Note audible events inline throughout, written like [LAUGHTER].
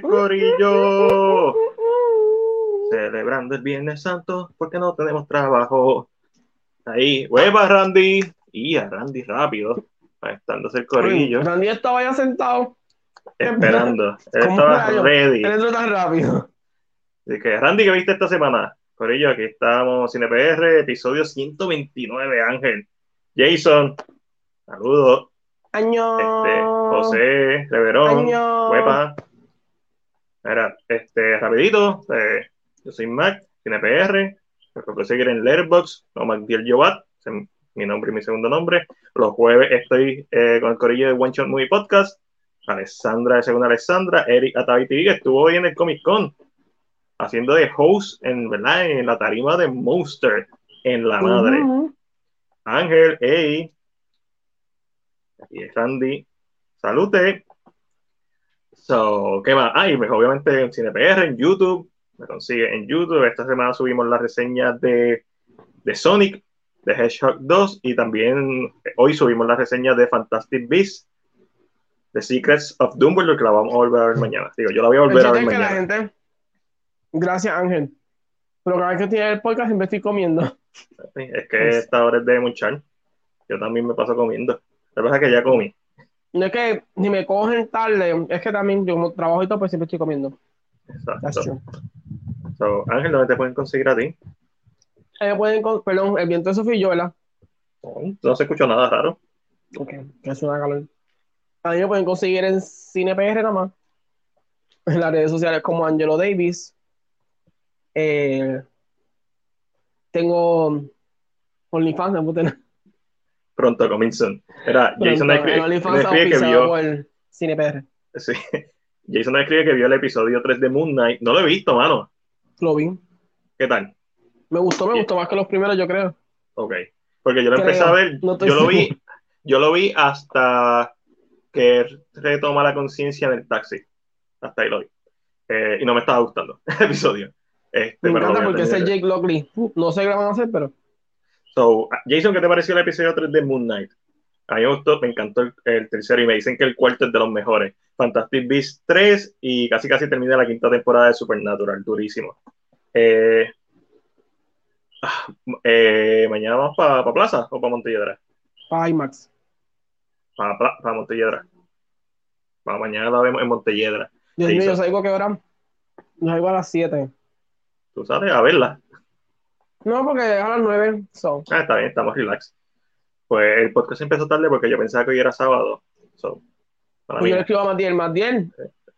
Corillo. Celebrando el Viernes Santo porque no tenemos trabajo. Ahí, hueva Randy. Y a Randy rápido, estándose el Corillo. Randy estaba ya sentado. Esperando. [LAUGHS] Él estaba ready. Él entró tan rápido. Así que, Randy, ¿qué viste esta semana? Corillo, aquí estamos, CinePR, episodio 129, Ángel. Jason, saludos. Año. Este, José, Reverón. Huepa. Mira, este, rapidito, eh, yo soy Mac, CinePR, me puedo seguir en Letterboxd, no MacDiel Yobat, mi nombre y mi segundo nombre. Los jueves estoy eh, con el corillo de One Shot Movie Podcast, Alessandra de Segunda Alessandra, Eric Atavi que estuvo hoy en el Comic Con, haciendo de host en, ¿verdad? en la tarima de Monster, en la madre. Ángel, hey. Aquí es Randy. Salute. So, ¿qué más? Ah, y pues, obviamente en CinePR, en YouTube. Me consigue en YouTube. Esta semana subimos la reseña de, de Sonic, de Hedgehog 2. Y también eh, hoy subimos la reseña de Fantastic Beasts, The Secrets of Dumbledore, que la vamos a volver a ver mañana. Digo, yo la voy a volver a ver mañana. gente. Gracias, Ángel. Pero cada vez que tiene el podcast siempre estoy comiendo. Es que esta hora es de muchar. Yo también me paso comiendo. La cosa es que ya comí. No es que ni me cogen tarde, es que también yo como trabajo y todo, pues siempre estoy comiendo. Exacto. So, Ángel, ¿dónde te pueden conseguir a ti? Eh, pueden, con- perdón, el viento de Sofía y yo, ¿verdad? No, no se escuchó nada raro. Ok, que es una calor. A mí me pueden conseguir en CinePR nada más. En las redes sociales como Angelo Davis. Eh, tengo OnlyFans, me puse- Pronto, coming soon. Era, Jason pronto, escribe, en OnlyFans escribe que vio, por CinePR. sí. [LAUGHS] Jason escribe que vio el episodio 3 de Moon Knight. No lo he visto, mano. Lo vi. ¿Qué tal? Me gustó, me gustó más que los primeros, yo creo. Ok. Porque yo lo empecé Creo. a ver, No yo lo vi, seguro. yo lo vi hasta que retoma la conciencia en el taxi. Hasta ahí lo vi. Eh, y no me estaba gustando [LAUGHS] el episodio. Este, Me encanta porque ese. Jake Lockley. No sé qué van a hacer, pero So, Jason, ¿qué te pareció el episodio 3 de Moon Knight? A mí me gustó, me encantó el, el tercero y me dicen que el cuarto es de los mejores. Fantastic Beasts 3 y casi casi termina la quinta temporada de Supernatural, durísimo. Eh, ah, eh, mañana vamos para Plaza o para Montelledra. para IMAX. Para Montelledra. Pa- mañana la vemos en Montelledra. Dios mío, yo salgo que hora. Yo salgo a las 7. Tú sabes, a verla. No, porque a las 9. So. Ah, está bien, estamos relax. Pues el podcast empezó tarde porque yo pensaba que hoy era sábado. So, para Pues mí. yo le escribo a Matiel, Matiel,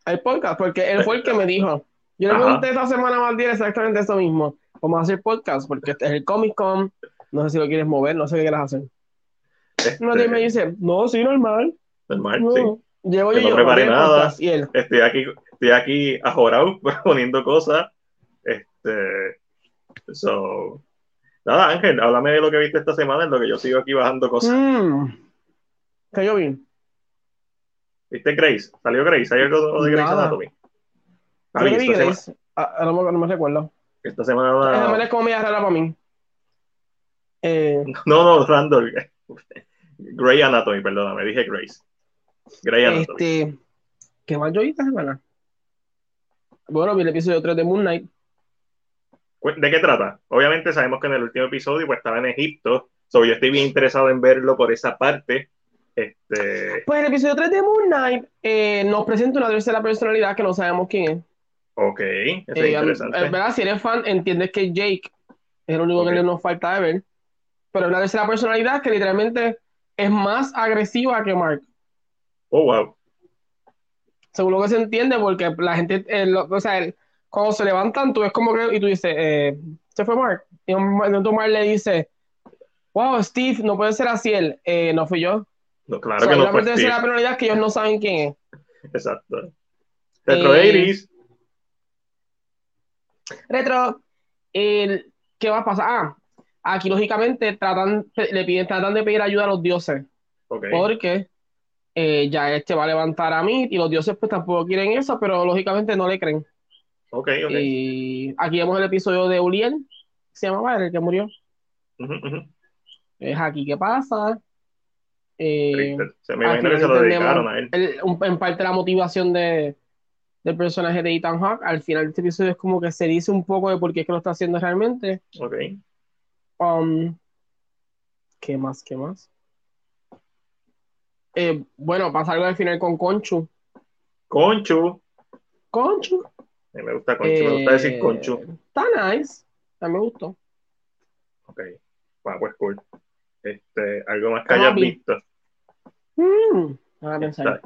el podcast, porque él fue el que me dijo. Yo le Ajá. pregunté esta semana a Matiel exactamente eso mismo. Vamos a hacer podcast, porque este es el Comic Con. No sé si lo quieres mover, no sé qué quieres hacer. Este, Matiel me dice, no, sí, normal. normal, No. sí. Llevo yo, no preparé "Ok, nada". podcast", Y él, Estoy aquí, estoy aquí ajorado [LAUGHS] poniendo cosas. Este, so, nada, Ángel, háblame de lo que viste esta semana, en lo que yo sigo aquí bajando cosas. que yo vi. ¿Viste Grace? ¿Salió Grace? ¿Hay algo de Grace Nada. Anatomy? Ah, Yo vi, esta, Grace. Ah, no, me- no me recuerdo. esta semana. Esa semana es como media rara para mí. Eh, No, no, Randall. [LAUGHS] Grey Anatomy, perdóname, dije Grace. Grey Anatomy. este, ¿qué más yo vi esta semana? Bueno, vi el episodio 3 de Moon Knight. ¿De qué trata? Obviamente sabemos que en el último episodio pues estaba en Egipto, so yo estoy bien interesado en verlo por esa parte. Este, Pues el episodio 3 de Moon Knight eh, nos presenta una tercera personalidad que no sabemos quién es. ok, eso es Eh, interesante. eh, ¿verdad? Si eres fan, entiendes que Jake es el único Ok. que nos falta de ver. Pero es una tercera personalidad que literalmente es más agresiva que Mark. Oh, wow. Según lo que se entiende, porque la gente, eh, lo- o sea, el- cuando se levantan, tú ves como que, y tú dices, eh, se fue Mark. Y entonces Mark le dice, wow, Steve, no puede ser así él. Eh, no fui yo. No, claro O sea, que no fue Steve. personalidad que ellos no saben quién es. [LAUGHS] Exacto. Retro Eh, 80s. Retro, el- ¿qué va a pasar? Ah, aquí lógicamente tratan, le piden, tratan de pedir ayuda a los dioses, Ok. porque eh, ya este va a levantar a mí y los dioses pues tampoco quieren eso, pero lógicamente no le creen. Ok, ok. Y aquí vemos el episodio de Uriel, se llamaba el que murió. Es aquí qué pasa. Eh. Se me aquí imagino que se lo dedicaron a él. el- un- en parte la motivación de, del personaje de Ethan Hawke. Al final de este episodio es como que se dice un poco de por qué es que lo está haciendo realmente. Ok. Um, ¿Qué más? ¿Qué más? Eh, bueno, pasa algo al final con Conchu. Conchu. Conchu. Eh, Me gusta Conchu, me gusta decir Eh, Conchu. Está nice. A mí me gustó. Ok. Bueno, pues cool. Este, algo más que hayas vi. visto. Mm, déjame pensar.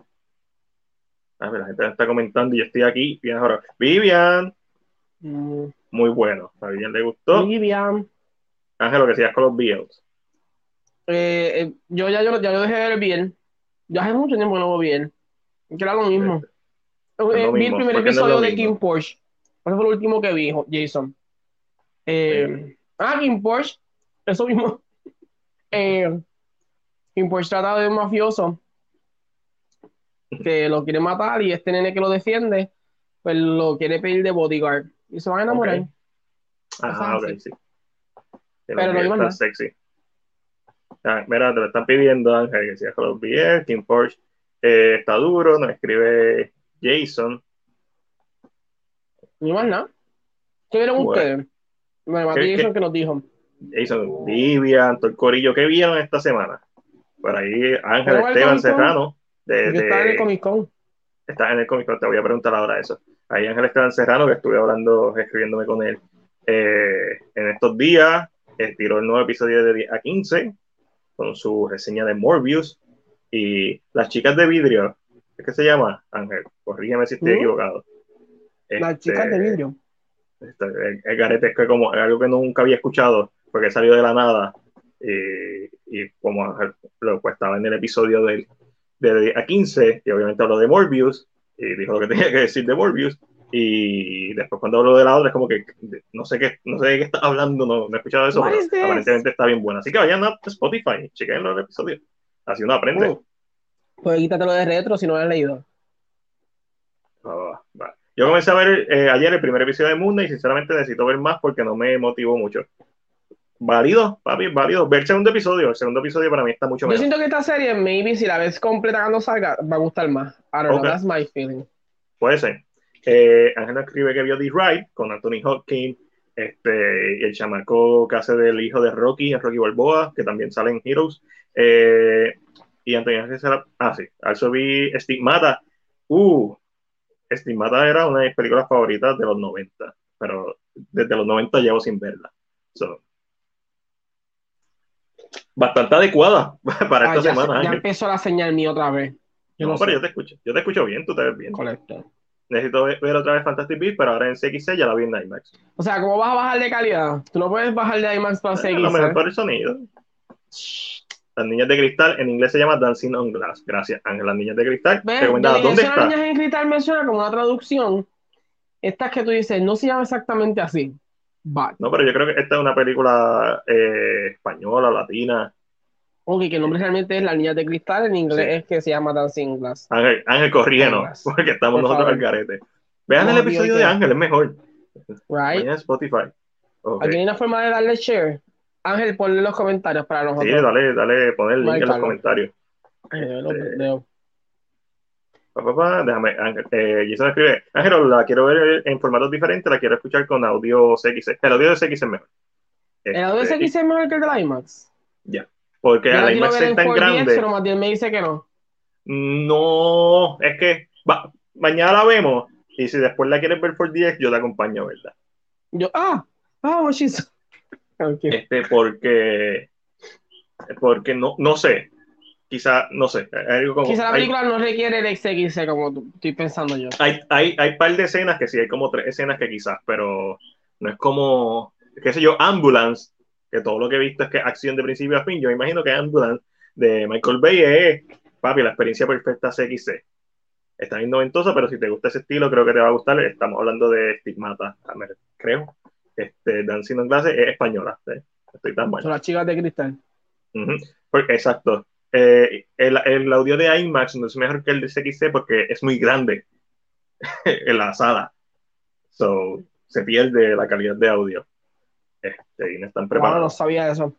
A ver, la gente me está comentando y yo estoy aquí. Bien, ahora. Vivian, Mm, muy bueno. A Vivian le gustó. Vivian. Ángel, lo que decías con los Beatles. Eh, eh, yo ya yo, ya yo dejé de ver bien. Ya hace mucho tiempo que no veo bien. Que era lo mismo. lo Eh, vi mismo, el primer no episodio de. King Porsche. Ese fue el último que vi, Jason. Eh, ah, King Porsche. Eso mismo. [LAUGHS] Eh, King Porsche trata de un mafioso que lo quiere matar y este nene que lo defiende, pues lo quiere pedir de bodyguard. Y se van a enamorar. Ajá, ok, sí. Pero no tan nada. sexy. Ah, mira, te lo están pidiendo, Ángel, que con los Beatles. King Porsche eh, está duro, nos escribe Jason. Ni más nada. ¿Qué vieron Bueno. ustedes? Bueno, Mati ¿Qué- Jason que nos dijo. Jason, Vivian, todo el corillo. ¿Qué vieron esta semana? Por ahí Ángel Esteban. Serrano. De, estaba en el Comic Con. está en el Comic Con, te voy a preguntar ahora eso. Ahí Ángel Esteban Serrano, que estuve hablando, escribiéndome con él eh, en estos días, eh, tiró el nuevo episodio de 10 a 15 con su reseña de Morbius y las chicas de vidrio, ¿qué se llama? Ángel, corrígeme si estoy ¿Mm? equivocado. Las Este, chicas de vidrio. este, el, el garete es que como algo que nunca había escuchado porque salió de la nada y, y como lo pues estaba en el episodio del, de 10 a 15 y obviamente habló de Morbius y dijo lo que [LAUGHS] tenía que decir de Morbius y después cuando habló de la otra es como que no sé qué no sé de qué está hablando no, no he escuchado eso pero this? aparentemente está bien buena así que vayan a Spotify chequen los episodios así uno aprende Uh, Pues quítatelo de retro si no lo has leído. Ah. Yo comencé a ver eh, ayer el primer episodio de Knight y sinceramente necesito ver más porque no me motivó mucho. Válido, papi, válido. Ver el segundo episodio. El segundo episodio para mí está mucho Yo mejor. siento que esta serie, maybe si la ves completa cuando salga, va a gustar más. I don't know, that's my feeling. Puede ser. Eh, Ángel nos escribe que vio The Ride con Anthony Hopkins este, y el chamaco que hace del hijo de Rocky, Rocky Balboa, que también sale en Heroes. Eh, y Anthony Hopkins era- Ah, sí. Also vi Stigmata. Uh, Stigmata era una de mis películas favoritas de los 90, pero desde los 90 llevo sin verla. So, bastante adecuada [LAUGHS] para Ah, esta ya, semana, ya Ángel. empezó la señal mía otra vez. Yo No, no, pero sé. yo te escucho. Yo te escucho bien, tú te ves bien. Correcto. Necesito ver, ver otra vez Fantastic Beasts, pero ahora en CXC ya la vi en IMAX. O sea, ¿cómo vas a bajar de calidad? Tú no puedes bajar de IMAX para A seguir. lo mejor por el sonido. Las niñas de cristal en inglés se llama Dancing on Glass. Gracias, Ángel. Las niñas de cristal. Recomendada. ¿Dónde Las está? niñas en cristal menciona como una traducción. Estas que tú dices, no se llama exactamente así. But, No, pero yo creo que esta es una película eh, española, latina. ok, que el nombre realmente es Las niñas de cristal, en inglés Sí. es que se llama Dancing Glass. Ángel, Ángel Glass. [LAUGHS] porque estamos Por nosotros favor. al garete. Vean el Dios, episodio de. Ángel, es mejor. Right? Spotify. Aquí hay una forma de darle share. Ángel, ponle los comentarios para nosotros. Sí, dale, dale, poner el link en los comentarios. Ay, yo lo Este, veo. Pa, pa, pa, déjame, Ángel, eh, Jason escribe, Ángel, la quiero ver en formatos diferentes, la quiero escuchar con audio CX. El audio de CX es mejor. ¿El audio de Este, CX es mejor que el de la IMAX? Ya. Porque Yo la IMAX es en tan 4DX, grande. pero Matías me dice que no. No, es que va- mañana la vemos y si después la quieres ver por 10, yo te acompaño, ¿verdad? Yo, ah, ah, what Este, porque, porque no, no sé, quizá, no sé, algo como, Quizá la hay, película no requiere el XXC como estoy pensando yo. hay, hay, hay par de escenas que sí, hay como tres escenas que quizás, pero no es como, qué sé yo, Ambulance, que todo lo que he visto es que acción de principio a fin, yo me imagino que Ambulance de Michael Bay es, papi, la experiencia perfecta CXC. Está bien noventosa, pero si te gusta ese estilo, creo que te va a gustar. Estamos hablando de Stigmata, creo. Este, Dancing on Glass es española. ¿eh? Estoy tan bueno. Son las chicas de cristal. Ujú. Porque- exacto. Eh, el, el audio de IMAX no es mejor que el de CXC porque es muy grande [LAUGHS] en la sala. So, se pierde la calidad de audio. Este, y no están Wow, no preparados. sabía eso.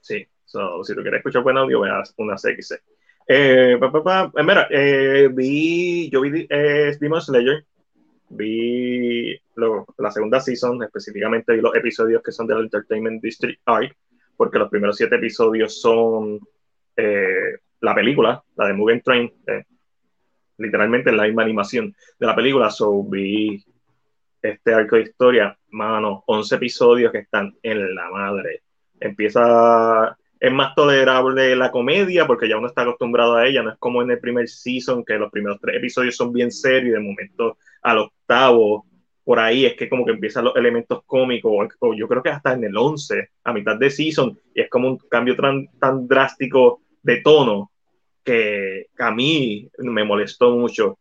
Sí, so, si tú quieres escuchar buen audio, veas una CXC. Eh, pa, pa, pa, eh, mira, eh, vi, yo vi eh, Demon Slayer vi la segunda season, específicamente vi los episodios que son del Entertainment District Arc, porque los primeros siete episodios son eh, la película, la de Moving Train, eh, literalmente la misma animación de la película, so vi este arco de historia, mano, 11 episodios que están en la madre. Empieza, es más tolerable la comedia porque ya uno está acostumbrado a ella, no es como en el primer season que los primeros tres episodios son bien serios y de momento al octavo, por ahí es que como que empiezan los elementos cómicos, o, yo creo que hasta en el 11, a mitad de season, y es como un cambio tan, tan drástico de tono que a mí me molestó mucho.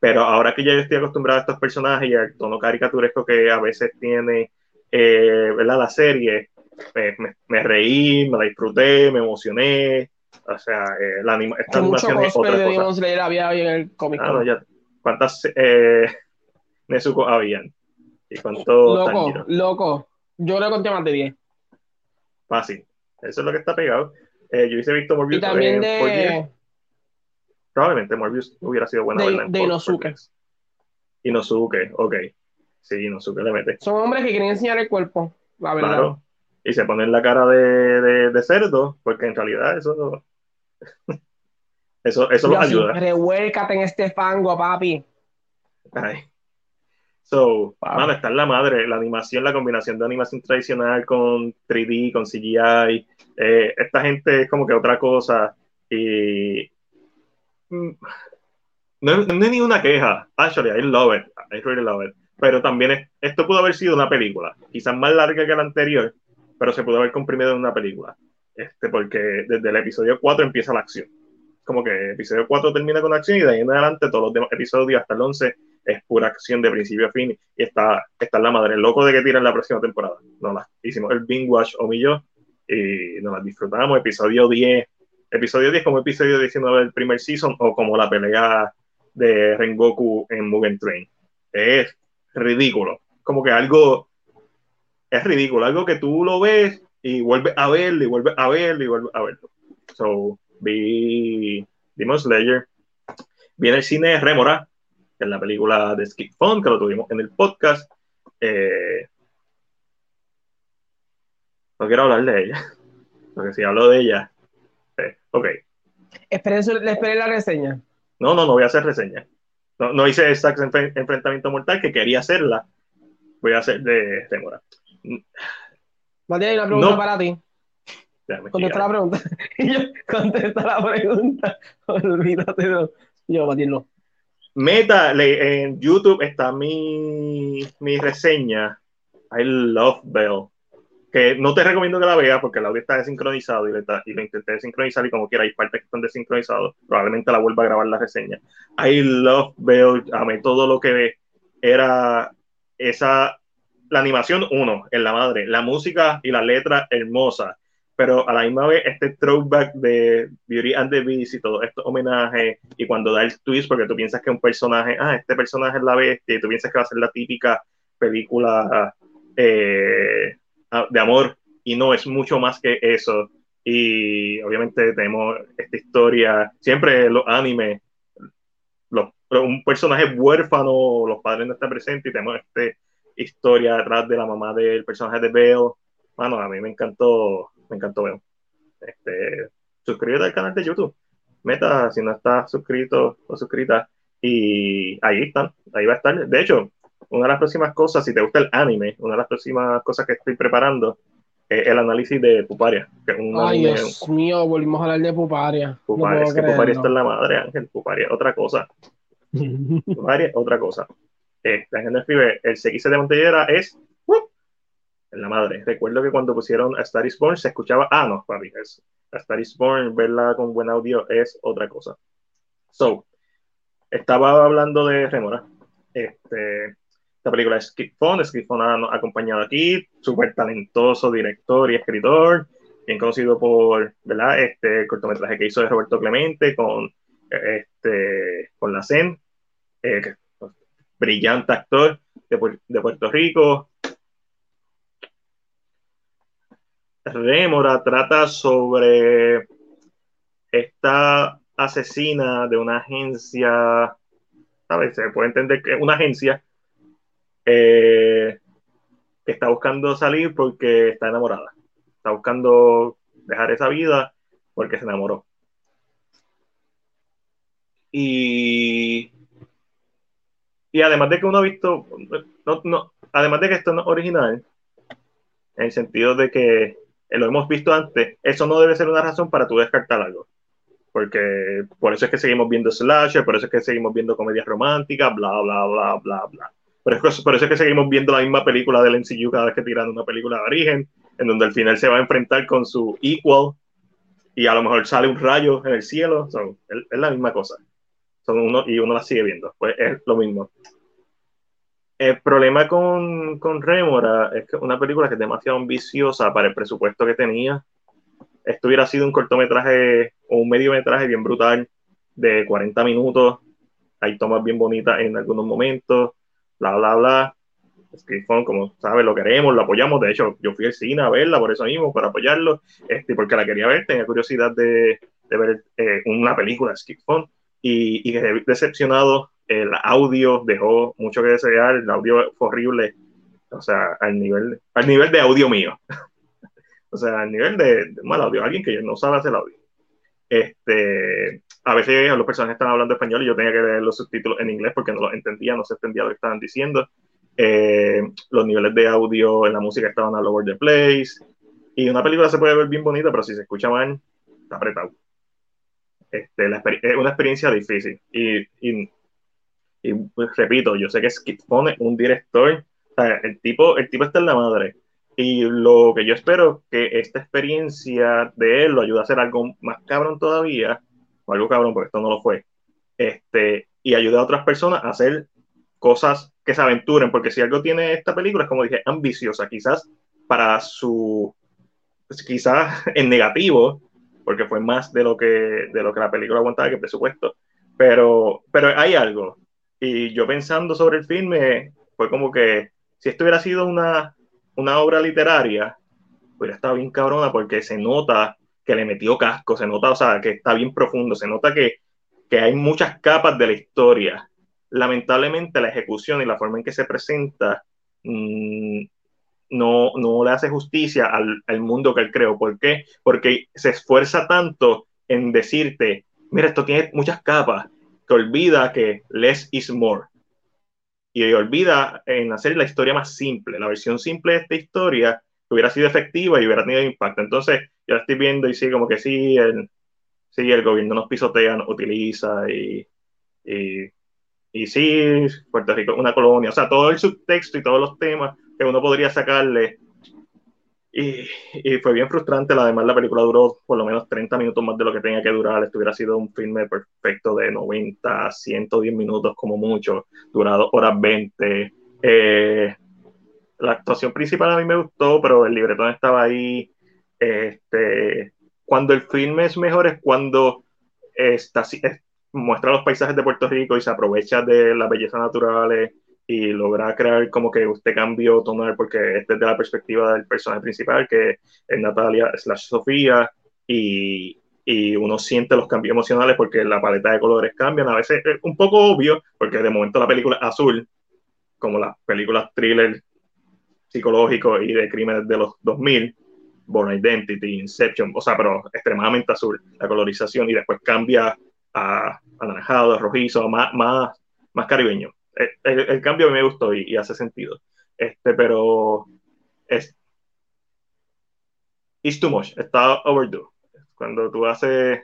Pero ahora que ya estoy acostumbrado a estos personajes y al tono caricaturesco que a veces tiene eh, ¿verdad? la serie, me, me, reí, me la disfruté, me emocioné. O sea, eh, la anima esta animación es otra cosa. había en el cómic. Ah, ya, ¿Cuántas eh, [LAUGHS] Nezuko habían? ¿Y cuánto Loco, loco. Yo le conté más de 10. Fácil. Eso es lo que está pegado. Eh, yo hice visto Morbius. Y también de... Probablemente Morbius hubiera sido buena. De, de Inosuke. Inosuke, ok. Sí, Inosuke le mete. Son hombres que quieren enseñar el cuerpo, la verdad. Claro. Y se ponen la cara de, de, cerdo, porque en realidad eso. [LAUGHS] eso, eso los ayuda. Revuélcate en este fango, papi. Ay. So, mano, está en la madre. La animación, la combinación de animación tradicional con 3D, con CGI. Eh, esta gente es como que otra cosa. Y. Mm, no, no, hay ni una queja. Actually, I love it. I really love it. Pero también esto pudo haber sido una película. Quizás más larga que la anterior, pero se pudo haber comprimido en una película. Este, porque desde el episodio 4 empieza la acción. Como que episodio 4 termina con acción y de ahí en adelante todos los demás episodios hasta el 11 es pura acción de principio a fin y está, está la madre loco de que tiran la próxima temporada. No la hicimos el binge watch o yo y nos la disfrutamos. Episodio 10, episodio 10 como episodio 19 del primer season o como la pelea de Rengoku en Mugen Train. Es ridículo. Como que algo es ridículo, algo que tú lo ves y vuelves a verlo y vuelves a verlo y vuelves a verlo. So, vi Demon Slayer, vi en el cine Remora, en la película de Skip Fun, que lo tuvimos en el podcast. Eh, no quiero hablar de ella, [LAUGHS] porque si hablo de ella, eh, ok. ¿Le esperé la reseña? No, no, no voy a hacer reseña. No, no hice ese enfrentamiento mortal que quería hacerla. Voy a hacer de Remora. Matías, hay una pregunta para ti. Contesta la pregunta. [LAUGHS] contesta la pregunta. [LAUGHS] Olvídate de yo, Matías, no. Meta, en YouTube está mi, mi reseña. I love Bell. Que no te recomiendo que la veas porque el audio está desincronizado y, y lo intenté desincronizar y como quiera hay partes que están desincronizados. Probablemente la vuelva a grabar la reseña. I love Bell. Amé todo lo que era esa. La animación, uno, en la madre. La música y la letra hermosa pero a la misma vez este throwback de Beauty and the Beast y todo estos homenajes y cuando da el twist porque tú piensas que un personaje, ah, este personaje es la bestia y tú piensas que va a ser la típica película eh, de amor y no, es mucho más que eso y obviamente tenemos esta historia, siempre los animes, un personaje huérfano, los padres no están presentes y tenemos esta historia detrás de la mamá del personaje de Belle, bueno, a mí me encantó me encantó ver. Este, suscríbete al canal de YouTube. Meta si no estás suscrito o suscrita. Y ahí están, ahí va a estar. De hecho, una de las próximas cosas, si te gusta el anime, una de las próximas cosas que estoy preparando es el análisis de Puparia. Ay, Dios mío, volvimos a hablar de Puparia. Puparia, es que Puparia está en la madre, Ángel. Puparia, otra cosa. [LAUGHS] Puparia, otra cosa. Este, Ángel escribe, el CX de Montellera es en la madre. Recuerdo que cuando pusieron a Star is Born se escuchaba, ah, no, papi, es, a Star is Born, verla con buen audio es otra cosa. So, estaba hablando de Remora. Este, esta película es Skip Fun, Skip Fun ha acompañado aquí, súper talentoso director y escritor, bien conocido por, ¿verdad? Este cortometraje que hizo de Roberto Clemente con, este, con la CEN, eh, brillante actor de, Puerto Rico, Rémora trata sobre esta asesina de una agencia, ¿sabes? Se puede entender que una agencia eh, que está buscando salir porque está enamorada. Está buscando dejar esa vida porque se enamoró. Y, y además de que uno ha visto, no, no, además de que esto no es original, en el sentido de que lo hemos visto antes, eso no debe ser una razón para tú descartar algo. Porque por eso es que seguimos viendo slasher, por eso es que seguimos viendo comedias románticas, bla, bla, bla, bla, bla. Por eso, por eso es que seguimos viendo la misma película del MCU cada vez que tiran una película de origen, en donde al final se va a enfrentar con su equal y a lo mejor sale un rayo en el cielo. es, la misma cosa. Son uno, y uno la sigue viendo. Pues es lo mismo. El problema con, con Remora es que una película que es demasiado ambiciosa para el presupuesto que tenía. Esto hubiera sido un cortometraje o un mediometraje bien brutal de 40 minutos. Hay tomas bien bonitas en algunos momentos, bla, bla, bla. Phone, como sabes, lo queremos, lo apoyamos. De hecho, yo fui al cine a verla por eso mismo, para apoyarlo, este, porque la quería ver, tenía curiosidad de, de ver eh, una película de Skip y, y decepcionado el audio dejó mucho que desear, el audio fue horrible, o sea, al nivel, al nivel de audio mío. [LAUGHS] o sea, al nivel de, mal audio, alguien que no sabe hacer audio. Este, a veces los personajes estaban hablando español y yo tenía que leer los subtítulos en inglés porque no los entendía, no se entendía lo que estaban diciendo. Eh, los niveles de audio en la música estaban all over the place. Y una película se puede ver bien bonita, pero si se escucha mal, está apretado. Este, es una experiencia difícil. Y, y y pues, repito, yo sé que Skip pone un director, el tipo, el tipo está en la madre. Y lo que yo espero que esta experiencia de él lo ayude a hacer algo más cabrón todavía, o algo cabrón, porque esto no lo fue, este, y ayude a otras personas a hacer cosas que se aventuren, porque si algo tiene esta película es como dije, ambiciosa, quizás para su, quizás en negativo, porque fue más de lo que, de lo que la película aguantaba que presupuesto, pero, pero hay algo, y yo pensando sobre el filme, fue como que si esto hubiera sido una, una obra literaria, hubiera estado bien cabrona porque se nota que le metió casco, se nota, o sea, que está bien profundo, se nota que, que hay muchas capas de la historia. Lamentablemente la ejecución y la forma en que se presenta mmm, no, no le hace justicia al, al, mundo que él creó. ¿Por qué? Porque se esfuerza tanto en decirte, mira, esto tiene muchas capas, que olvida que less is more. Y olvida en hacer la historia más simple, la versión simple de esta historia que hubiera sido efectiva y hubiera tenido impacto. Entonces, yo la estoy viendo y sí, como que sí, el, sí, el gobierno nos pisotea, nos utiliza y, y, y sí, Puerto Rico es una colonia. O sea, todo el subtexto y todos los temas que uno podría sacarle y, fue bien frustrante. Además, la película duró por lo menos 30 minutos más de lo que tenía que durar. Esto hubiera sido un filme perfecto de 90, 110 minutos como mucho, durado horas 20. Eh, la actuación principal a mí me gustó, pero el libretón estaba ahí. Este, cuando el filme es mejor es cuando está, muestra los paisajes de Puerto Rico y se aprovecha de las bellezas naturales y logra crear como que usted cambio tonal porque es desde la perspectiva del personaje principal que es Natalia slash Sofía y, y, uno siente los cambios emocionales porque la paleta de colores cambian. A veces es un poco obvio porque de momento la película es azul como las películas thriller psicológicos y de crímenes de los 2000 Born Identity, Inception, o sea, pero extremadamente azul la colorización y después cambia a anaranjado, rojizo, más, más, más caribeño el, cambio me gustó y, hace sentido. Este, pero es it's too much, está overdue. Cuando tú haces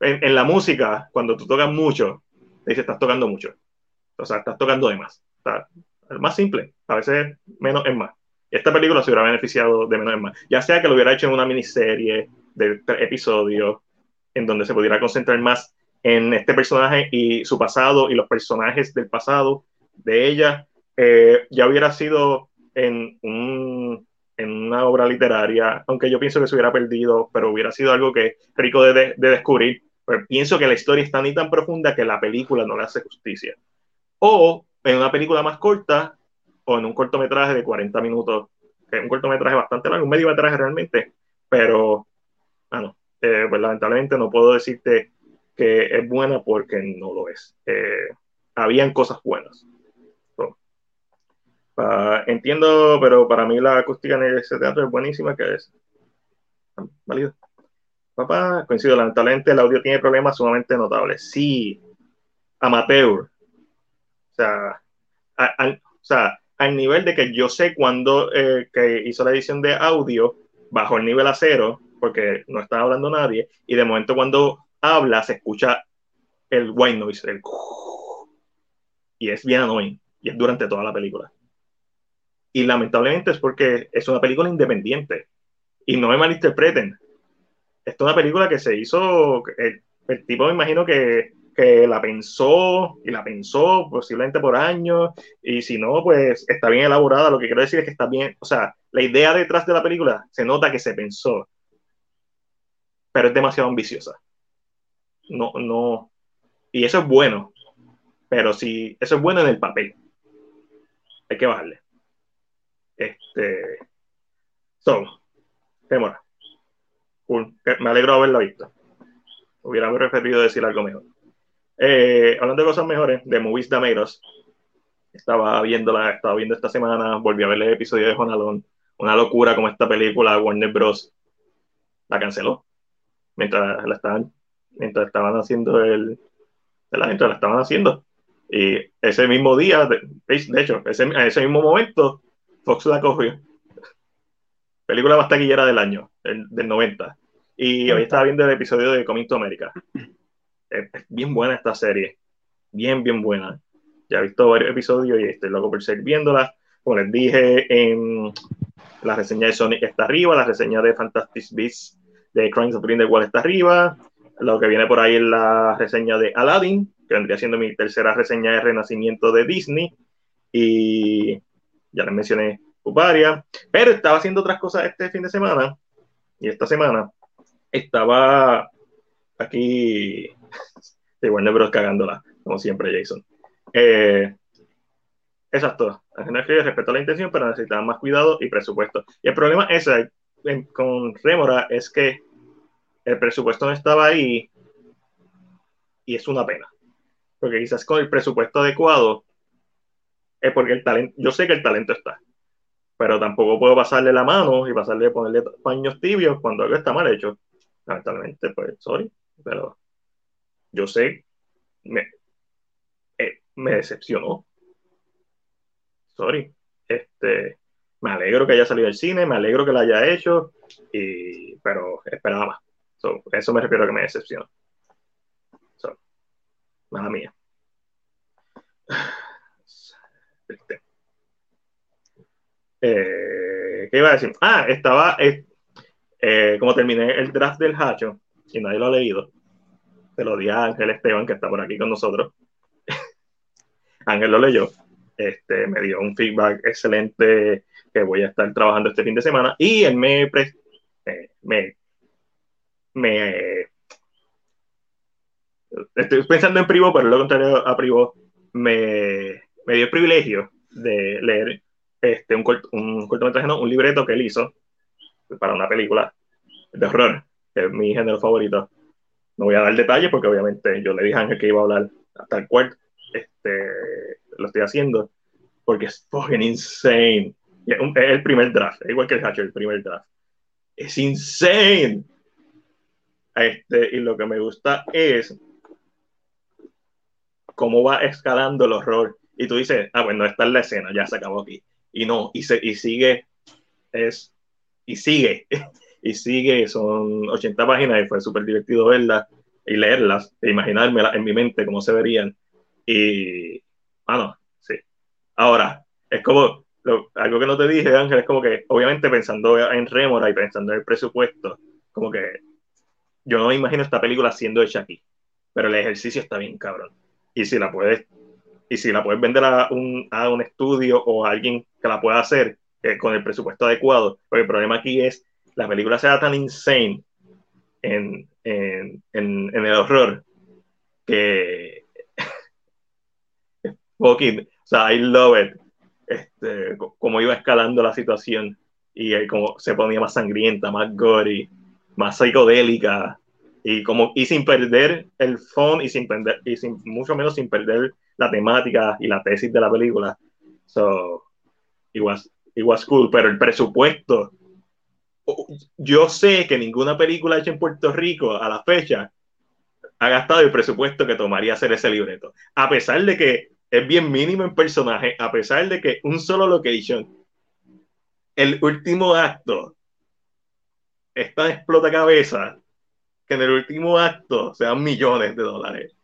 en, la música, cuando tú tocas mucho, te dice estás tocando mucho. O sea, estás tocando de más. O más simple, a veces menos es más. Esta película se hubiera beneficiado de menos es más. Ya sea que lo hubiera hecho en una miniserie de tres episodios, en donde se pudiera concentrar más en este personaje y su pasado y los personajes del pasado de ella, eh, ya hubiera sido en, un, en, una obra literaria, aunque yo pienso que se hubiera perdido, pero hubiera sido algo que rico de, de, descubrir. Pero pienso que la historia está ni tan profunda que la película no le hace justicia. O en una película más corta, o en un cortometraje de 40 minutos, que es un cortometraje bastante largo, un mediometraje realmente, pero, bueno, eh, pues lamentablemente no puedo decirte que es buena porque no lo es. Eh, habían cosas buenas. entiendo, pero para mí la acústica en ese teatro es buenísima, que es válido. Papá, coincido, lamentablemente el audio tiene problemas sumamente notables. Sí, amateur. O sea, al, nivel de que yo sé cuando eh, que hizo la edición de audio bajo el nivel a cero, porque no estaba hablando nadie, y de momento cuando habla se escucha el white noise, el y es bien annoying, y es durante toda la película. Y lamentablemente es porque es una película independiente, y no me malinterpreten, esta es una película que se hizo, el, tipo me imagino que, que, la pensó y la pensó posiblemente por años, y si no, pues está bien elaborada, lo que quiero decir es que está bien, o sea, la idea detrás de la película se nota que se pensó, pero es demasiado ambiciosa. No, no, y eso es bueno, pero si eso es bueno en el papel, hay que bajarle. Este, so, demora. Me alegro de haberla visto. Hubiera preferido decir algo mejor. Eh, hablando de cosas mejores, de Movies Dameros, estaba viéndola, estaba viendo esta semana, volví a ver el episodio de Jonalón. Una locura como esta película, Warner Bros. la canceló mientras la estaban, mientras estaban haciendo el, mientras la estaban haciendo. Y ese mismo día, de, hecho, ese, ese mismo momento, Fox la cogió película más taquillera del año, del, 90. Y hoy estaba viendo el episodio de Coming to America. [CLEARS THROAT] Es, bien buena esta serie. Bien, bien buena. Ya he visto varios episodios y estoy loco por seguir viéndola. Como les dije, en la reseña de Sonic está arriba, la reseña de Fantastic Beasts de Crimes of Grindelwald está arriba. Lo que viene por ahí es la reseña de Aladdin, que vendría siendo mi tercera reseña de renacimiento de Disney. Y ya les mencioné pero estaba haciendo otras cosas este fin de semana y esta semana estaba aquí [LAUGHS] de Warner Bros. cagándola, como siempre, Jason. Eh, exacto, respeto a la intención, pero necesitaba más cuidado y presupuesto. Y el problema es con Remora es que el presupuesto no estaba ahí y es una pena. Porque quizás con el presupuesto adecuado es porque el talento, yo sé que el talento está, pero tampoco puedo pasarle la mano y pasarle, ponerle paños tibios cuando algo está mal hecho. Lamentablemente, pues, sorry, pero yo sé, me, eh, me decepcionó. Sorry. Este, me alegro que haya salido del cine, me alegro que lo haya hecho, y, pero esperaba más. Eso me refiero a que me decepcionó. So, mala mía. [SIGHS] Eh, ¿Qué iba a decir? Ah, estaba, eh, eh, como terminé el draft del Hacho, y nadie lo ha leído, se lo di a Ángel Esteban, que está por aquí con nosotros. [LAUGHS] Ángel lo leyó, este, me dio un feedback excelente que voy a estar trabajando este fin de semana, y él me, me, me estoy pensando en Privo, pero lo contrario a Privo, me, me dio el privilegio de leer este, un, un cortometraje, no, un libreto que él hizo para una película de horror, que es mi género favorito. No voy a dar detalles porque obviamente yo le dije a Ángel que iba a hablar hasta el cuarto. Este, lo estoy haciendo porque es fucking insane. Es, el primer draft, igual que el Hatcher, el primer draft. Es insane. Este, y lo que me gusta es cómo va escalando el horror. Y tú dices, ah, bueno, esta es la escena, ya se acabó aquí y no, y, se, y sigue, es, y sigue, [LAUGHS] y sigue, son 80 páginas y fue súper divertido verlas y leerlas e imaginármelas en mi mente cómo se verían. Y, bueno, sí. Ahora, es como, algo que no te dije, Ángel, es como que, obviamente pensando en Remora y pensando en el presupuesto, como que yo no me imagino esta película siendo hecha aquí, pero el ejercicio está bien cabrón. Y si la puedes y si la puedes vender a un, a un estudio o a alguien que la pueda hacer eh, con el presupuesto adecuado, porque el problema aquí es la película sea tan insane en, en, en, el horror que [LAUGHS] fucking, o sea, I love it, este, como iba escalando la situación y eh, como se ponía más sangrienta, más gory, más psicodélica y como y sin perder el fondo y sin perder y sin mucho menos sin perder la temática y la tesis de la película. So, it was, it was cool, pero el presupuesto, yo sé que ninguna película hecha en Puerto Rico a la fecha ha gastado el presupuesto que tomaría hacer ese libreto. A pesar de que es bien mínimo en personaje, a pesar de que un solo location, el último acto, está explota cabeza que en el último acto sean millones de dólares.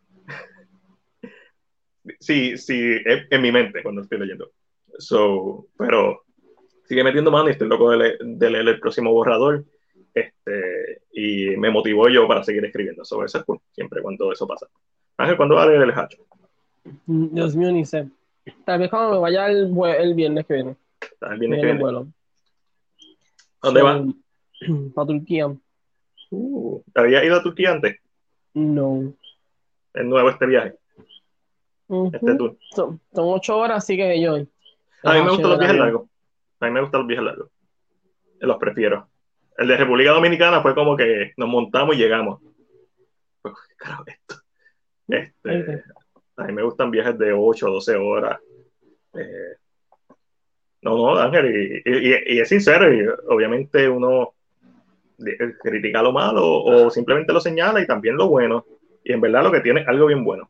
sí, sí, en, mi mente cuando estoy leyendo. So, pero sigue metiendo mano y estoy loco de, leer el próximo borrador. Este, y me motivó yo para seguir escribiendo sobre eso siempre cuando eso pasa. Ángel, ¿cuándo va a leer el hacho? Dios mío, ni sé. Tal vez cuando me vaya el, el viernes que viene. El viernes que viene. ¿Dónde va? [CLEARS THROAT] Para Turquía. Uh, ¿Había ido a Turquía antes? No. Es nuevo este viaje. Este tour. Son, ocho horas, así que yo. A mí me gustan los viajes largos. A mí me gustan los viajes largos. Los prefiero. El de República Dominicana fue como que nos montamos y llegamos. Pues, carajo, esto. Este, a mí me gustan viajes de 8 o 12 horas. Eh, no, no, Ángel, y, es sincero, y obviamente uno critica lo malo o simplemente lo señala y también lo bueno. Y en verdad lo que tiene es algo bien bueno.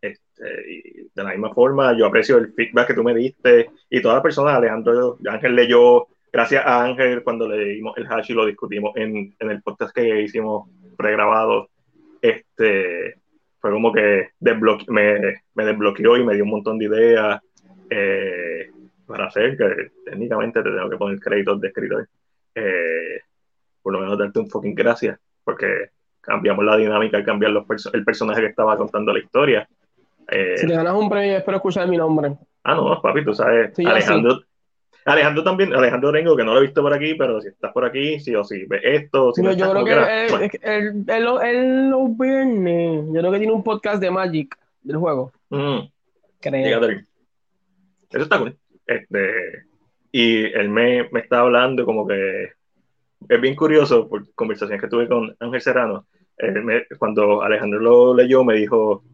Este, y de la misma forma, yo aprecio el feedback que tú me diste y todas las personas, Alejandro, Ángel leyó, gracias a Ángel cuando leímos el hash y lo discutimos en, en el podcast que hicimos pregrabado, este, fue como que me, me, desbloqueó y me dio un montón de ideas eh, para hacer, que técnicamente te tengo que poner créditos de escritor. Eh, por lo menos darte un fucking gracias, porque cambiamos la dinámica y cambiar los el personaje que estaba contando la historia. Eh, si te ganas un premio, espero escuchar mi nombre. Ah, no, papi, tú sabes, Alejandro, Alejandro también, Alejandro Rengo, que no lo he visto por aquí, pero si estás por aquí, sí o sí, ve esto. Si no, yo creo que él, él, él, los viernes, yo creo que tiene un podcast de Magic del juego. Mm. Creo. Eso está cool. Este, y él me, me está hablando como que es bien curioso, por conversaciones que tuve con Ángel Serrano, cuando Alejandro lo leyó, me dijo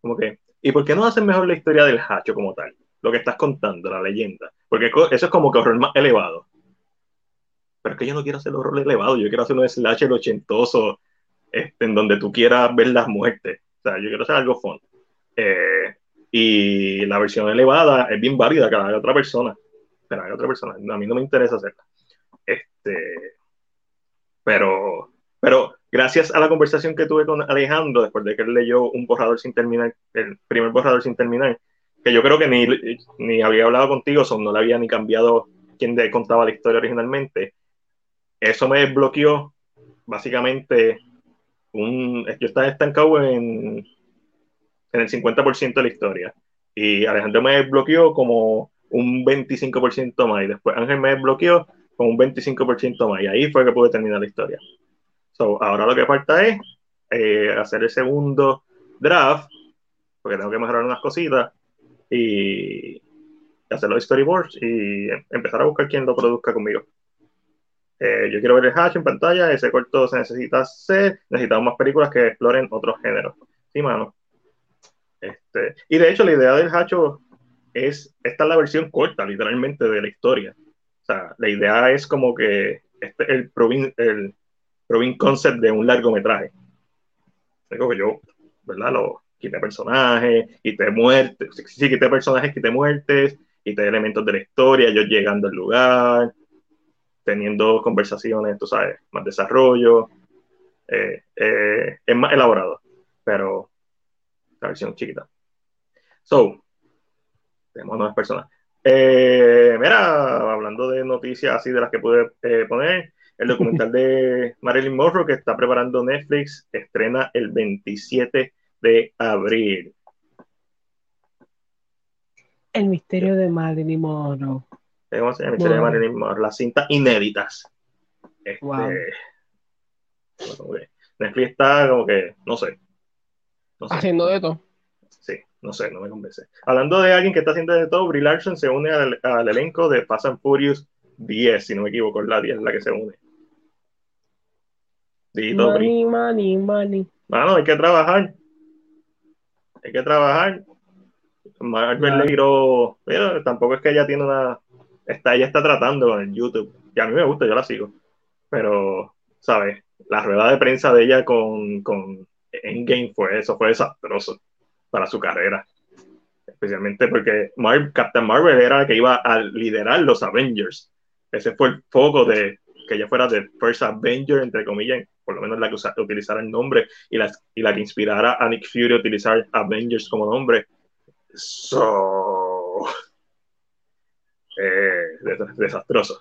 como que, ¿y por qué no hacen mejor la historia del Hacho como tal? Lo que estás contando, la leyenda. Porque eso es como que horror más elevado. Pero es que yo no quiero hacer horror elevado, yo quiero hacer un slasher ochentoso este, en donde tú quieras ver las muertes. O sea, yo quiero hacer algo fun. Eh, y la versión elevada es bien válida que la haga otra persona. Pero la otra persona. A mí no me interesa hacerla. Este, pero, pero gracias a la conversación que tuve con Alejandro después de que él leyó un borrador sin terminar, el primer borrador sin terminar, que yo creo que ni, ni había hablado contigo, son, no le había ni cambiado quien le contaba la historia originalmente. Eso me desbloqueó básicamente un... Yo estaba estancado en, en el 50% de la historia y Alejandro me desbloqueó como un 25% más y después Ángel me desbloqueó con un 25% más y ahí fue que pude terminar la historia. So, ahora lo que falta es eh, hacer el segundo draft porque tengo que mejorar unas cositas y hacer los storyboards y empezar a buscar quién lo produzca conmigo. Eh, yo quiero ver el hash en pantalla, ese corto se necesita hacer, necesitamos más películas que exploren otros géneros. Sí, mano. Este, y de hecho, la idea del hacho es, esta es la versión corta, literalmente, de la historia. Sea, la idea es como que este es el proving, el concept de un largometraje. Digo que yo, ¿verdad? Lo, quité personajes, quité muertes, sí, quité personajes, quité muertes, quité elementos de la historia, yo llegando al lugar, teniendo conversaciones, tú sabes, más desarrollo, eh, eh, es más elaborado, pero la versión chiquita. So, tenemos nuevas personas. Eh, mira, hablando de noticias así de las que pude poner, el [LAUGHS] documental de Marilyn Monroe que está preparando Netflix estrena el 27 de abril. El misterio de Marilyn Monroe. El misterio de Marilyn Monroe. Las cintas inéditas. Este, Netflix está como que, no sé. Haciendo de todo. No sé, no me convence. Hablando de alguien que está haciendo de todo, Brie Larson se une al, elenco de Fast and Furious 10, si no me equivoco, es la 10 la que se une. Dito, money, money, money. Mano, hay que trabajar hay que trabajar Marvel le tiró, pero tampoco es que ella tiene una, está, ella está tratando en YouTube, y a mí me gusta, yo la sigo, pero, ¿sabes? La rueda de prensa de ella con, con Endgame fue eso, fue desastroso para su carrera. Especialmente porque Captain Marvel era la que iba a liderar los Avengers. Ese fue el foco de que ella fuera de First Avenger, entre comillas, por lo menos la que utilizara el nombre y la, y la que inspirara a Nick Fury a utilizar Avengers como nombre. So. [LAUGHS] Eh, desastroso.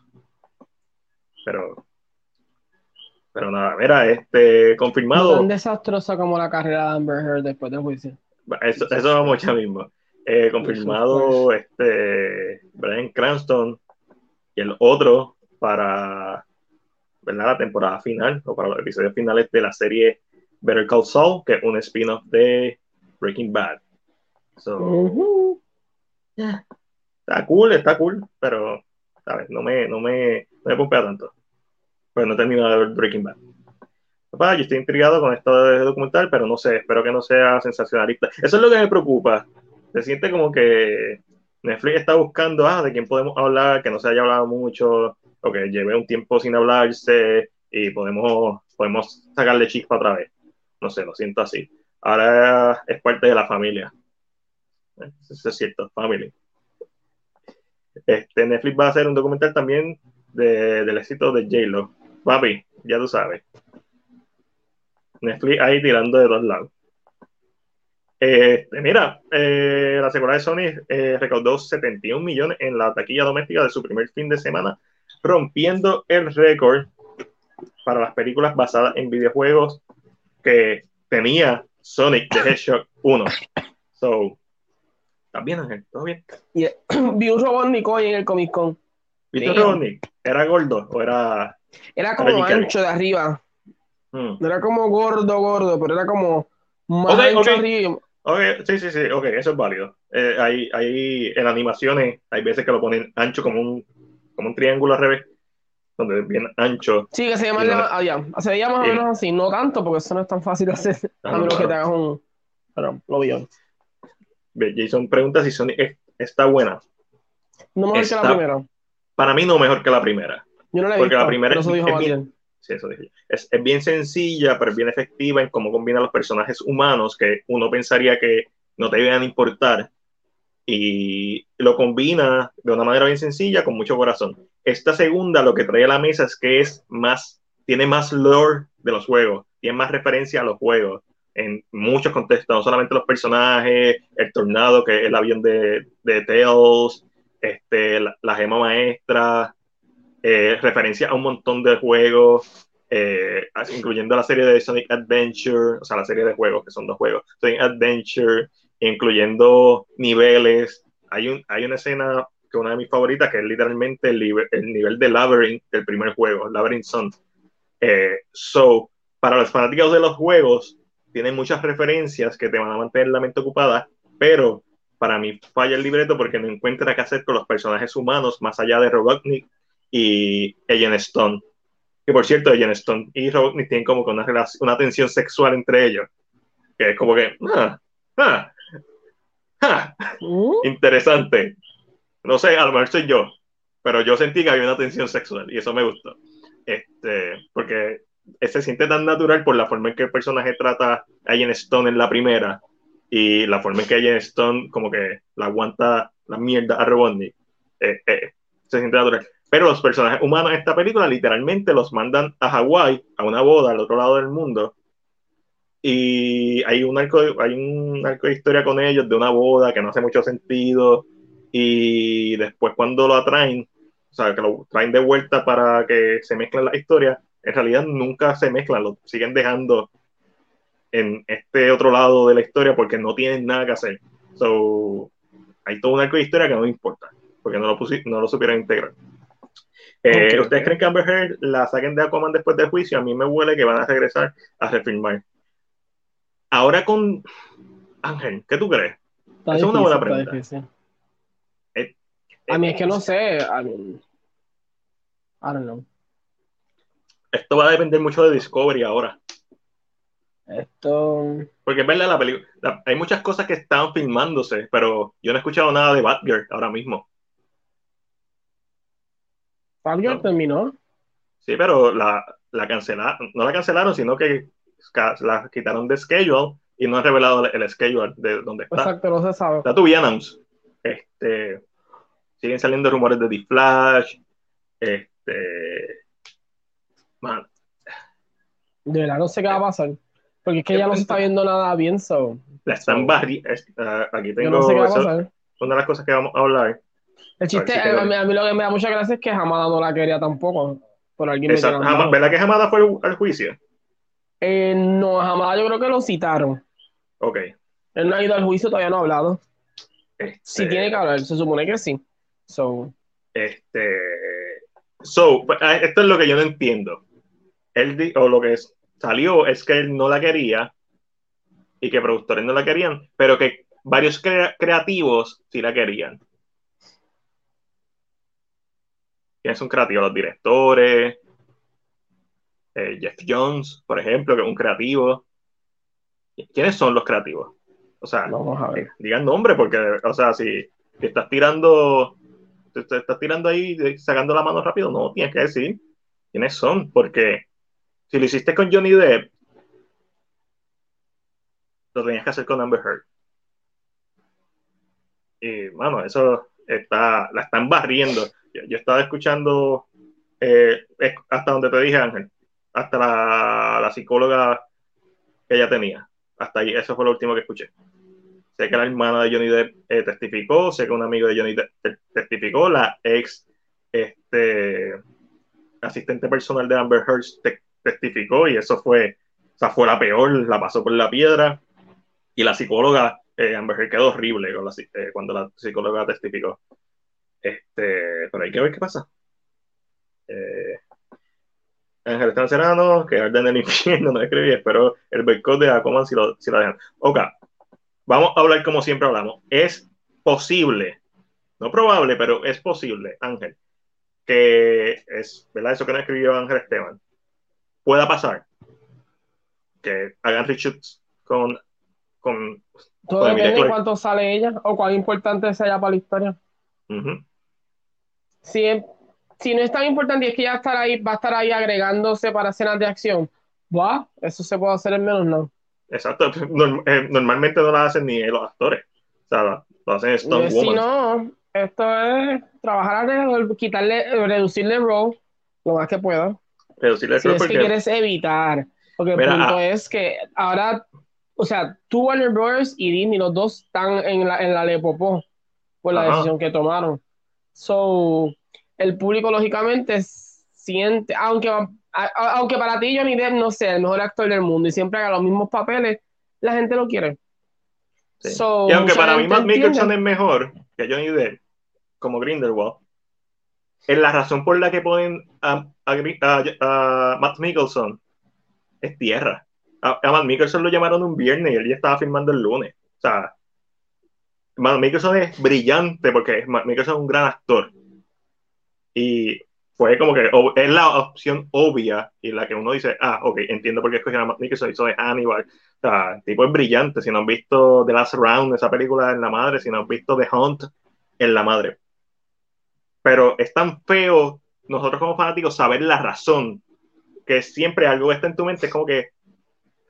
Pero. Pero nada, mira, este, confirmado. Tan desastrosa como la carrera de Amber Heard después del juicio. Eso, eso vamos ya mismo. Eh, confirmado este Brian Cranston y el otro para ¿verdad? la temporada final o para los episodios finales de la serie Better Call Saul, que es un spin-off de Breaking Bad. So, Está cool, está cool, pero ¿sabes? No me, no me, no me pompea tanto. Pues no he terminado de ver Breaking Bad. Papá, yo estoy intrigado con esto de documental, pero no sé, espero que no sea sensacionalista. Eso es lo que me preocupa se siente como que Netflix está buscando, ah, de quién podemos hablar, que no se haya hablado mucho, o que lleve un tiempo sin hablarse y podemos, podemos sacarle chispa otra vez. No sé, lo siento así. Ahora es parte de la familia. Eso es cierto, family. Este, Netflix va a hacer un documental también de, del éxito de J-Lo. Papi, ya tú sabes. Netflix ahí tirando de dos lados. Este, mira, eh, la seguridad de Sony eh, recaudó 71 millones en la taquilla doméstica de su primer fin de semana, rompiendo el récord para las películas basadas en videojuegos que tenía Sonic the Hedgehog 1. So, ¿estás bien, Ángel? ¿Todo bien? [CLEARS THROAT] Vi un Robotnik hoy en el Comic Con. ¿Viste un Robotnik? ¿Era gordo o era...? Era como ancho de arriba. Hmm. No era como gordo, gordo, pero era como más ancho arriba sí, sí, sí, ok, eso es válido. Eh, hay, hay, en animaciones hay veces que lo ponen ancho como un, como un triángulo al revés, donde es bien ancho. Sí, que se llama, ah, ya, se veía más o menos así, no tanto, porque eso no es tan fácil de hacer, a menos que te hagas un... Pero lo vi Jason pregunta si Sonic está buena. No mejor que la primera. Para mí no mejor que la primera. Yo no la he porque visto, la primera es bien, es, bien sencilla, pero es bien efectiva en cómo combina los personajes humanos que uno pensaría que no te deben importar. Y lo combina de una manera bien sencilla, con mucho corazón. Esta segunda lo que trae a la mesa es que es más, tiene más lore de los juegos, tiene más referencia a los juegos en muchos contextos, no solamente los personajes, el tornado, que es el avión de, de Tails, este, la gema maestra, eh, referencia a un montón de juegos, eh, incluyendo la serie de Sonic Adventure, o sea, la serie de juegos, que son dos juegos, Sonic Adventure, incluyendo niveles. Hay, un, hay una escena que es una de mis favoritas, que es literalmente el, nivel de Labyrinth del primer juego, Labyrinth Sun. Eh, so, para los fanáticos de los juegos, tienen muchas referencias que te van a mantener la mente ocupada, pero para mí falla el libreto porque no encuentra qué hacer con los personajes humanos más allá de Robotnik y Ellen Stone. Que por cierto, Ellen Stone y Robotnik tienen como una, relación, una tensión sexual entre ellos. Que es como que. Ah, ah, ah, uh. Interesante. No sé, a lo mejor soy yo. Pero yo sentí que había una tensión sexual y eso me gustó. Este, porque se siente tan natural por la forma en que el personaje trata a Ellen Stone en la primera y la forma en que Ellen Stone como que la aguanta la mierda a Robotnik. Eh, eh, se siente natural. Pero los personajes humanos en esta película literalmente los mandan a Hawái, a una boda al otro lado del mundo. Y hay un arco hay un arco de historia con ellos de una boda que no hace mucho sentido. Y después cuando lo atraen, o sea, que lo traen de vuelta para que se mezclen las historias, en realidad nunca se mezclan, lo siguen dejando en este otro lado de la historia porque no tienen nada que hacer. So, hay todo un arco de historia que no importa, porque no lo, no lo supieron integrar. Eh, ¿Ustedes creen que Amber Heard la saquen de Aquaman después del juicio? A mí me huele que van a regresar a refilmar. Ahora con Ángel, ¿qué tú crees? Esa es una buena pregunta. Eh, a mí es que no sé. I, don't know. Esto va a depender mucho de Discovery ahora. Esto. Porque es verdad, la película. Hay muchas cosas que están filmándose, pero yo no he escuchado nada de Batgirl ahora mismo. No. terminó. Sí, pero la, la cancelaron. No la cancelaron, sino que la quitaron de schedule y no han revelado el, schedule de dónde está. Exacto, no se sabe. Está to be announced. Este, siguen saliendo rumores de The Flash. Este. Man, De verdad, no sé qué va a pasar. Porque es que ya no se está viendo nada bien, so. la están barriendo. aquí Yo tengo. no sé una de las cosas que vamos a hablar. El chiste, A si mí, a mí lo que me da mucha gracia es que Hamada no la quería tampoco. Por alguien Exacto. ¿Verdad que Hamada fue al- juicio? Eh, no, Hamada yo creo que lo citaron. Ok. Él no ha ido al juicio, todavía no ha hablado. Este, Si tiene que hablar, se supone que sí. So, Este. So, pues, ah, esto es lo que yo no entiendo. Él o lo que salió es que él no la quería y que productores no la querían, pero que varios crea- creativos sí la querían. ¿Quiénes son creativos? Los directores, eh, Jeff Jones, por ejemplo, que es un creativo. ¿Quiénes son los creativos? O sea, vamos a ver. digan nombre, porque, o sea, si, si estás tirando, te, te estás tirando ahí, sacando la mano rápido, no, tienes que decir quiénes son, porque si lo hiciste con Johnny Depp, lo tenías que hacer con Amber Heard. Y, mano, eso está, la están barriendo. Yo, estaba escuchando, eh, hasta donde te dije, Ángel, hasta la, psicóloga que ella tenía. Hasta ahí, eso fue lo último que escuché. Sé que la hermana de Johnny Depp eh, testificó, sé que un amigo de Johnny Depp te- testificó, la ex este, asistente personal de Amber Heard te- testificó y eso fue, o sea, fue la peor, la pasó por la piedra y la psicóloga, eh, Amber Heard quedó horrible cuando la psicóloga testificó. Este, pero hay que ver qué pasa. Eh, Ángel Están Serrano, que arde en el [LAUGHS] infierno, no escribí, espero el boicot de Aquaman si, lo, si la dejan. Ok, vamos a hablar como siempre hablamos. Es posible, no probable, pero es posible, Ángel, que es, ¿verdad? Eso que no escribió Ángel Esteban, pueda pasar. Que hagan reshoots con, con Todo depende de cuánto sale ella o cuán importante sea para la historia. Si, si no es tan importante y es que ya estar ahí, va a estar ahí agregándose para escenas de acción, va, eso se puede hacer en menos, no. Exacto, [LAUGHS] Norm- eh, normalmente no la hacen ni los actores, o sea, lo, lo hacen Stone si no, esto es trabajar alrededor, quitarle, reducirle el rol lo más que pueda. Reducirle el Si rol es que porque- quieres evitar. Porque el punto ah. es que ahora, o sea, tú, Warner Bros. y Disney, los dos están en la, en la Lepopó por la Ajá. decisión que tomaron. So, el público, lógicamente, siente, aunque, a- aunque para ti Johnny Depp no sea el mejor actor del mundo y siempre haga los mismos papeles, la gente lo quiere. Sí. So, y aunque para mí Matt Mickelson es mejor que Johnny Depp, como Grindelwald, es la razón por la que ponen a, a a- Matt Mickelson es tierra. A, a Matt Mickelson lo llamaron un viernes y él ya estaba filmando el lunes. O sea, Matt Mickelson es brillante porque Mickelson es un gran actor. Y fue como que es la opción obvia y la que uno dice, ah, ok, entiendo por qué escogieron a Matt Mickelson, hizo de Hannibal. O sea, el tipo es brillante. Si no han visto The Last Round, esa película en la madre, si no han visto The Hunt, en la madre. Pero es tan feo nosotros como fanáticos saber la razón que siempre algo que está en tu mente es como que,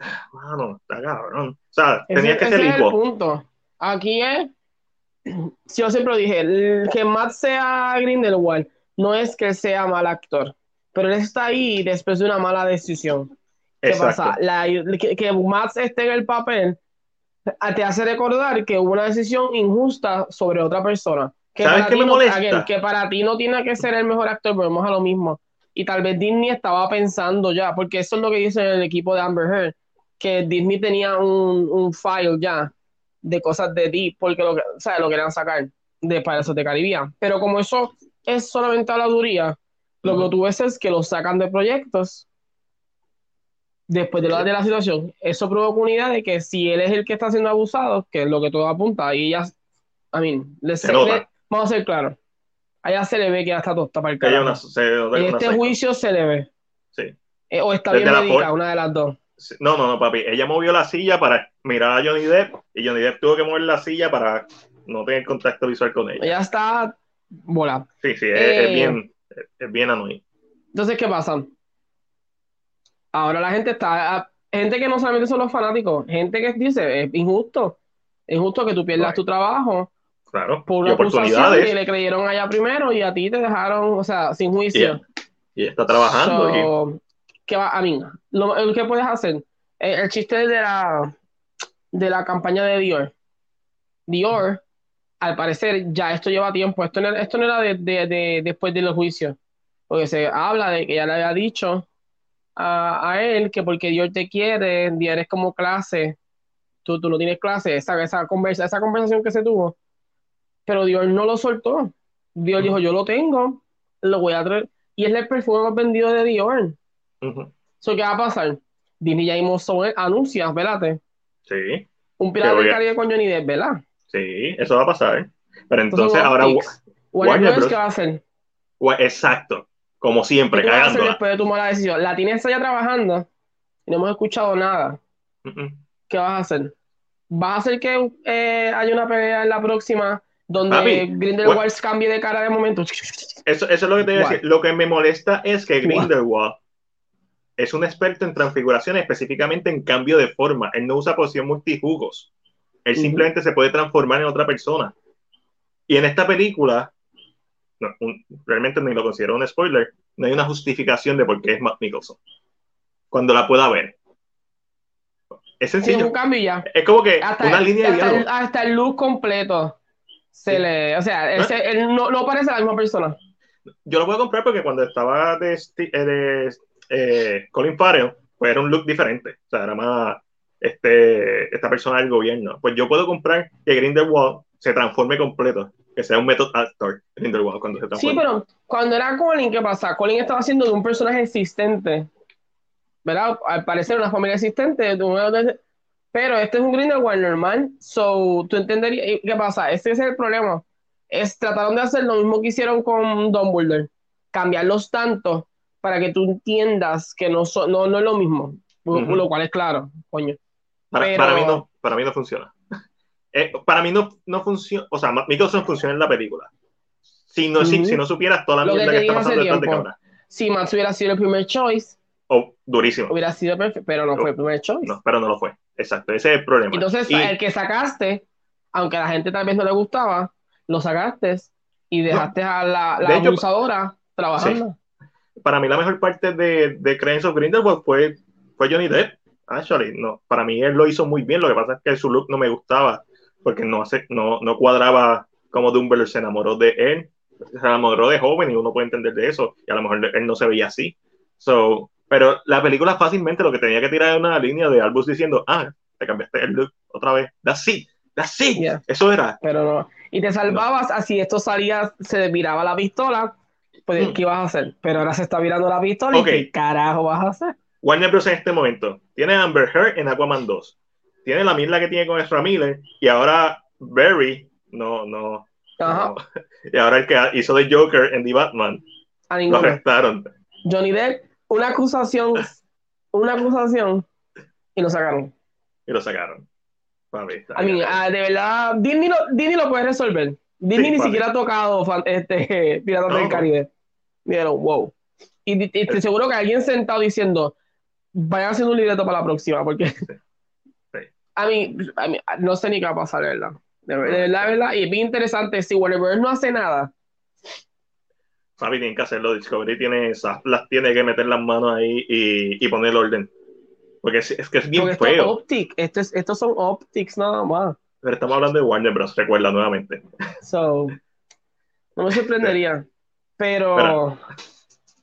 ah, mano, está cabrón. O sea, Ese- tenías que ese ser es el igual. punto. Aquí es, yo siempre lo dije, el que Matt sea Grindelwald no es que sea mal actor, pero él está ahí después de una mala decisión. ¿Qué Exacto. pasa? La- que, que Matt esté en el papel te hace recordar que hubo una decisión injusta sobre otra persona. Que ¿Sabes qué me no- molesta? again, que para ti no tiene que ser el mejor actor, volvemos a lo mismo. Y tal vez Disney estaba pensando ya, porque eso es lo que dice el equipo de Amber Heard, que Disney tenía un, un file ya de cosas de Deep, porque lo, que, o sea, lo querían sacar de Pirates of the Caribbean. Pero como eso es solamente habladuría, lo que tú ves es que lo sacan de proyectos después de la, de la situación. Eso provoca una idea de que si él es el que está siendo abusado, que es lo que todo apunta, y ya, I mean, le- Se le- vamos a ser claros, allá se le ve que ya está tosta para el carajo. una, se- una En este juicio se le ve. Sí. Eh, o está Desde bien medicada, una de las dos. No, no, no, papi. Ella movió la silla para mirar a Johnny Depp y Johnny Depp tuvo que mover la silla para no tener contacto visual con ella. Ella está bola. Sí, sí, es, es Eh. bien, es bien annoying. Entonces, ¿qué pasa? Ahora la gente está, gente que no solamente son los fanáticos, gente que dice, es injusto, es injusto que tú pierdas Right. tu trabajo Claro. por y una acusación y oportunidades. le creyeron allá primero y a ti te dejaron, o sea, sin juicio. Y está trabajando. y- ¿qué va? A mí, lo, que puedes hacer, el, el chiste de la, de la campaña de Dior. Dior, al parecer, ya esto lleva tiempo. Esto no, esto no era de- de- después de los juicios. Porque se habla de que ya le había dicho a, a él que porque Dior te quiere, Dior es como clase, tú, tú no tienes clase, esa, esa, conversa, esa conversación que se tuvo. Pero Dior no lo soltó. Dior dijo, yo lo tengo, lo voy a traer. Y es el perfume más vendido de Dior. Ujú. So, ¿qué va a pasar? Disney ya mismo son- anuncia, ¿verdad? Sí, Un pirata del Caribe con Johnny Depp, ¿verdad? sí, eso va a pasar. Pero entonces ahora. Warner Bros. ¿qué va a hacer? Exacto. Como siempre, ¿Qué vas a después de tomar la decisión? La tienes allá trabajando y no hemos escuchado nada. ¿Qué vas a hacer? ¿Vas a hacer que eh, haya una pelea en la próxima donde Papi, Grindelwald cambie de cara de momento? Eso, eso es lo que te voy a decir. Lo que me molesta es que. Grindelwald es un experto en transfiguración, específicamente en cambio de forma. Él no usa poción multijugos. Él simplemente se puede transformar en otra persona. Y en esta película, no, un- realmente ni lo considero un spoiler, no hay una justificación de por qué es Matt Nicholson. Cuando la pueda ver. Es sencillo. un cambio ya. Es como que Hasta, una línea de el, diálogo. hasta el look completo se Sí. le. O sea, él, ¿Eh? se- él no, no parece la misma persona. yo lo voy a comprar porque cuando estaba de, eh, de eh, Colin Farrell, pues era un look diferente. O sea, era más este, esta persona del gobierno. Pues yo puedo comprar que Grindelwald se transforme completo, que sea un method actor Grindelwald cuando se Sí, transforme. pero cuando era Colin, ¿qué pasa? Colin estaba haciendo de un personaje existente, ¿verdad? Al parecer una familia existente, de un- pero este es un Grindelwald normal, so tú entenderías, ¿y ¿qué pasa? Ese es el problema, es trataron de hacer lo mismo que hicieron con Dumbledore, cambiarlos tanto para que tú entiendas que no, son, no, no es lo mismo, Ujú. lo cual es claro, coño. para, pero- para mí no, para mí no funciona. [LAUGHS] Eh, para mí no, no funciona, o sea, Nicholson funciona en la película. Si no, si, Ujú. si no supieras toda la Lo que mierda te que está pasando detrás de cámara. Si Max hubiera sido el primer choice, Oh, durísimo. hubiera sido perfecto, pero no fue el primer choice. No, pero no lo fue. Exacto, ese es el problema. Entonces, Y- el que sacaste, aunque a la gente tal vez no le gustaba, lo sacaste y dejaste a la, la De hecho, abusadora trabajando. Para mí la mejor parte de, de Credence of Grindelwald fue, fue Johnny Depp. Actually, no, para mí él lo hizo muy bien. Lo que pasa es que su look no me gustaba porque no, hace, no, no cuadraba como Dumbledore se enamoró de él. Se enamoró de joven y uno puede entender de eso. Y a lo mejor él no se veía así. So, pero la película fácilmente lo que tenía que tirar era una línea de Albus diciendo, ah, te cambiaste el look otra vez. That's it, that's it. Yeah. Eso era. Pero no. Y te salvabas así, esto salía, se desviraba la pistola, pues. ¿qué ibas a hacer? Pero ahora se está virando la pistola y ¿qué carajo vas a hacer? Warner Bros. en este momento tiene a Amber Heard en Aquaman 2, tiene la misma que tiene con Ezra Miller y ahora Barry, no, no, Ajá, no. [LAUGHS] y ahora el que hizo de Joker en The Batman, a lo arrestaron Johnny Depp, una acusación, una acusación y lo sacaron. y lo sacaron. Mí, bien. ah, de verdad, Disney lo, Disney lo puede resolver. Disney Sí, ni siquiera ha tocado fan- este, [LAUGHS] Piratas No, del. Caribe. Dijeron, wow. Y, y estoy seguro que alguien sentado diciendo, vayan haciendo un libreto para la próxima, porque Sí. [LAUGHS] a, mí, a mí, no sé ni qué va a pasar, verdad. De, ver- de verdad, de verdad. Y es bien interesante, si Warner Bros. no hace nada, Papi, tienen que hacerlo. Discovery tiene esas, las tiene que meter las manos ahí y, y poner orden. Porque es, es que es bien porque esto es feo. optic, esto es- estos son optics nada más. Pero estamos hablando de Warner Bros. Recuerda nuevamente. So, no me sorprendería. Pero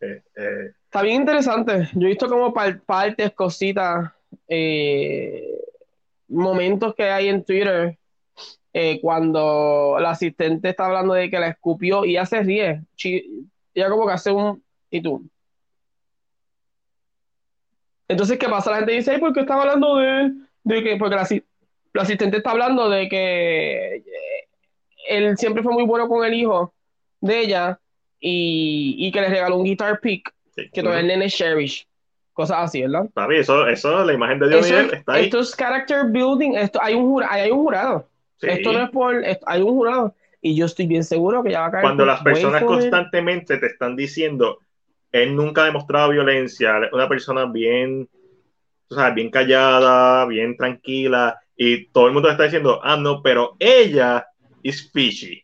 Eh, eh, está bien interesante. Yo he visto como par- partes, cositas, eh, momentos que hay en Twitter eh, cuando el asistente está hablando de que la escupió y ella se ríe. Ella como que hace un... ¿Y tú? Entonces, ¿qué pasa? La gente dice, "Ay, ¿por qué estaba hablando de, de que...? Porque la, la asistente está hablando de que eh, él siempre fue muy bueno con el hijo de ella y, y que le regaló un guitar pick sí. que todavía el nene cherish. cosas así, ¿verdad? Papi, eso, eso, la imagen de es- está ahí. esto es character building, esto, hay, un jura, hay un jurado. Sí. Esto no es por, esto- hay un jurado. Y yo estoy bien seguro que ya va a caer. Cuando las personas constantemente te están diciendo, él nunca ha demostrado violencia, una persona bien, tú sabes, bien callada, bien tranquila, y todo el mundo está diciendo, ah, no, pero ella es fishy.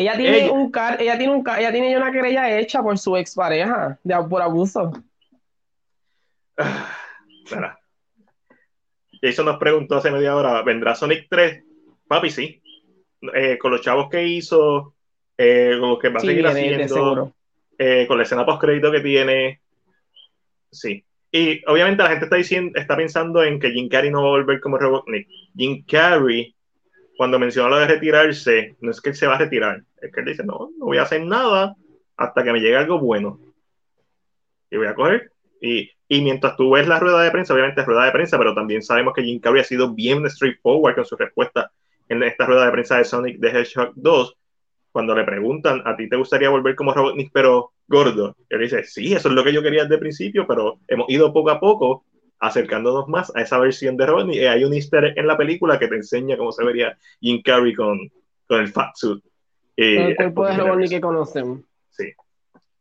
Ella tiene ella- un car, ella tiene un car, ella tiene una querella hecha por su expareja de, por abuso. [SIGHS] Mira. Jason nos preguntó hace media hora, ¿vendrá Sonic 3? Papi, sí. Eh, con los chavos que hizo, eh, con los que va a Sí, seguir viene, haciendo, eh, con la escena post crédito que tiene. Sí. Y obviamente la gente está diciendo, está pensando en que Jim Carrey no va a volver como Robotnik. Jim Carrey, cuando mencionó lo de retirarse, no es que él se va a retirar, es que él dice, no, no voy a hacer nada hasta que me llegue algo bueno. Y voy a coger. Y, y mientras tú ves la rueda de prensa, obviamente es rueda de prensa, pero también sabemos que Jim Carrey ha sido bien straightforward con su respuesta en esta rueda de prensa de Sonic the Hedgehog 2, cuando le preguntan, ¿a ti te gustaría volver como Robotnik, pero gordo? Y él dice, sí, eso es lo que yo quería desde el principio, pero hemos ido poco a poco acercándonos más a esa versión de Robotnik. Hay un easter en la película que te enseña cómo se vería Jim Carrey con, con el fat suit. Y el es cuerpo de Robotnik que conocemos. Sí.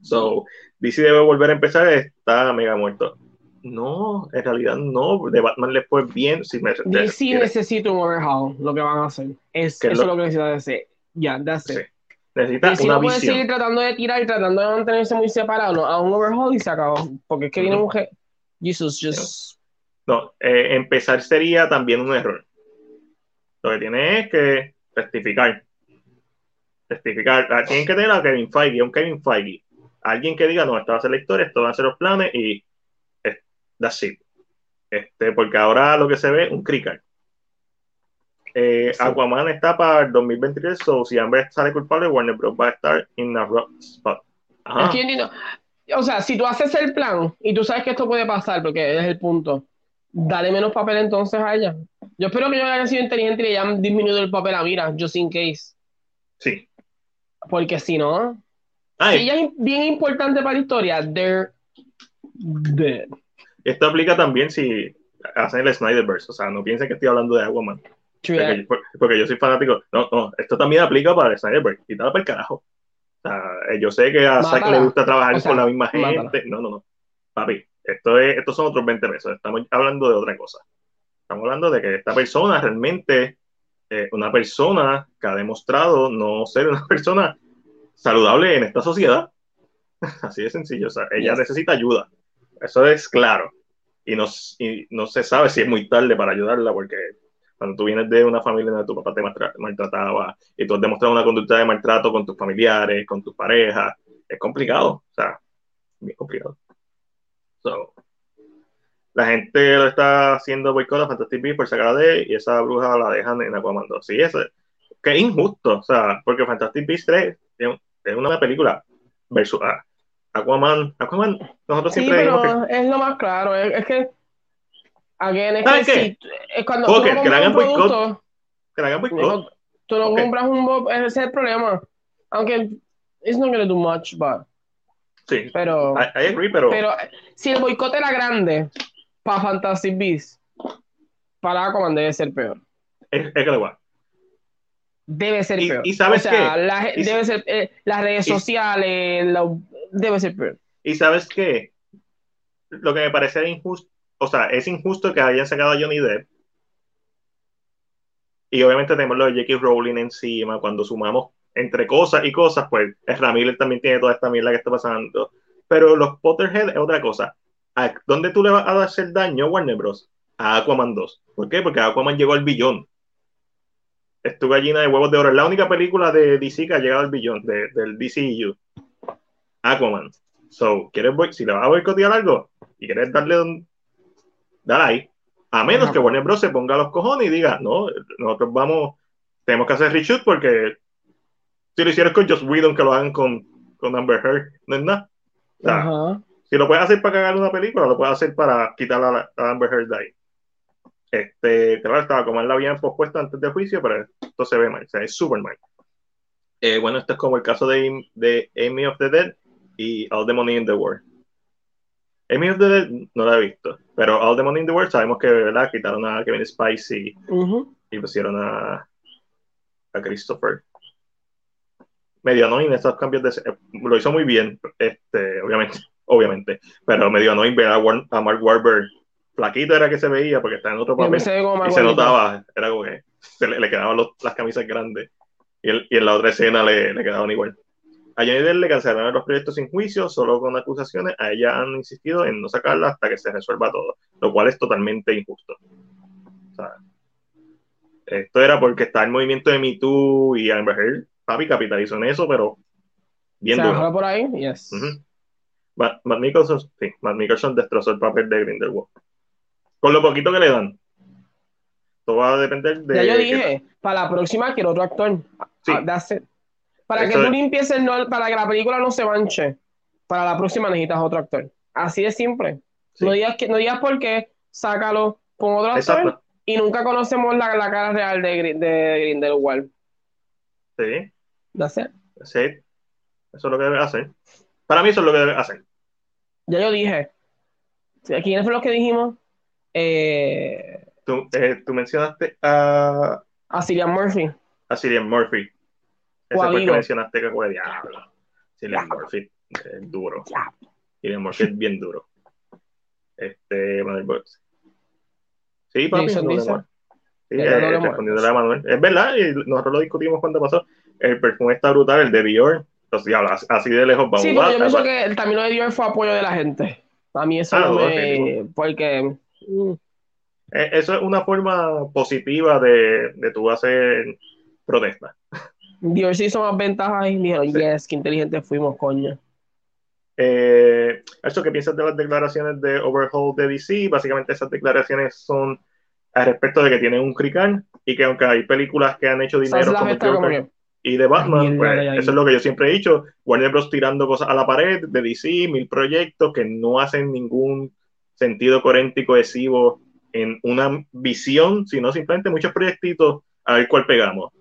So, DC debe volver a empezar, está mega muerto. No, en realidad no. De Batman le fue bien. Si me, DC necesita un overhaul, lo que van a hacer. Es, ¿Qué eso es lo- lo que necesita DC. Ya, that's Sí. it. necesita DC una no puede seguir tratando de tirar y tratando de mantenerse muy separado. No, a un overhaul y se acabó. Porque es que viene Ujú. un... je- Jesus, just... No, eh, empezar sería también un error. Lo que tiene es que rectificar. Rectificar. Ah, Tienen que tener a Kevin Feige, a un Kevin Feige. Alguien que diga, no, esta va a ser la historia, esto van a ser los planes y eh, that's it. Este, porque ahora lo que se ve, un crical. Eh, Sí. Aquaman está para el 2023, so si Amber sale culpable, Warner Bros. va a estar in a rock spot. Ajá. Es yo. O sea, si tú haces el plan y tú sabes que esto puede pasar, porque es el punto, dale menos papel entonces a ella. Yo espero que ellos hayan sido inteligentes y le hayan disminuido el papel a Mira, just in case. Sí. Porque si no, Ay, si ella es bien importante para la historia, they're dead. esto aplica también si hacen el Snyderverse. O sea, no piensen que estoy hablando de Aquaman. Porque, porque yo soy fanático. No, no, esto también aplica para el Snyderverse. Quítala para el carajo. O sea, eh, yo sé que a Zack le gusta trabajar O sea, con la misma mátala. gente. No, no, no. Papi, esto es, estos son otros 20 pesos. Estamos hablando de otra cosa. Estamos hablando de que esta persona realmente, eh, una persona que ha demostrado no ser una [LAUGHS] persona saludable en esta sociedad. [LAUGHS] Así de sencillo. O sea, ella Yes. necesita ayuda. Eso es claro. Y no, y no se sabe si es muy tarde para ayudarla, porque cuando tú vienes de una familia donde tu papá te maltra- maltrataba y tú has demostrado una conducta de maltrato con tus familiares, con tus parejas, es complicado. O sea, bien complicado. So, la gente lo está haciendo boicot a Fantastic Beasts por sacar a D y esa bruja la dejan en Aquaman 2. Sí, eso que es injusto, o sea, porque Fantastic Beasts 3 es un- es una película versus Aquaman. Aquaman, nosotros Sí, siempre dijimos que pero es lo más claro. Es, es que, again, es que ¿Sabes qué? si, es cuando tú que le hagan boicot. que le hagan boicot. tú no Ok. compras un bob, ese es el problema. Aunque, it's not gonna do much, but, Sí, pero, I, I agree, pero, pero si el boicot era grande para Fantasy Beasts, para Aquaman debe ser peor. es, es que va. Debe ser Y- peor. y ¿sabes o sea, qué? la ge- Y- debe ser, eh, las redes y- sociales, la- debe ser peor. Y sabes qué? Lo que me parece injusto, o sea, es injusto que hayan sacado a Johnny Depp. Y obviamente tenemos lo de J.K. Rowling encima. Cuando sumamos entre cosas y cosas, pues Miller también tiene toda esta mierda que está pasando. Pero los Potterhead es otra cosa. ¿A ¿Dónde tú le vas a hacer daño a Warner Bros? A Aquaman 2. ¿Por qué? Porque Aquaman llegó al billón. Es tu gallina de huevos de oro. Es la única película de DC que ha llegado al billón, de- del DCEU. Aquaman. So, ¿quieres si le vas a boicotear algo y quieres darle un. Dale ahí. A menos que Warner Bros. se ponga los cojones y diga, no, nosotros vamos, tenemos que hacer reshoot porque si lo hicieron con Joss Whedon, que lo hagan con, con Amber Heard, no es nada. O sea. Si lo puedes hacer para cagar una película, lo puedes hacer para quitar a, a Amber Heard de ahí. Este, claro, estaba como él la habían pospuesto antes del juicio, pero esto se ve mal, o sea, es super mal. Eh, bueno, esto es como el caso de, de Amy of the Dead y All the Money in the World. Amy of the Dead no la he visto, pero All the Money in the World sabemos que ¿verdad? quitaron a Kevin Spacey Ujú. y pusieron a, a Christopher. Medio annoying estos cambios de lo hizo muy bien, este, obviamente, obviamente, pero medio annoying ver a, War- a Mark Wahlberg flaquito era que se veía porque está en otro papel se y se notaba, era como que se le, le quedaban los- las camisas grandes y, el- y en la otra escena le, le quedaban igual. A Johnny Depp le cancelaron los proyectos sin juicio, solo con acusaciones. A ella han insistido en no sacarla hasta que se resuelva todo, lo cual es totalmente injusto. O sea, esto era porque está el movimiento de Me Too y Amber Heard, papi, capitalizó en eso, pero bien duro. bajó por ahí, yes. Matt, Matt Mickelson, sí, Matt Mickelson destrozó el papel de Grindelwald. Con lo poquito que le dan. Todo va a depender de. Ya yo dije, para la próxima quiero otro actor. Sí. Ah. Para Eso que tú es. limpies el no- para que la película no se manche. Para la próxima necesitas otro actor. Así de simple. Sí. No digas que, no digas por qué, sácalo con otro actor y nunca conocemos la, la cara real de, de Grindelwald. Sí, That's it. sí. Eso es lo que debe hacer. Para mí, eso es lo que debe hacer. Ya yo dije. ¿Quiénes fueron los que dijimos? Eh, Tú, eh, tú mencionaste a, a Cillian Murphy. a Cillian Murphy. Ese fue el que mencionaste que fue diablo. Cillian Murphy es duro. Ya. Cillian Murphy es bien duro. Este, Manuel Box. Sí, papi, Jason no dice. Sí, eh, no respondiéndole a Manuel. Es verdad, nosotros lo discutimos cuando pasó. El perfume está brutal, el de Dior. Entonces, así- de lejos vamos. Sí, pero yo pienso va- que el camino de Dios fue apoyo de la gente. A mí eso Ah, no ok, me. Porque. mm, Eh, Eso es una forma positiva de, de tú hacer protesta. Dios sí hizo más ventajas y dijeron, Sí. yes, qué inteligentes fuimos, coño. Eh, eso que piensas de las declaraciones de Overhaul de DC, básicamente esas declaraciones son al respecto de que tienen un crical y que aunque hay películas que han hecho dinero como Joker y de Batman, pues, eso es lo que yo siempre he dicho, Warner Bros. tirando cosas a la pared de DC, mil proyectos que no hacen ningún sentido coherente y cohesivo en una visión, sino simplemente muchos proyectitos a ver cuál pegamos.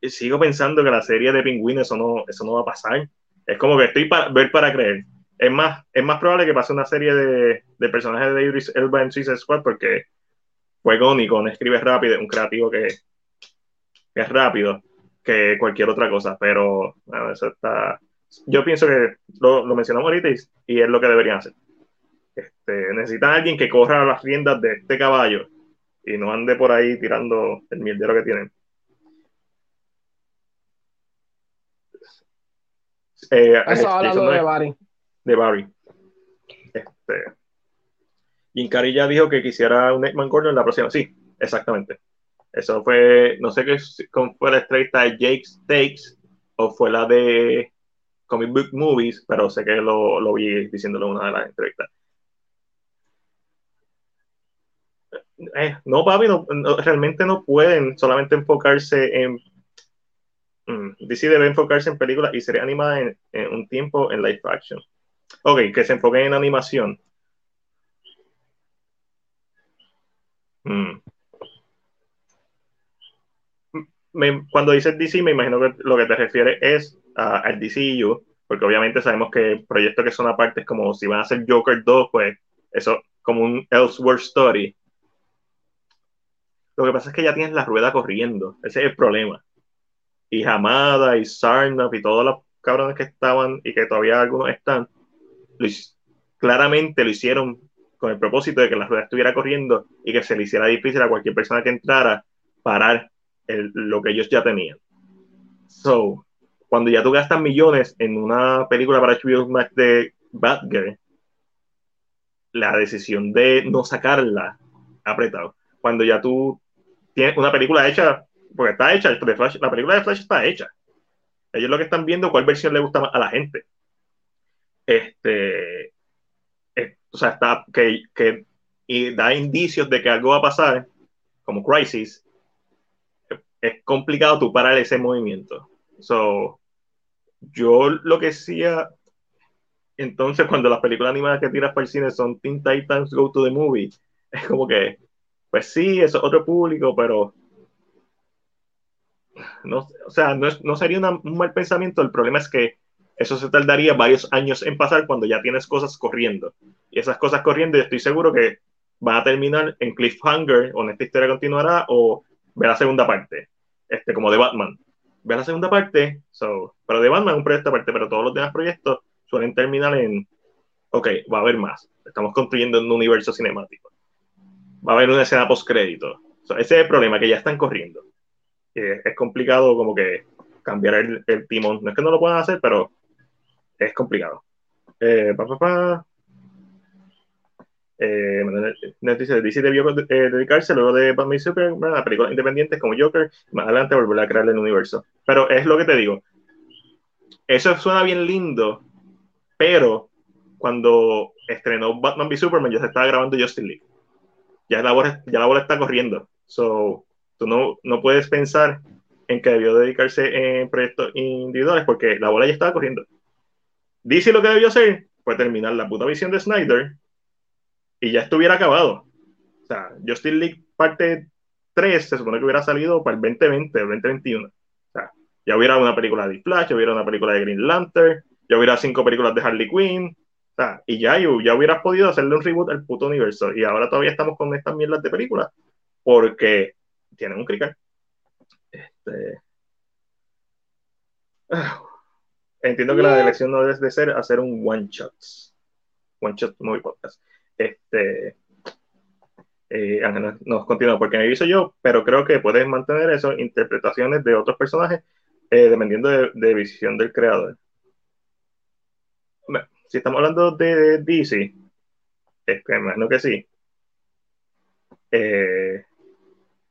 Y sigo pensando que la serie de Pingüinos eso no, eso no va a pasar. Es como que estoy para ver para creer. Es más, es más probable que pase una serie de, de personajes de Idris Elba en Suicide Squad porque fue Gónico, no escribe rápido, un creativo que, que es rápido que cualquier otra cosa, pero bueno, eso está. Yo pienso que lo, lo mencionamos ahorita y, y es lo que deberían hacer. Este, necesitan a alguien que corra las riendas de este caballo y no ande por ahí tirando el mierdero que tienen. Eh, eso hablando Jason de Knight- Barry. de Barry. Este, Jim ya dijo que quisiera un Nightman Gordon en la próxima. Sí, exactamente. Eso fue, no sé qué fue la estrella de Jake's Takes o fue la de Comic Book Movies, pero sé que lo, lo vi diciéndolo en una de las entrevistas. Eh, no, papi, no, realmente no pueden solamente enfocarse en. Mm, debe enfocarse en películas y series animadas en, en un tiempo en live action. Ok, que se enfoquen en animación. Mm. Me- cuando dices DC, me imagino que lo que te refieres es al DCU, porque obviamente sabemos que proyectos que son aparte, como si van a hacer Joker 2, pues eso como un Elseworld Story. Lo que pasa es que ya tienes la rueda corriendo, ese es el problema. Y Hamada y Sarnap y todos los cabrones que estaban y que todavía algunos están, claramente lo hicieron con el propósito de que la rueda estuviera corriendo y que se le hiciera difícil a cualquier persona que entrara parar lo que ellos ya tenían. So, cuando ya tú gastas millones en una película para HBO Max de Batgirl, la decisión de no sacarla apretado. Cuando ya tú tienes una película hecha, porque está hecha, de Flash, la película de Flash está hecha. Ellos lo que están viendo cuál versión le gusta más a la gente. Este, eh, o sea, está que, que y da indicios de que algo va a pasar, como Crisis, es complicado tú parar ese movimiento. So, yo lo que hacía, entonces, cuando las películas animadas que tiras para el cine son Teen Titans Go to the Movie, [LAUGHS] es como que, pues sí, es otro público, pero no, o sea, no, es- no sería un mal pensamiento. El problema es que eso se tardaría varios años en pasar cuando ya tienes cosas corriendo. Y esas cosas corriendo, estoy seguro que van a terminar en cliffhanger, o en esta historia continuará, o ve la segunda parte, este, como de Batman. Ve la segunda parte, so, pero de Batman es un proyecto aparte, pero todos los demás proyectos suelen terminar en, ok, va a haber más. Estamos construyendo un universo cinemático. Va a haber una escena post-crédito. ese es el problema, que ya están corriendo. es complicado como que cambiar el, el, timón. No es que no lo puedan hacer, pero es complicado. Eh. Eh, dice, DC debió eh, dedicarse luego de Batman y Superman a películas independientes como Joker, más adelante volver a crear el universo. Pero es lo que te digo. Eso suena bien lindo, pero cuando estrenó Batman v Superman ya se estaba grabando Justin League. Ya la bola, ya la bola está corriendo. So, tú no, no puedes pensar en que debió dedicarse en proyectos individuales porque la bola ya estaba corriendo. DC lo que debió hacer fue terminar la puta visión de Snyder y ya estuviera acabado. O sea, Justin League parte 3 se supone que hubiera salido para el 2020, el 2021. O sea, ya hubiera una película de Flash, ya hubiera una película de Green Lantern, ya hubiera cinco películas de Harley Quinn. O sea, y ya, ya hubieras podido hacerle un reboot al puto universo. Y ahora todavía estamos con estas mierdas de películas porque tienen un crical. Este... [SIGHS] Entiendo que la elección no debe de ser hacer un one shot. One shot movie podcast. Este, eh, nos continúa, porque me hizo yo, pero creo que puedes mantener eso, interpretaciones de otros personajes, eh, dependiendo de, visión del creador. Si estamos hablando de DC, es que imagino que sí. Eh,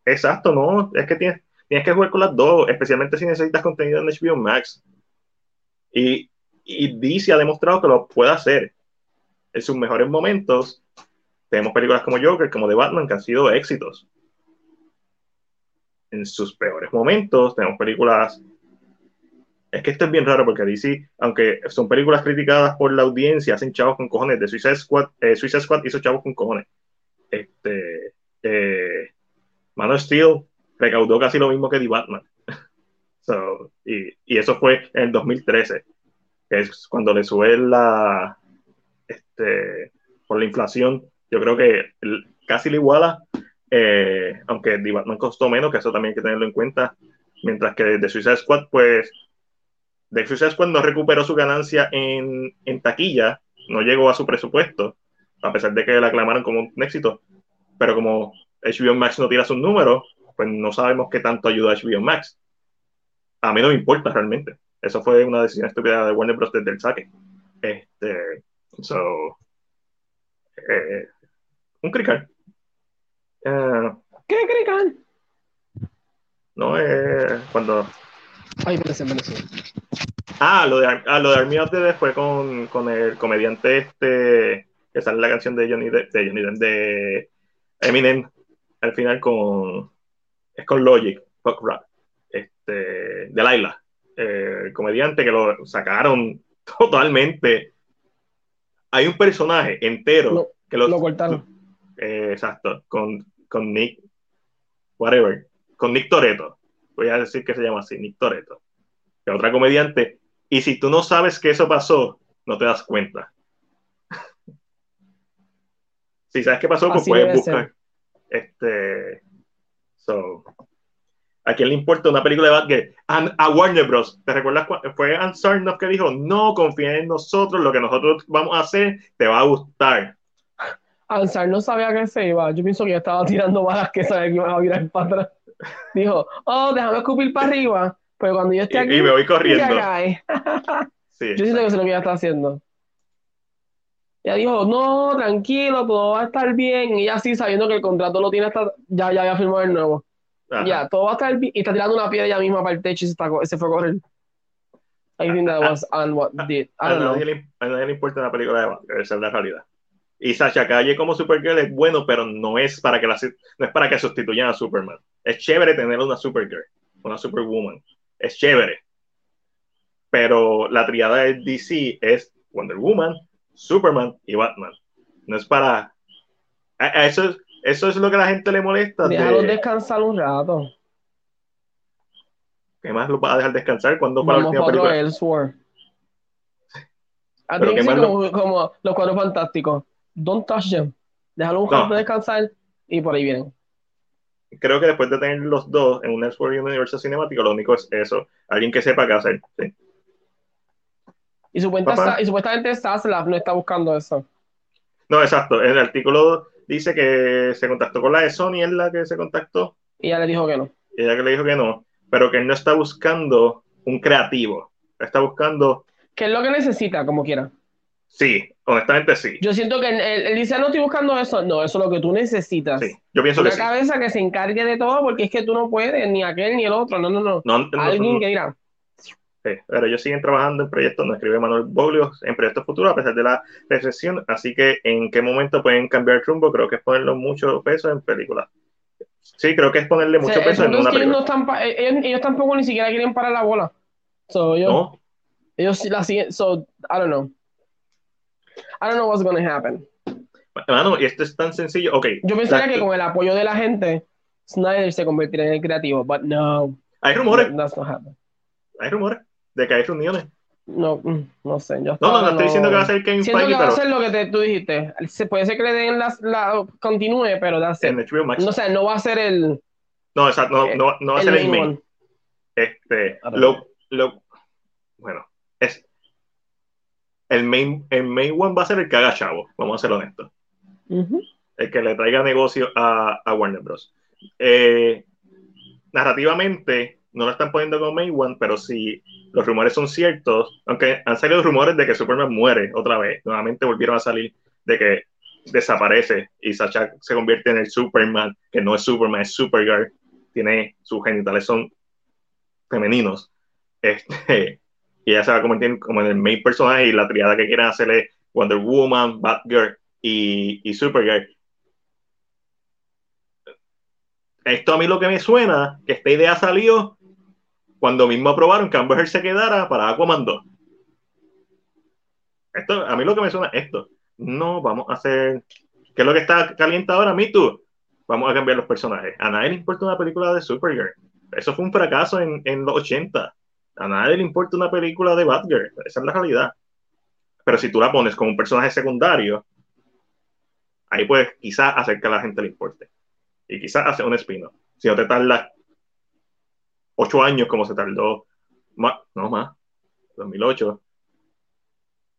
exacto, no, es que tienes, tienes que jugar con las dos, especialmente si necesitas contenido en HBO Max. Y, y DC ha demostrado que lo puede hacer en sus mejores momentos, tenemos películas como Joker, como de Batman, que han sido éxitos. En sus peores momentos, tenemos películas. Es que esto es bien raro porque DC, aunque son películas criticadas por la audiencia, hacen chavos con cojones. De Suicide Squad, eh, Suicide Squad hizo chavos con cojones. Este, eh, Man of Steel recaudó casi lo mismo que The Batman. [LAUGHS] y, y, eso fue en el 2013, que es cuando le sube la, este, por la inflación, yo creo que casi le iguala, eh, aunque no costó menos, que eso también hay que tenerlo en cuenta, mientras que de Suicide Squad, pues, de Suicide Squad no recuperó su ganancia en, en taquilla, no llegó a su presupuesto, a pesar de que la aclamaron como un éxito, pero como HBO Max no tira sus números, pues no sabemos qué tanto ayuda a HBO Max. A mí no me importa realmente. Eso fue una decisión estúpida de Warner Bros. desde el saque. Este, So, eh, un crical. Uh, ¿Qué crical? No, eh, cuando. Ay, parece, parece. Ah, lo de, ah, lo de Army of the fue con, con, el comediante este que sale la canción de Johnny de, de, Johnny de Eminem al final con es con Logic, Fuck Rap, este, de Laila, eh, el comediante que lo sacaron [LAUGHS] totalmente hay un personaje entero que lo, cortaron. Eh, exacto, con, con Nick, whatever, con Nick Toreto. Voy a decir que se llama así, Nick Toreto. Que otra comediante. Y si tú no sabes que eso pasó, no te das cuenta. [LAUGHS] si sabes qué pasó, pues puedes buscar. Este. So, ¿A quién le importa una película de Batgirl? A, Warner Bros. ¿Te recuerdas? Fue Ann Sarnoff que dijo, no, confía en nosotros, lo que nosotros vamos a hacer te va a gustar. Ansar no sabía que se iba. Yo pienso que ya estaba tirando balas que sabía que iba a virar para atrás. Dijo, oh, déjame escupir para arriba. Pero cuando yo esté aquí. Y, me voy corriendo. sí, yo siento que es lo que ella está haciendo. Ella dijo, no, tranquilo, todo va a estar bien. Y ella sí, sabiendo que el contrato lo tiene hasta. Ya, ya había firmado el nuevo. Ya, todo va a estar bien. Y está tirando una piedra ella misma para el techo y se, está, se fue a correr. I think that was on what [LAUGHS] did. I don't a, nadie Le, a nadie le importa la película de Batman, esa es la realidad. Y Sasha Calle como Supergirl es bueno, pero no es para que la, no es para que sustituyan a Superman. Es chévere tener una Supergirl, una Superwoman. Es chévere. Pero la triada de DC es Wonder Woman, Superman y Batman. No es para. eso es, eso es lo que a la gente le molesta. Déjalo descansar un rato. ¿Qué más lo va a dejar descansar? cuando para la última película? A Pero ti sí, como, como los cuadros fantásticos. Don't touch them. Déjalo un No. rato descansar y por ahí vienen. Creo que después de tener los dos en un Network y un universo cinemático, lo único es eso. Alguien que sepa qué hacer. ¿sí? Y, supuestamente Zaslav no está buscando eso. No, exacto. El artículo dice que se contactó con la de Sony, es la que se contactó. Y ella le dijo que no. Y ella que le dijo que no. Pero que él no está buscando un creativo. Está buscando. Que es lo que necesita, como quiera. Sí, honestamente sí. Yo siento que él, él- dice, no estoy buscando eso. No, eso es lo que tú necesitas. Sí, yo pienso Una que sí. cabeza que se encargue de todo, porque es que tú no puedes, ni aquel ni el otro. No, no, no. No, no- Alguien no- que dirá, sí, pero ellos siguen trabajando en proyectos, nos escribe Manuel Boglio, en proyectos futuros a pesar de la recesión, así que en qué momento pueden cambiar el rumbo, creo que es ponerle mucho peso en películas. Sí, creo que es ponerle O mucho sea, peso en una no película. están pa- ellos, ellos tampoco ni siquiera quieren parar la bola. So, ellos, No, ellos la siguen. So, I don't know. I don't know what's going to happen. Mano, y esto es tan sencillo. Ok, Yo pensaría que con el apoyo de la gente, Snyder se convertiría en el creativo, but no. hay rumores, That's not happening. hay rumores de que hay reuniones. No, mm, no sé. Yo No, no, no estoy diciendo que va a ser Kevin Siento Feige, que va a ser lo que te- tú dijiste. Se puede ser que le den la, la continúe, pero that's en HBO Max. No sé, no va a ser el, No, exacto, no, no, no va a el ser el main one. Este, lo, lo, bueno, es el main, el main one va a ser el que haga chavo, vamos a ser honestos. Ujú. El que le traiga negocio a, a Warner Bros. Eh, narrativamente, no lo están poniendo como main one, pero si los rumores son ciertos, aunque han salido rumores de que Superman muere otra vez, nuevamente volvieron a salir de que desaparece y Sacha se convierte en el Superman, que no es Superman, es Supergirl, tiene sus genitales son femeninos. Este, y ella se va a convertir como en el main personaje y la triada que quieren hacer es Wonder Woman, Batgirl y, y Supergirl. Esto a mí lo que me suena, que esta idea salió cuando mismo aprobaron que Amber Heard se quedara para Aquaman 2. Esto, a mí lo que me suena es esto. No, vamos a hacer... ¿Qué es lo que está caliente ahora? Me Too. Vamos a cambiar los personajes. A nadie le importa una película de Supergirl. Eso fue un fracaso en, los 80. A nadie le importa una película de Batgirl. Esa es la realidad. Pero si tú la pones como un personaje secundario, ahí puedes quizás hacer que a la gente le importe. Y quizás hacer un spin-off. Si no te tardas ocho años como se tardó, más, no más, 2008.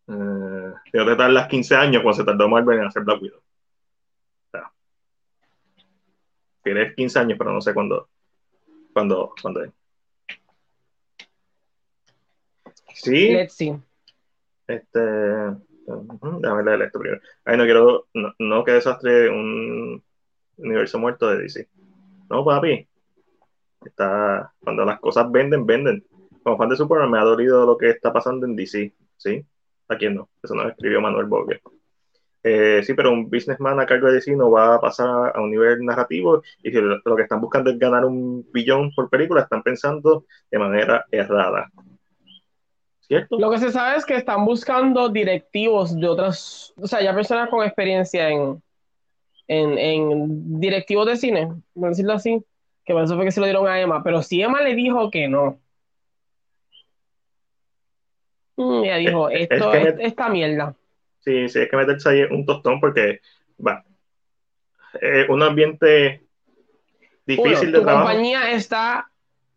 Eh, te tardas 15 años como se tardó Marvel en hacer Black Widow. O sea, tienes 15 años, pero no sé cuándo. Cuándo, cuándo es. Sí, Let's see. este. Déjame leer esto primero. Ay, no quiero. No, no que desastre un universo muerto de DC. No, papi. Está, cuando las cosas venden, venden. Como fan de Superman me ha dolido lo que está pasando en DC. ¿Sí? ¿A quién no? Eso nos escribió Manuel Bogue. Eh, sí, pero un businessman a cargo de DC no va a pasar a un nivel narrativo y si lo, que están buscando es ganar un billón por película, están pensando de manera errada. ¿Cierto? Lo que se sabe es que están buscando directivos de otras, o sea, ya personas con experiencia en, en, en directivos de cine, por decirlo así, que por eso fue que se lo dieron a Emma, pero si Emma le dijo que no, mm, ella dijo, Es- es esto me- es esta mierda. Sí, sí, hay que meterse ahí un tostón porque va. eh, un ambiente Uno, difícil de tu trabajo. compañía está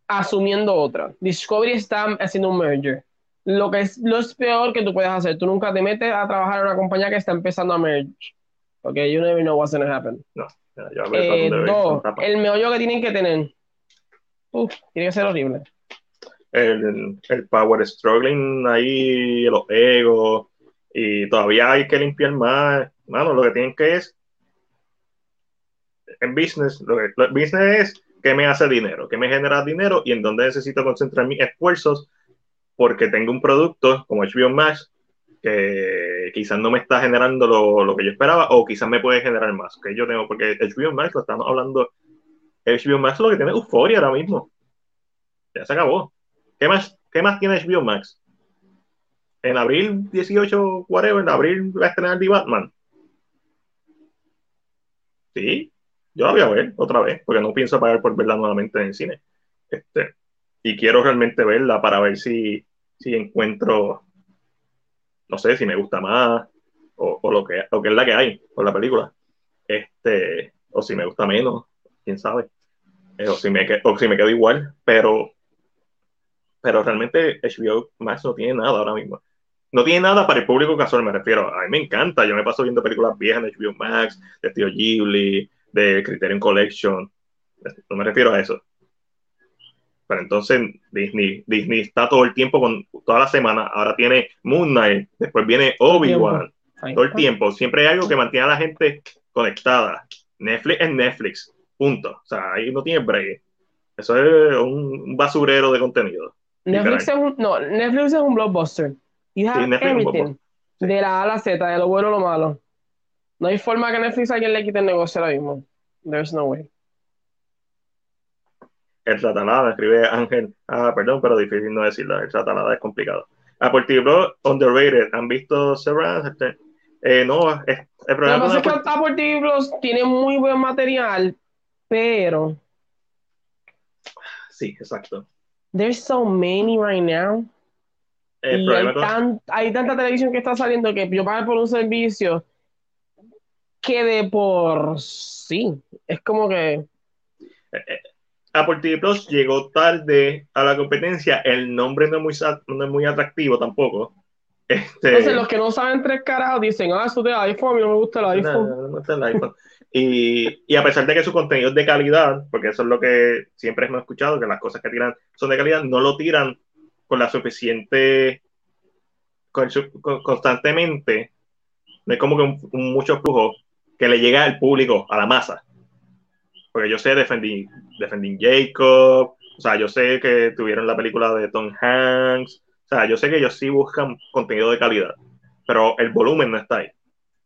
asumiendo otra. Discovery está haciendo un merger. Lo que es lo es peor que tú puedes hacer. Tú nunca te metes a trabajar en una compañía que está empezando a merge. Porque you never know what's gonna happen. Ya, yo Eh, dos, el meollo que tienen que tener. Uf, tiene que ser horrible. el, el power struggling ahí, los egos, y todavía hay que limpiar más. Mano, lo que tienen que es, en business, lo que lo- business es qué me hace dinero, qué me genera dinero y en dónde necesito concentrar mis esfuerzos porque tengo un producto como HBO Max que quizás no me está generando lo, lo que yo esperaba o quizás me puede generar más que yo tengo, porque HBO Max lo estamos hablando, HBO Max lo que tiene euforia ahora mismo. Ya se acabó. ¿Qué más, ¿Qué más tiene HBO Max? En abril 18, whatever, en abril va a estrenar The Batman. Sí, yo la voy a ver otra vez, porque no pienso pagar por verla nuevamente en el cine. Este, y quiero realmente verla para ver si, si encuentro no sé si me gusta más o, o lo, que, lo que es la que hay con la película. Este, o si me gusta menos, quién sabe. Eh, o, si me, o quedo igual, pero, pero realmente HBO Max no tiene nada ahora mismo. No tiene nada para el público casual, me refiero. A mí me encanta, yo me paso viendo películas viejas de HBO Max, de Studio Ghibli, de Criterion Collection. No me refiero a eso. Pero entonces Disney, Disney está todo el tiempo con toda la semana. Ahora tiene Moon Knight, después viene Obi-Wan. Todo el tiempo. Siempre hay algo que mantiene a la gente conectada. Netflix es Netflix. Punto. O sea, ahí no tiene break. Eso es un basurero de contenido. Netflix es un, no, Netflix es un blockbuster. You have sí, everything. De la A a la Z, de lo bueno o lo malo. No hay forma que Netflix a alguien le quite el negocio ahora mismo. There's no way. El Satanada, escribe Ángel. Ah, perdón, pero difícil no decirlo. El Satanada es complicado. Apple TV Plus, underrated. ¿Han visto Severance? Este, eh, no, es, el problema Lo que pasa es que TV Plus tiene muy buen material, pero. Sí, exacto. There's so many right now. y hay, tan, hay, tanta televisión que está saliendo que yo pago por un servicio que de por sí. Es como que. Apple TV Plus llegó tarde a la competencia. El nombre no es muy, no es muy atractivo tampoco. Este... Entonces, los que no saben tres carajos dicen, ah, eso de iPhone, a mí no me gusta el iPhone. No, no me gusta el iPhone. Y, y, a pesar de que su contenido es de calidad, porque eso es lo que siempre hemos escuchado, que las cosas que tiran son de calidad, no lo tiran con la suficiente, con, constantemente, no es como que un, mucho flujo que le llega al público, a la masa. Porque yo sé Defending, Defending Jacob, o sea, yo sé que tuvieron la película de Tom Hanks, o sea, yo sé que ellos sí buscan contenido de calidad, pero el volumen no está ahí.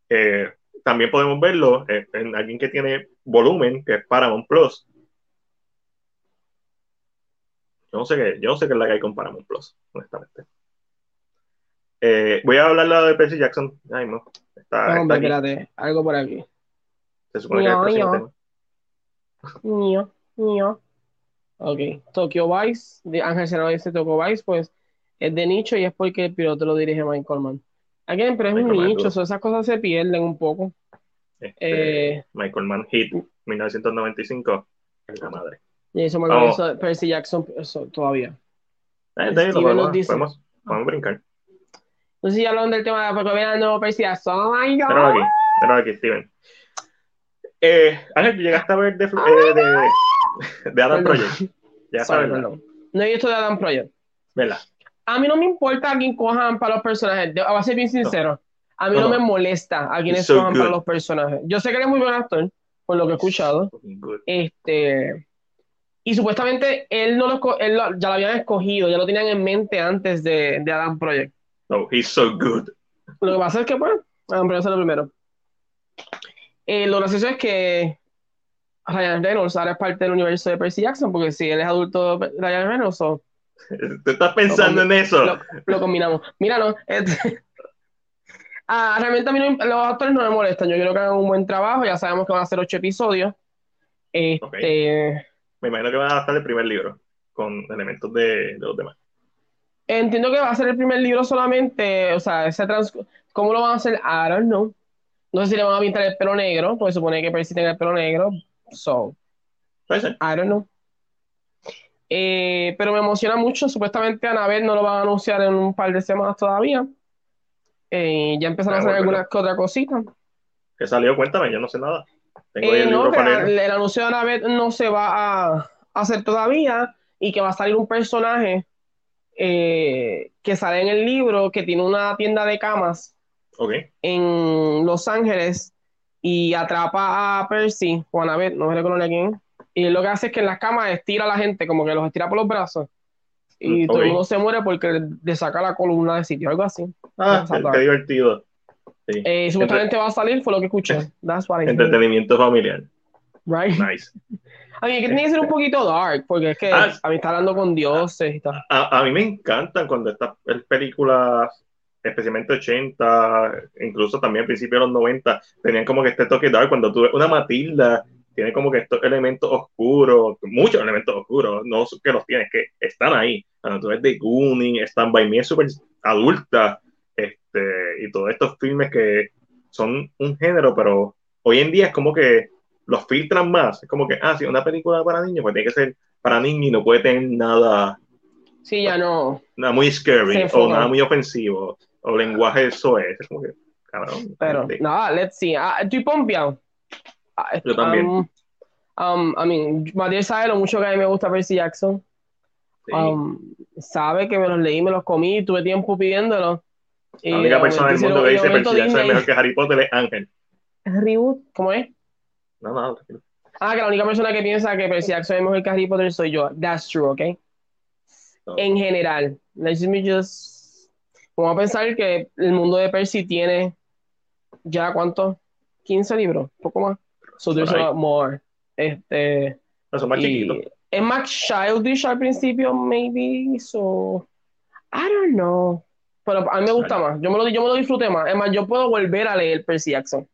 Eh, también podemos verlo en, alguien que tiene volumen, que es Paramount Plus. Yo no sé qué, yo no sé qué es la que hay con Paramount Plus, honestamente. Eh, voy a hablar de Percy Jackson. Ay, no. Está, no, espérate, algo por aquí. Se supone que es el Mío, mío. Ok, Tokyo Vice, de Ángel Senado dice Tokyo Vice, pues es de nicho y es porque el piloto lo dirige Michael Mann. Again, pero es un nicho, esas cosas se pierden un poco. Este, eh, Michael Mann Hit, 1995, es la madre. Y eso me acuerdo Percy Jackson todavía. Eh, de ahí lo podemos, podemos, podemos, brincar. No sé si hablan del tema de porque vean no Percy Jackson. Oh my God. Pero aquí, pero aquí, Steven. Eh, Ángel, llegaste a ver de, eh, de, de Adam Project? Ya sabes. No he visto de Adam Project. Vela a mí no me importa a quién cojan para los personajes. Voy a ser bien sincero. A mí no, me molesta a quienes cojan para los personajes. Yo sé que eres muy buen actor, por lo que he escuchado. Este. Y supuestamente él no lo, él ya lo habían escogido, ya lo tenían en mente antes de, de Adam Project. Oh, he's so good. Lo que pasa es que, bueno, Adam Project es lo primero. Eh, lo gracioso es que Ryan Reynolds ahora es parte del universo de Percy Jackson, porque si él es adulto, Ryan Reynolds, o ¿Tú estás pensando en eso? Lo, combinamos. Míralo. [LAUGHS] Este, ah, realmente a mí los actores no me molestan. Yo quiero que hagan un buen trabajo. Ya sabemos que van a ser ocho episodios. Este, Me imagino que van a adaptar el primer libro con elementos de, los demás. Entiendo que va a ser el primer libro solamente. O sea, ese trans ¿cómo lo van a hacer? I don't know. No sé si le van a pintar el pelo negro, porque supone que Percy tiene el pelo negro. So, I don't know. Eh, pero me emociona mucho. Supuestamente Anabel no lo van a anunciar en un par de semanas todavía. Eh, ya empezaron a hacer algunas que otra cosita. ¿Qué salió? Cuéntame, yo no sé nada. Eh, el, no, el, anuncio de Anabel no se va a hacer todavía y que va a salir un personaje que sale en el libro que tiene una tienda de camas en Los Ángeles y atrapa a Percy o Anabel, no me recuerdo quién y lo que hace es que en las camas estira a la gente, como que los estira por los brazos. Y mm, todo el mundo se muere porque le saca la columna de sitio, algo así. Ah, qué divertido. Sí. Eh, supuestamente va a salir, fue lo que escuché. [LAUGHS] Entretenimiento familiar. Right. Nice. [LAUGHS] A mí que tiene que ser un poquito dark, porque es que ah, a mí está hablando con dioses y tal. A, a, mí me encantan cuando estas películas, especialmente 80, incluso también a principios de los 90, tenían como que este toque dark. Cuando tuve una Matilda tiene como que estos elementos oscuros, muchos elementos oscuros, no que los tienes, que están ahí. Cuando tú ves The Gooning, Stand By Me es súper adulta, este, este, y todos estos filmes que son un género, pero hoy en día es como que los filtran más. Es como que, ah, si una película para niños, pues tiene que ser para niños y no puede tener nada. Sí, ya no. Nada muy scary o nada muy ofensivo o lenguaje eso es. Como que. Pero, nada, let's see. Ah, estoy pompeado. Ah, Yo también. Um, um, I mean, Matías sabe lo mucho que a mí me gusta Percy Jackson. Um, sabe que me los leí, me los comí, tuve tiempo pidiéndolo. La única persona del mundo que dice Percy Jackson es mejor que Harry Potter es Ángel. ¿Reboot? ¿Cómo es? No, no, Ah, que la única persona que piensa que Percy Jackson es mejor que Harry Potter soy yo. That's true, ¿ok? En general. Let me just... Vamos a pensar que el mundo de Percy tiene ya, ¿cuánto? 15 libros, poco más. So there's a lot more. Este... No, son más chiquitos es más childish al principio, maybe, so I don't know. Pero a mí me gusta más. Yo me, lo, yo me lo disfruté más. Es más, yo puedo volver a leer Percy Jackson.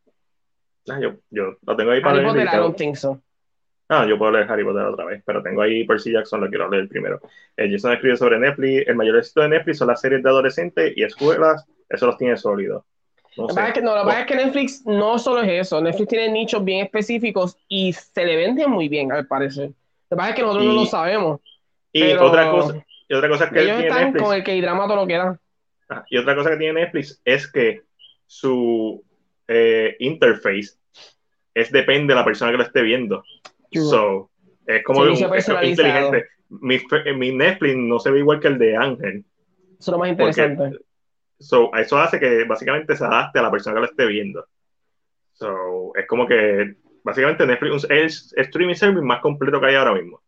Ah, yo, yo lo tengo ahí para Harry leer. Potter, I don't think so. Ah, yo puedo leer Harry Potter otra vez, pero tengo ahí Percy Jackson, lo quiero leer primero. Eh, Jason escribe sobre Netflix. El mayor éxito de Netflix son las series de adolescentes y escuelas. Eso los tiene sólidos. No lo, que, no, lo que pasa es que Netflix no solo es eso. Netflix tiene nichos bien específicos y se le venden muy bien, al parecer. Lo que pasa es que nosotros no lo sabemos. Y otra cosa, y otra cosa que ellos tiene están Netflix, con el que drama todo lo que da. Ah, y otra cosa que tiene Netflix es que su eh, interface es depende de la persona que lo esté viendo. So, es como un, es inteligente. Mi, mi, Netflix no se ve igual que el de Ángel. Eso es lo más interesante. so, eso hace que básicamente se adapte a la persona que lo esté viendo. So, es como que básicamente Netflix es el streaming service más completo que hay ahora mismo.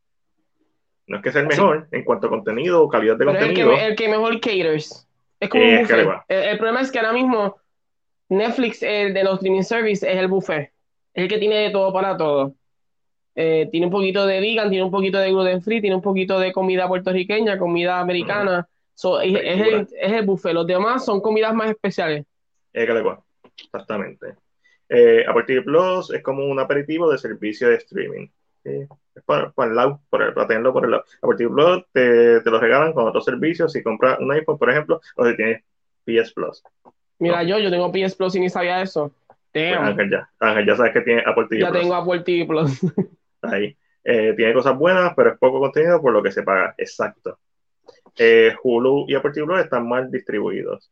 No es que sea el mejor en cuanto a contenido o calidad de contenido. El que, el que mejor caters. Es como un buffet. El, problema es que ahora mismo Netflix, el de los streaming service, es el buffet. Es el que tiene de todo para todo. Eh, tiene un poquito de vegan, tiene un poquito de gluten free, tiene un poquito de comida puertorriqueña, comida americana. es, el, es, el, buffet. Los demás son comidas más especiales. Es que Exactamente. Eh, Apple Plus es como un aperitivo de servicio de streaming. es para, el lado, para, tenerlo por el lado. Apple Plus te, te, lo regalan con otros servicios si compras un iPhone, por ejemplo, o si tienes PS Plus. Mira, yo, yo tengo PS Plus y ni sabía eso. Pues Ángel, ya, Ángel, ya sabes que tiene Apple TV ya tengo Apple TV Plus. [LAUGHS] Ahí. Eh, tiene cosas buenas, pero es poco contenido por lo que se paga. Exacto. Eh, Hulu y Apple TV están mal distribuidos.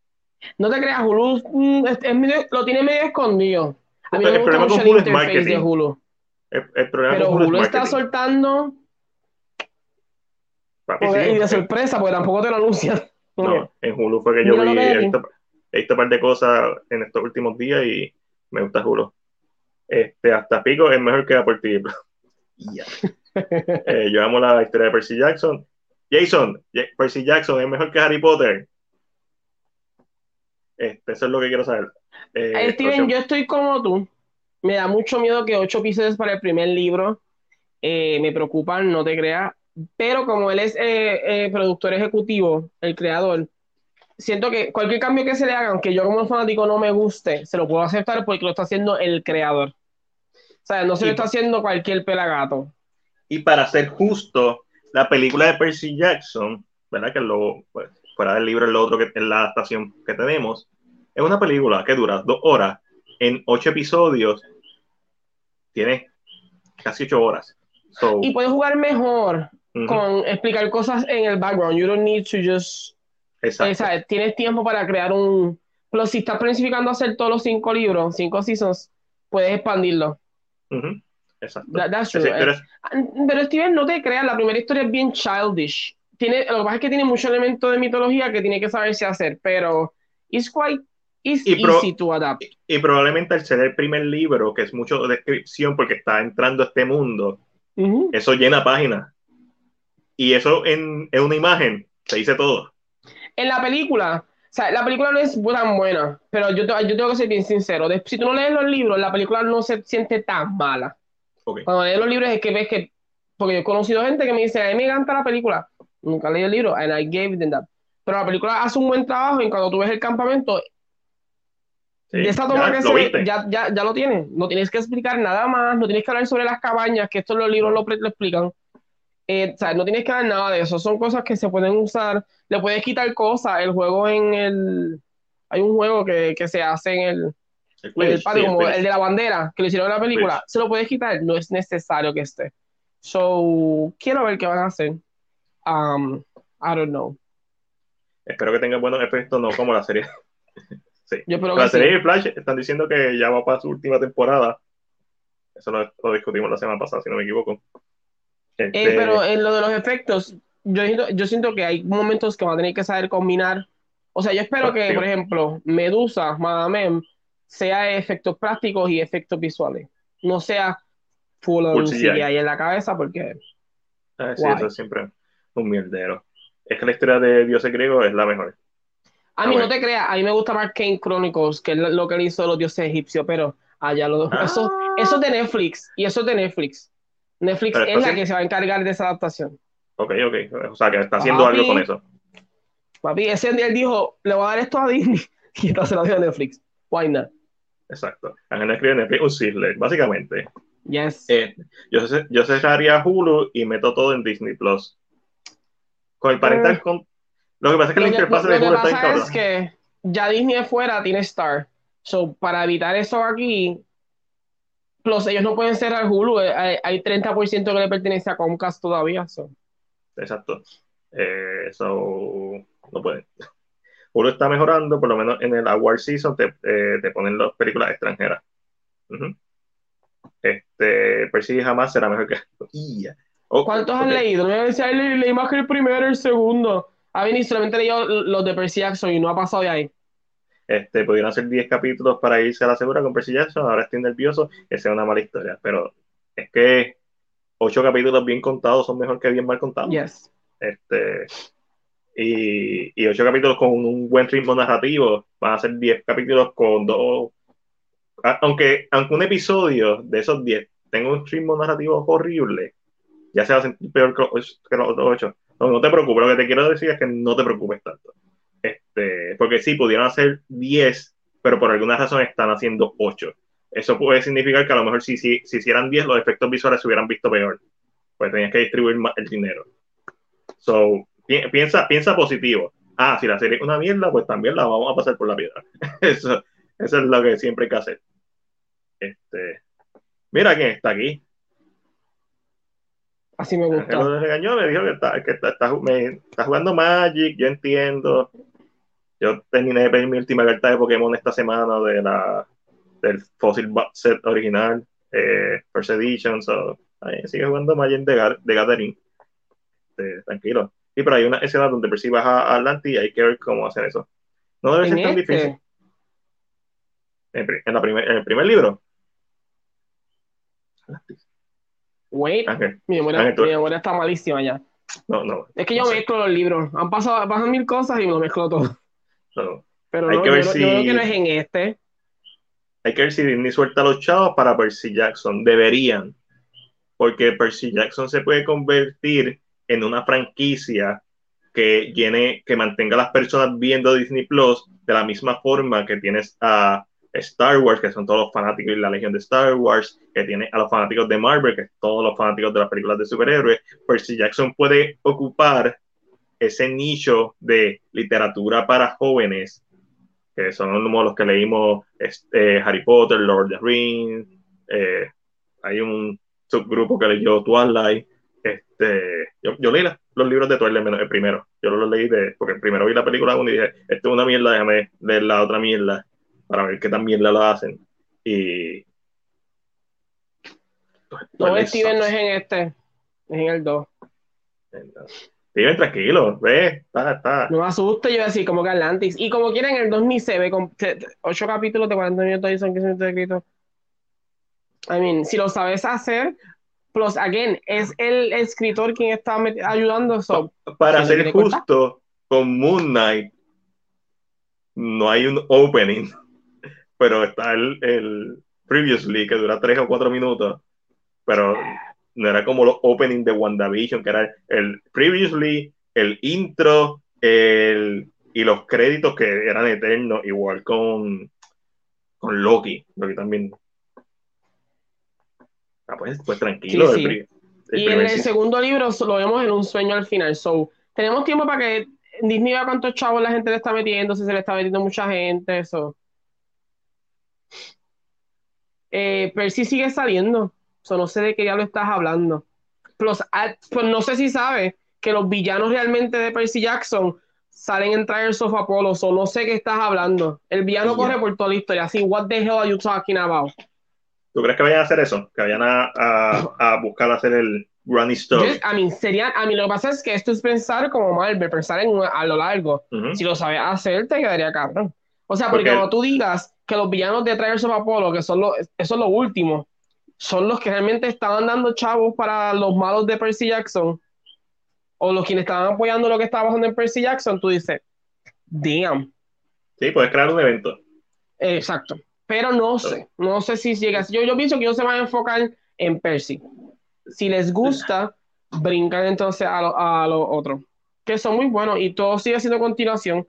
No te creas, Hulu mm, lo tiene medio escondido. A mí el, problema con Hulu es marketing. Hulu. El, problema Pero con Hulu, está soltando. y de sorpresa, porque tampoco te lo anuncian. [LAUGHS] No, en Hulu fue que yo vi. He visto, he visto, un par de cosas en estos últimos días y me gusta Hulu. Este, hasta Pico es mejor que Apple TV. [LAUGHS] Eh, yo amo la historia de Percy Jackson. Jason, Percy Jackson es mejor que Harry Potter. Este, eso es lo que quiero saber. Eh, Steven, yo estoy como tú. Me da mucho miedo que ocho pisos para el primer libro. Eh, me preocupan, no te creas. Pero como él es eh, productor ejecutivo, el creador, siento que cualquier cambio que se le haga, aunque yo como fanático no me guste, se lo puedo aceptar porque lo está haciendo el creador. O sea, no se lo está haciendo cualquier pelagato. Y para ser justo, la película de Percy Jackson, ¿verdad? Que lo, pues, fuera del libro, el otro que es la adaptación que tenemos, es una película que dura dos horas en ocho episodios. Tiene casi ocho horas. y puedes jugar mejor con explicar cosas en el background. You don't need to just. Exacto. tienes tiempo para crear un. Pero si estás planificando hacer todos los cinco libros, cinco seasons, puedes expandirlo. Exacto. pero, pero, Steven, no te creas, la primera historia es bien childish. Tiene, lo que pasa es que tiene mucho elemento de mitología que tiene que saberse hacer, pero it's quite y, probablemente al ser el primer libro, que es mucho descripción porque está entrando a este mundo, eso llena páginas. Y eso en, una imagen se dice todo. En la película, sea, la película no es tan buena, pero yo, yo tengo que ser bien sincero. si tú no lees los libros, la película no se siente tan mala. Cuando lees los libros es que ves que, porque yo he conocido gente que me dice, a mí me encanta la película. Nunca leí el libro, and I gave them that. Pero la película hace un buen trabajo y cuando tú ves el campamento, de esa toma que se ya, ya, ya, lo tienes. No tienes que explicar nada más, no tienes que hablar sobre las cabañas, que esto los libros lo, lo explican. Eh, o sea, no tienes que hablar nada de eso. Son cosas que se pueden usar. Le puedes quitar cosas. El juego en el. hay un juego que, que se hace en el, El el sí, como de la bandera, que lo hicieron en la película, Quidditch. se lo puedes quitar, no es necesario que esté. So, quiero ver qué van a hacer. Um, I don't know. Espero que tenga buenos efectos, no como la serie. [LAUGHS] sí. Yo espero la que serie sí. de Flash están diciendo que ya va para su última temporada. Eso lo, lo discutimos la semana pasada, si no me equivoco. Este, Eh, pero en lo de los efectos, yo siento, yo siento que hay momentos que van a tener que saber combinar. O sea, yo espero que, Práctico. por ejemplo, Medusa, Madame sea efectos prácticos y efectos visuales. No sea full Full CGI. CGI en la cabeza, porque ah, sí, eso es siempre un mierdero. Es que la historia de dioses griegos es la mejor. a mí no te creas, a mí me gusta más Kane Chronicles, que es lo que él hizo los dioses egipcios, pero allá lo Ah. eso, eso es de Netflix, y eso es de Netflix. Netflix es la que se va a encargar de esa adaptación. Ok, ok. O sea, que está haciendo Papi. algo con eso. Papi, ese día él dijo, le voy a dar esto a Disney, [LAUGHS] y esta se la dio a Netflix. Why not? Exacto. Ángel escribe Netflix un Sizzler, básicamente. Yes. Eh, yo, yo cerraría Hulu y meto todo en Disney Plus. Con el parental con... Lo que pasa es que la que, interfaz de que Hulu está bien pasa es que ya Disney afuera tiene Star. So, para evitar eso aquí, plus ellos no pueden cerrar Hulu, eh, hay, hay 30% que le pertenece a Comcast todavía. so. Exacto. Eh, so, no puede. Hulu está mejorando, por lo menos en el Award Season te, eh, te ponen las películas extranjeras. Este, Percy jamás será mejor que. [LAUGHS] ¿Cuántos han ok. leído? No me voy a decir, "Ay, leí, más que el primero y el segundo. A y solamente leí los de Percy Jackson y no ha pasado de ahí. Este, pudieron hacer 10 capítulos para irse a la segura con Percy Jackson. Ahora estoy nervioso que sea una mala historia. Pero es que 8 capítulos bien contados son mejor que bien mal contados. Yes. Este, y, y 8 capítulos con un buen ritmo narrativo van a ser 10 capítulos con dos. Aunque, aunque un episodio de esos 10 tenga un ritmo narrativo horrible, ya se va a sentir peor que los, que los otros 8. No, no te preocupes, lo que te quiero decir es que no te preocupes tanto. Este, porque sí, pudieron hacer 10, pero por alguna razón están haciendo 8. Eso puede significar que a lo mejor si, si, si hicieran 10, los efectos visuales se hubieran visto peor. Pues tenías que distribuir más el dinero. So, pi- piensa, piensa positivo. Ah, si la serie es una mierda, pues también la vamos a pasar por la piedra. [LAUGHS] Eso, eso es lo que siempre hay que hacer. Este, mira quién está aquí. Así me gusta. lo regañó, me dijo que está, que está, está- me- está jugando Magic, yo entiendo. Yo terminé de pedir mi última carta de Pokémon esta semana de la del Fossil Set original, eh, First Edition, so, ahí sigue jugando Magic de, Ga- de Gathering. Este, tranquilo. Sí, pero hay una escena donde percibas a Atlanti y hay que ver cómo hacer eso. No debe ser tan este, difícil. En, en la primer- en el primer libro. wait, Ángel, mi memoria, Ángel, mi memoria está malísima ya. no, no. Es que yo mezclo los libros. Han pasado, pasan mil cosas y me lo mezclo todo. Pero Hay no, que ver si- yo creo que no es en este. Hay que ver si Disney suelta los chavos para Percy Jackson. Deberían. Porque Percy Jackson se puede convertir en una franquicia que llene, que mantenga a las personas viendo Disney Plus de la misma forma que tienes a Star Wars, que son todos los fanáticos y la legión de Star Wars, que tiene a los fanáticos de Marvel, que son todos los fanáticos de las películas de superhéroes. Percy Jackson puede ocupar ese nicho de literatura para jóvenes que son los que leímos este, Harry Potter, Lord of the Rings, eh, hay un subgrupo que leyó Twilight, este, yo, yo leí la- los libros de Twilight el primero, yo los leí de, porque primero vi la película y dije, esto es una mierda, déjame leer la otra mierda para ver qué tan mierda lo hacen, y... No, Steven no es en este. Es en el 2. Steven, tranquilo, ve, está, está, No me asuste, yo decir como que Atlantis. Y como quieren, el 2 ni se ve. Con 8 capítulos de 40 minutos y son 15 minutos de escrito. I mean, si lo sabes hacer, plus, again, es el escritor quien está ayudando. So, para ser justo con Moon Knight no hay un opening [LAUGHS] pero está el, el previously que dura tres o cuatro minutos pero no era como los openings de WandaVision que era el previously el intro el, y los créditos que eran eternos igual con con Loki Loki también ah, pues, pues tranquilo Sí, el sí. el y en el segundo libro lo vemos en un sueño al final. So, tenemos tiempo para que Disney a cuántos chavos la gente le está metiendo, si se le está metiendo mucha gente, eso. Eh, Percy sigue saliendo. So, no sé de qué ya lo estás hablando. Plus, ah, pues no sé si sabes que los villanos realmente de Percy Jackson salen en Trials of Apollo. O no sé qué estás hablando. El villano corre por toda la historia. Así, what the hell are you talking about? ¿Tú crees que vayan a hacer eso? Que vayan a, a, a buscar hacer el Granny Story. A mí sería, a mí lo que pasa es que esto es pensar como Marvel, pensar en a lo largo. Si lo sabes hacer, te quedaría cabrón. O sea, porque Porque- cuando tú digas que los villanos de Trials of Apollo, que son los, eso es lo último, son los que realmente estaban dando chavos para los malos de Percy Jackson, o los quienes estaban apoyando lo que estaba pasando en Percy Jackson, tú dices, damn. Sí, puedes crear un evento. Exacto. Pero no sé, no sé si llegas. Yo, yo pienso que ellos se van a enfocar en Percy. Si les gusta, brincan entonces a los a lo otros, que son muy buenos y todo sigue siendo continuación.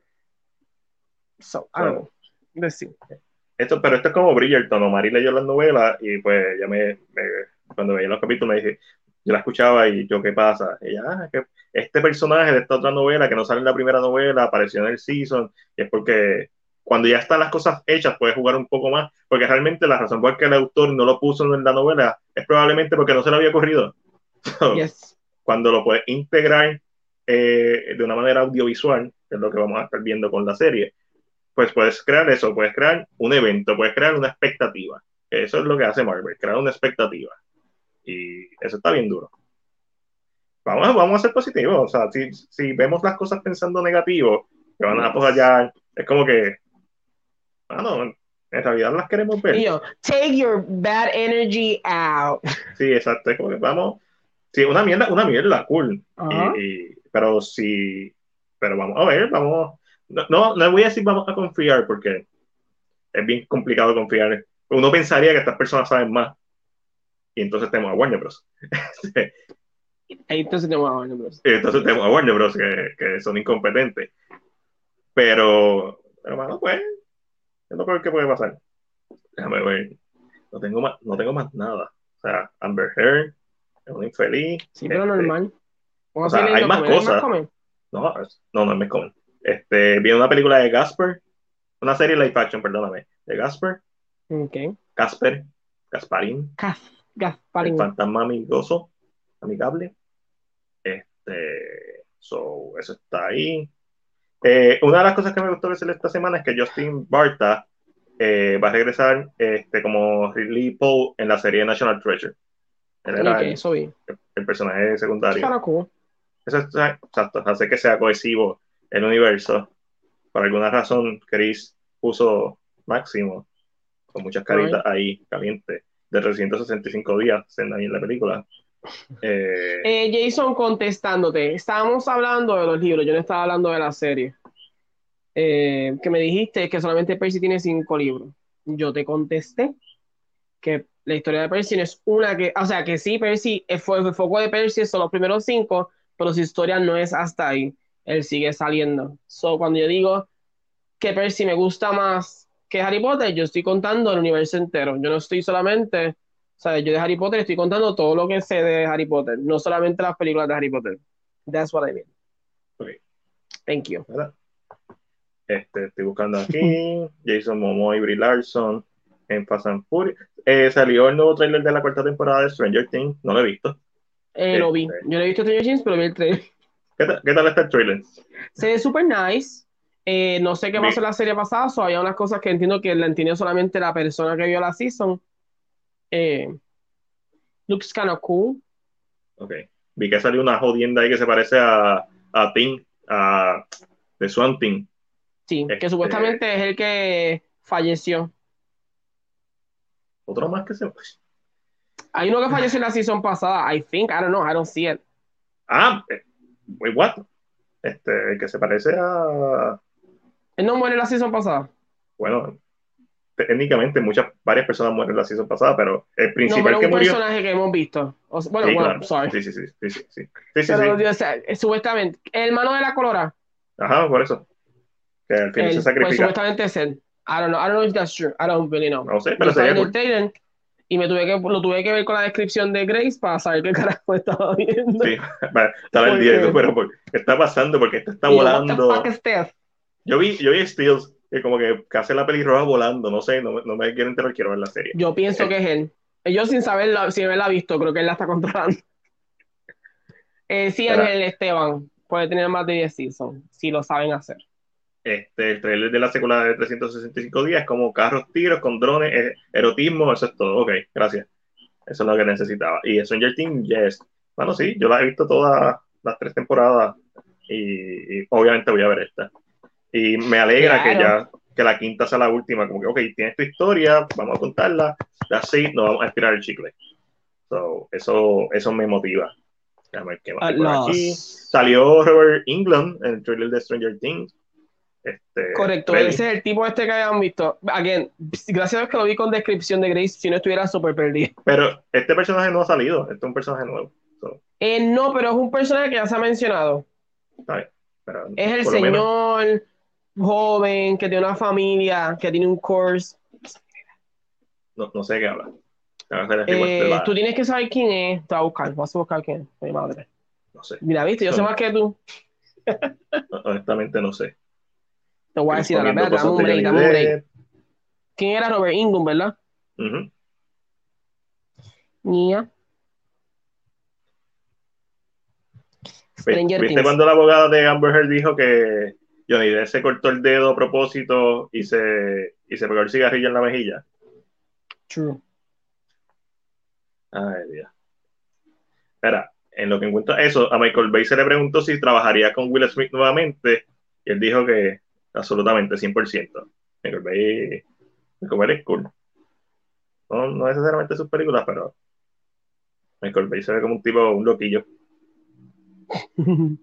So, I don't know. Esto, pero esto es como Bridgerton, o Mari leyó las novelas y pues ya me, me- cuando veía los capítulos me dije, yo la escuchaba y yo, ¿qué pasa? Y ella, ah, que este personaje de esta otra novela que no sale en la primera novela apareció en el season y es porque cuando ya están las cosas hechas puedes jugar un poco más, porque realmente la razón por la que el autor no lo puso en la novela es probablemente porque no se le había ocurrido. So, Yes. cuando lo puedes integrar eh, de una manera audiovisual, que es lo que vamos a estar viendo con la serie, pues puedes crear eso, puedes crear un evento, puedes crear una expectativa. Que Eso es lo que hace Marvel, crear una expectativa. Y eso está bien duro. Vamos, vamos a ser positivos. O sea, si, si vemos las cosas pensando negativo, que van a apoyar, es como que, ah, no, en realidad las queremos ver. Yo, take your bad energy out. [LAUGHS] Sí, exacto. Es como que vamos. Sí, una mierda, una mierda, cool. Ajá. Y, y- pero sí, pero vamos a ver, vamos. No, no, no voy a decir vamos a confiar porque es bien complicado confiar. Uno pensaría que estas personas saben más. Y entonces tenemos a Warner Bros. [LAUGHS] Entonces tenemos a Warner Bros. Y entonces tenemos a Warner Bros. que, que son incompetentes. Pero, hermano, pues, es lo peor que puede pasar. Déjame ver. No tengo más, no tengo más nada. O sea, Amber Heard es una infeliz. Sí, pero Este, normal. Vamos o sea, hay más cosas. No, es- no, no es Mescon. Este, vi una película de Gasper, una serie live action, perdóname, de Gasper, Ok. Gasper, Gasparín, Gas, el Gasparín. fantasma amigoso, amigable. Este, so, eso está ahí. Eh, una de las cosas que me gustó ver esta semana es que Justin Barta eh, va a regresar este, como Ridley Poe en la serie National Treasure. Él era Ok, el, eso el personaje secundario. Eso es exacto, hace que sea cohesivo el universo. Por alguna razón, Chris puso máximo, con muchas caritas ahí calientes, de 365 días en, la película. [LAUGHS] Eh, Eh, Jason contestándote, estábamos hablando de los libros, yo no estaba hablando de la serie. Eh, que me dijiste que solamente Percy tiene cinco libros. Yo te contesté que la historia de Percy no es una que, o sea, que sí, Percy, el, el foco de Percy son los primeros cinco, pero su historia no es hasta ahí. Él sigue saliendo. So, cuando yo digo que Percy me gusta más que Harry Potter, yo estoy contando el universo entero. Yo no estoy solamente, o sea, yo de Harry Potter estoy contando todo lo que sé de Harry Potter, no solamente las películas de Harry Potter. That's what I mean. Ok. Thank you. Este, estoy buscando aquí [LAUGHS] Jason Momoa y Brie Larson en Fast and Furious. Eh, salió el nuevo trailer de la cuarta temporada de Stranger Things, no lo he visto. Eh, lo vi. Este. Yo no he visto Stranger Things, pero vi el trailer. ¿Qué, tal- qué tal está el trailer? Se ve super nice. Eh, no sé qué pasó en la serie pasada, so había unas cosas que entiendo que la entendió solamente la persona que vio la season. Eh, looks kind of cool. Ok. Vi que salió una jodienda ahí que se parece a, a Thing, a The Swan Thing. Sí, que Este- supuestamente es el que falleció. Otro más que se. Hay uno que falleció en la season pasada, I think, I don't know, I don't see it. Ah, wait, what? Este, que se parece a. Él no muere la season pasada. Bueno, técnicamente muchas, varias personas mueren en la season pasada, pero el No, principal pero que un murió. personaje que hemos visto. O sea, bueno, Sí, bueno, claro. sorry. Sí, sí, sí, sí, sí, sí. Pero, o sea, eh, supuestamente, el hermano de la colora, Ajá, por eso. Que al final él, se pues sacrifica. supuestamente es él. I don't know, I don't know if that's true. I don't really know. No sé, pero sería cool. Y me tuve que, lo tuve que ver con la descripción de Grace para saber qué carajo estaba viendo. Sí, estaba el día, pero ¿qué está pasando? Porque esto está volando. Yo vi, yo vi Steels, que como que hace la pelirroja volando, no sé, no, no me quiero enterar, quiero ver la serie. Yo pienso que es él. Yo sin saberla, sin haberla visto, creo que él la está controlando. Eh, sí, Ángel Esteban puede tener más de 10 seasons, si lo saben hacer. Este, el trailer de la secuela de 365 días, como carros, tiros, con drones, eh, erotismo, eso es todo. Ok, gracias. Eso es lo que necesitaba. Y Stranger Things, yes. Bueno, sí, yo la he visto todas las tres temporadas y, obviamente voy a ver esta. Y me alegra que ya que la quinta sea la última, como que, ok, tienes tu historia, vamos a contarla, así, no vamos a estirar el chicle. So, eso, eso me motiva. Ver qué aquí. Salió Robert England en el trailer de Stranger Things. Este, Correcto, ese es el tipo este que habían visto. Again, gracias a Dios que lo vi con descripción de Grace, si no estuviera súper perdido. Pero este personaje no ha salido, este es un personaje nuevo. Eh, no, pero es un personaje que ya se ha mencionado. es el señor joven que tiene una familia, que tiene un course. No, no sé qué habla. Eh, tú tienes que saber quién es. Te voy a buscar, vas a buscar quién. Mi madre. No sé. Mira, viste, yo sé más que tú. [LAUGHS] Honestamente, no sé. Te voy a decir a la verdad, dame un break, dame un break. ¿Quién era Robert Ingram, verdad? Uh Nia. ¿Viste cuando la abogada de Amber Heard dijo que Johnny Depp se cortó el dedo a propósito y se, y se pegó el cigarrillo en la mejilla? True. Ay, Dios. Espera, en lo que encuentra eso, a Michael Bay se le preguntó si trabajaría con Will Smith nuevamente y él dijo que absolutamente, 100%. Michael Bay, Michael Bay es cool. No, no necesariamente sus películas, pero Michael Bay se ve como un tipo, un loquillo. [LAUGHS]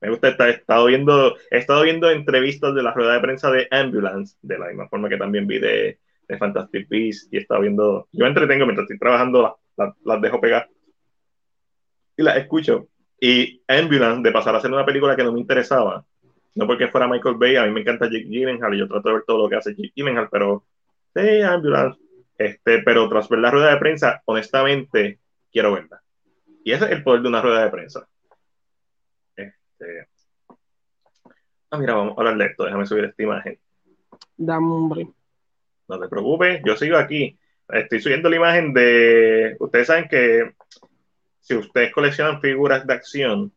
Me gusta, estar, he estado viendo, he estado viendo entrevistas de la rueda de prensa de Ambulance, de la misma forma que también vi de, de Fantastic Beasts, y he estado viendo, yo me entretengo mientras estoy trabajando, las dejo pegar y las escucho. Y Ambulance, de pasar a hacer una película que no me interesaba, no porque fuera Michael Bay, a mí me encanta Jake Gyllenhaal y yo trato de ver todo lo que hace Jake Gyllenhaal, pero sí, Ambulance. Este, pero tras ver la rueda de prensa, honestamente, quiero verla. Y ese es el poder de una rueda de prensa. Este... Ah, mira, vamos a hablar de esto. Déjame subir esta imagen. Dame hombre. No te preocupes, yo sigo aquí. Estoy subiendo la imagen de. Ustedes saben que si ustedes coleccionan figuras de acción,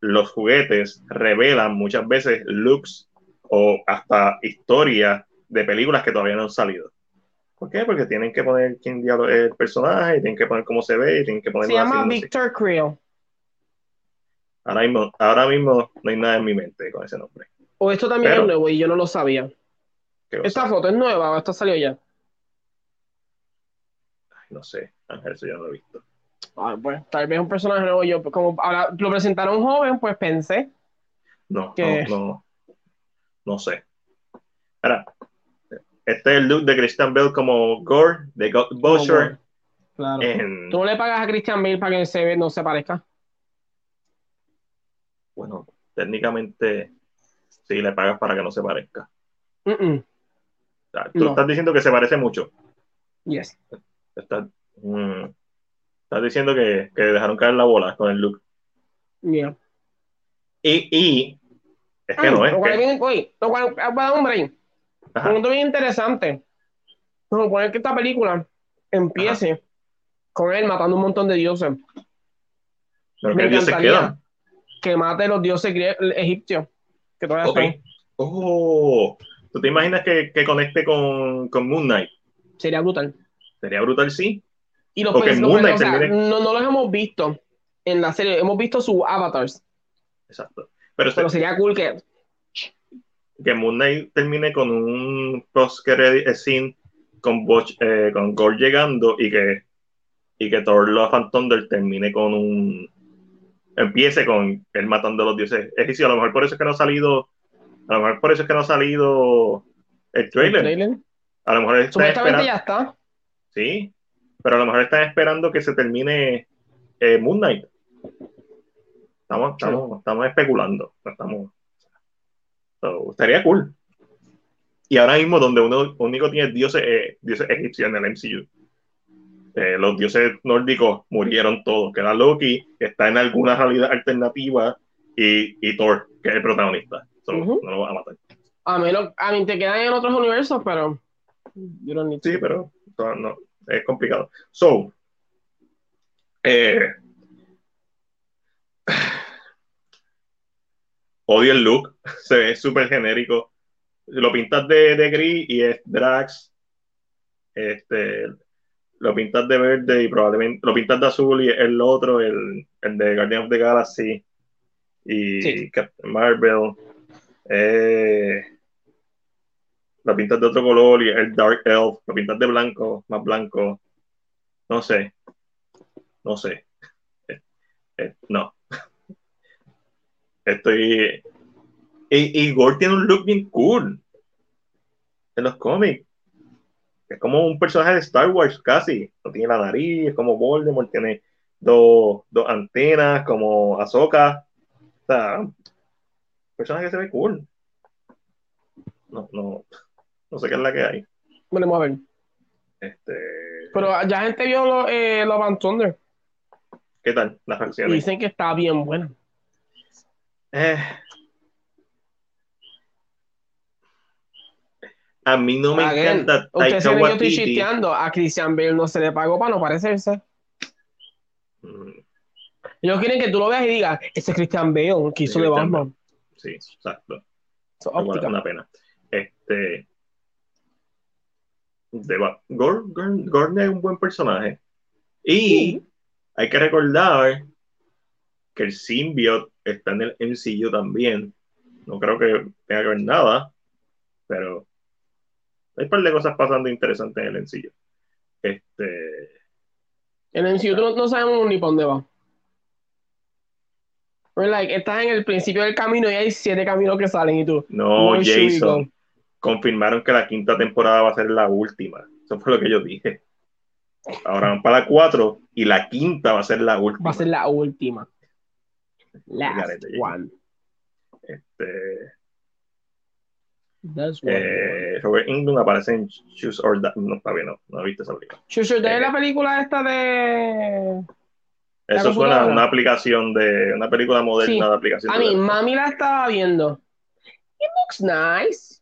los juguetes revelan muchas veces looks o hasta historias de películas que todavía no han salido. ¿Por qué? Porque tienen que poner quién diablo es el personaje, tienen que poner cómo se ve, y tienen que poner... Se llama Victor Creel. Ahora mismo, ahora mismo no hay nada en mi mente con ese nombre. O esto también es nuevo y yo no lo sabía. ¿Esta foto es nueva o esta salió ya? no sé, Ángel, eso ya no lo he visto. Ah, pues tal vez un personaje nuevo. Yo, como ahora lo presentaron joven, pues pensé. No, no, no, no sé. Ahora, este es el look de Christian Bale como Gore, de God Butcher. Claro. ¿Tú no le pagas a Christian Bale para que se no se parezca? Bueno, técnicamente sí le pagas para que no se parezca. tú estás diciendo que se parece mucho. Yes. Estás, mm, Estás diciendo que, que, dejaron caer la bola con el look. Yeah. Y, y es que no es. Lo que... Oye, lo cual, hombre, un punto bien interesante. Vamos a poner que esta película empiece con él matando un montón de dioses. Pero ¿qué dioses quedan? Que mate los dioses egipcios. Que todavía okay. Oh, ¿tú te imaginas que, que conecte con, con Moon Knight? Sería brutal. Sería brutal, sí. Y los okay, no, no los hemos visto en la serie, hemos visto sus avatars. Exacto. Pero, Pero sería cool que. Que Moon Knight termine con un post-credit scene con, eh, con Gore llegando y que, y que Thor Love and Thunder termine con un. Empiece con él matando a los dioses egipcios. A lo mejor por eso es que no ha salido. A lo mejor por eso es que no ha salido el trailer. ¿El trailer? A lo mejor Supuestamente ya está. Sí, pero a lo mejor están esperando que se termine eh, Moon Knight. Estamos, estamos, estamos especulando. Estamos, estaría cool. Y ahora mismo, donde uno único tiene dioses, eh, dioses egipcios en el MCU. eh, los dioses nórdicos murieron todos. Queda Loki, que está en alguna realidad alternativa, y, y Thor, que es el protagonista. So, Ujú. No lo van a matar. A menos, a mí te quedan en otros universos, pero. you don't need to. Sí, pero no, es complicado. So, eh, odio el look, [LAUGHS] se ve súper genérico. Lo pintas de, de gris y es Drax. Este, lo pintas de verde y probablemente lo pintas de azul y es el otro, el, el de Guardian of the Galaxy y Sí. Captain Marvel. Eh, lo pintas de otro color y el Dark Elf, lo pintas de blanco, más blanco. No sé. No sé. Eh, eh, no. Estoy. Y, y Gore tiene un look bien cool. En los cómics. Es como un personaje de Star Wars casi. No tiene la nariz, es como Voldemort, tiene dos, dos antenas, como Ahsoka. O sea, personaje que se ve cool. No, no, no sé qué es la que hay. Veremos a ver. Este, Pero ya gente vio lo, eh, Love and Thunder ¿Qué tal las reacciones? dicen que está bien buena. Eh, a mí no me Again, encanta Taika saben que yo estoy chisteando. A Christian Bale no se le pagó para no parecerse. Mm, Ellos quieren que tú lo veas y digas, ese es Christian Bale que hizo Sí, de Christian Batman. Sí, exacto. Eso, Una, una pena. Este. De Gordon es un buen personaje. Y hay que recordar que el symbiote está en el MCU también. No creo que tenga que ver nada, pero hay un par de cosas pasando interesantes en el MCU. Este. En el MCU no, no sabemos ni para dónde va. We're like, estás en el principio del camino y hay siete caminos que salen y tú. No, Jason. Confirmaron que la quinta temporada va a ser la última. Eso fue lo que yo dije. Ahora van para la cuatro y la quinta va a ser la última. Va a ser la última. Last one. Este, That's eh, Robert Englund aparece en Choose or Die. No, está bien, no, no he visto esa película. Shushu, ¿de eh, la película esta de. Eso suena a una aplicación de una película moderna Sí. de aplicación. A mí, mami la estaba viendo. It looks nice.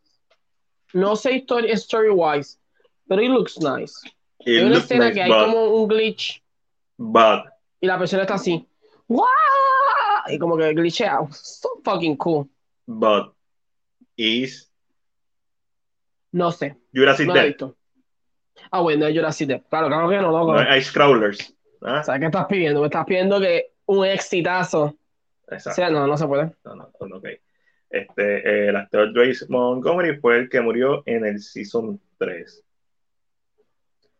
No sé story, story wise, pero it looks nice. It Hay una escena nice, que hay como un glitch but y la persona está así. ¡Wow! Y como que glitchea. So fucking cool. but is No sé. Jurassic No Dead. Ah, bueno, es Jurassic Dead. Claro, claro que no, loco. No hay Crawlers. ¿ah? ¿Sabes qué estás pidiendo? Me estás pidiendo que un exitazo. O Exacto. sea, no, no se puede. No, no, no, ok. Este, eh, el actor Trace Montgomery fue el que murió en el Season 3.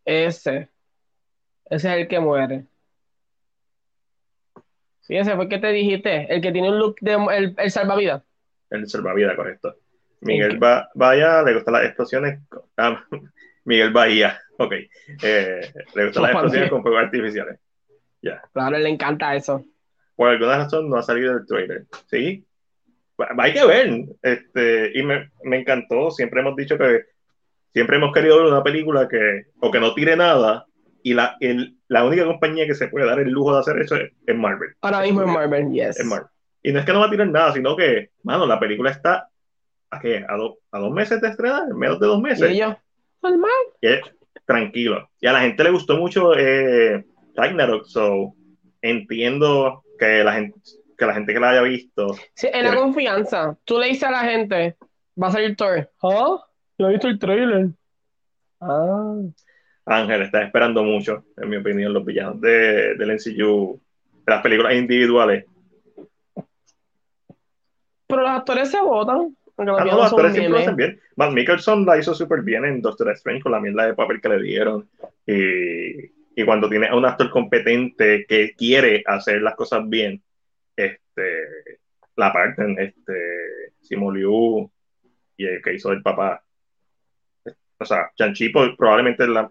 Ese. Ese es el que muere. Sí, ese fue el que te dijiste. El que tiene un look de el, el salvavidas. El salvavidas, correcto. Miguel. Ba- Bahía, le gustan las explosiones. [LAUGHS] ah, Miguel Bahía, ok. Eh, le gustan las [LAUGHS] explosiones con fuegos artificiales. Claro, a él le encanta eso. Por alguna razón no ha salido el trailer. ¿Sí? Hay que ver. Este, y me, me encantó. Siempre hemos dicho que siempre hemos querido ver una película que o que no tire nada. Y la, el- la única compañía que se puede dar el lujo de hacer eso es, es Marvel. Ahora mismo en Marvel, yes. Es Marvel. Y no es que no va a tirar nada, sino que, mano, la película está ¿a qué? ¿A, do- a dos meses de estrenar? ¿En menos de dos Y meses? ellos, normal. Y es tranquilo. Y a la gente le gustó mucho eh, Ragnarok, so entiendo que la gente que la gente que la haya visto Sí, en la confianza. Tú le dices a la gente, va a salir Thor. ¿Ah? Yo he visto el trailer. Ah. Ángel está esperando mucho, en mi opinión, los villanos de, del MCU, de las películas individuales. Pero los actores se votan. Los Ah, no, los actores siempre lo hacen bien. Matt Mickelson la hizo súper bien en Doctor Strange con la mierda de papel que le dieron. Y, y cuando tiene a un actor competente que quiere hacer las cosas bien, este, la parten. Este, Simu Liu y el que hizo el papá. O sea, Chanchi probablemente es la,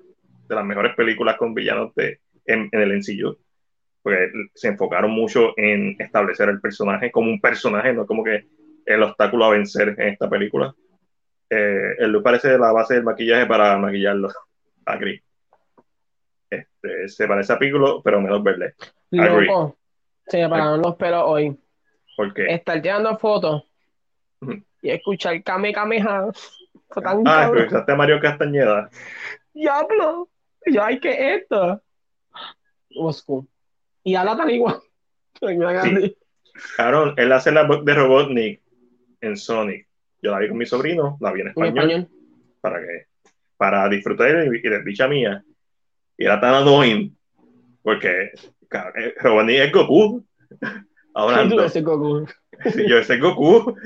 de las mejores películas con villanos de, en, en el MCU. Porque se enfocaron mucho en establecer el personaje como un personaje, no como que el obstáculo a vencer en esta película. Eh, el look parece la base del maquillaje para maquillarlo [LAUGHS] a Chris. Este, se parece a Piccolo, pero menos verde. Loco, se me pararon los pelos hoy. ¿Por qué? Estar tirando fotos y escuchar Kame Kameha. Fue tan Ah, cabrón. escuchaste a Mario Castañeda. Diablo. Yo, ay, ¿qué es esto? Cool. Y habla tan igual. [LAUGHS] Sí. Cabrón, él hace la voz de Robotnik en Sonic. Yo la vi con mi sobrino, la vi en En español, para que para disfrutar y, y de dicha mía. Y era tan annoying porque cabrón, eh, es Goku. [LAUGHS] Ahora ¿Quién tú ese Goku? [LAUGHS] yo ese es Goku. [LAUGHS]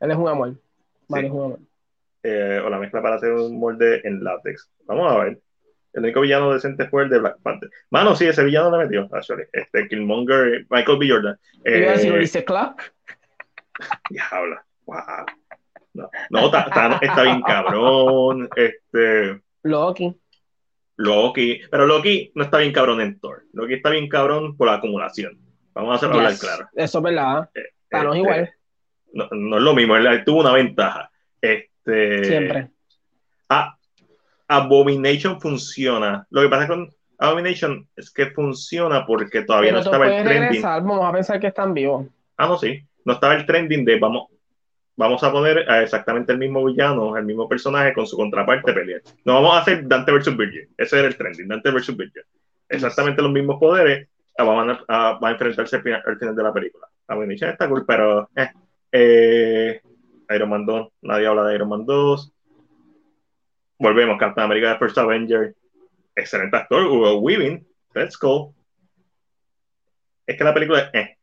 Él es un amor. Vale, Sí. es un amor. eh, o la mezcla para hacer un molde en látex. Vamos a ver. El único villano decente fue el de Black Panther. Mano, sí, ese villano le metió. Actually. Este Killmonger, Michael B. Jordan. Te iba a decir Eh, Ulises Clark. Wow. No, no ta- ta- está bien cabrón. Este, Loki. Loki. Pero Loki no está bien cabrón en Thor. Loki está bien cabrón por la acumulación. Vamos a hacerlo hablar claro. Eso es verdad. Thanos Este, igual. No, no es lo mismo. Él tuvo una ventaja. Este, Siempre. Ah, Abomination funciona. Lo que pasa con Abomination es que funciona porque todavía Pero no estaba el trending. regresar. Vamos a pensar que están vivos. Ah, no, sí. No estaba el trending de vamos, vamos a poner exactamente el mismo villano, el mismo personaje con su contraparte pelear. No vamos a hacer Dante versus Virgin. Ese era el trending, Dante versus Virgin. Exactamente los mismos poderes. ah, a, a- van a enfrentarse al final, al final de la película. Abomination está cool, pero eh, eh, Iron Man 2, nadie habla de Iron Man 2. Volvemos, Captain America The First Avenger. Excelente actor, Hugo Weaving. Let's go. Es que la película es eh.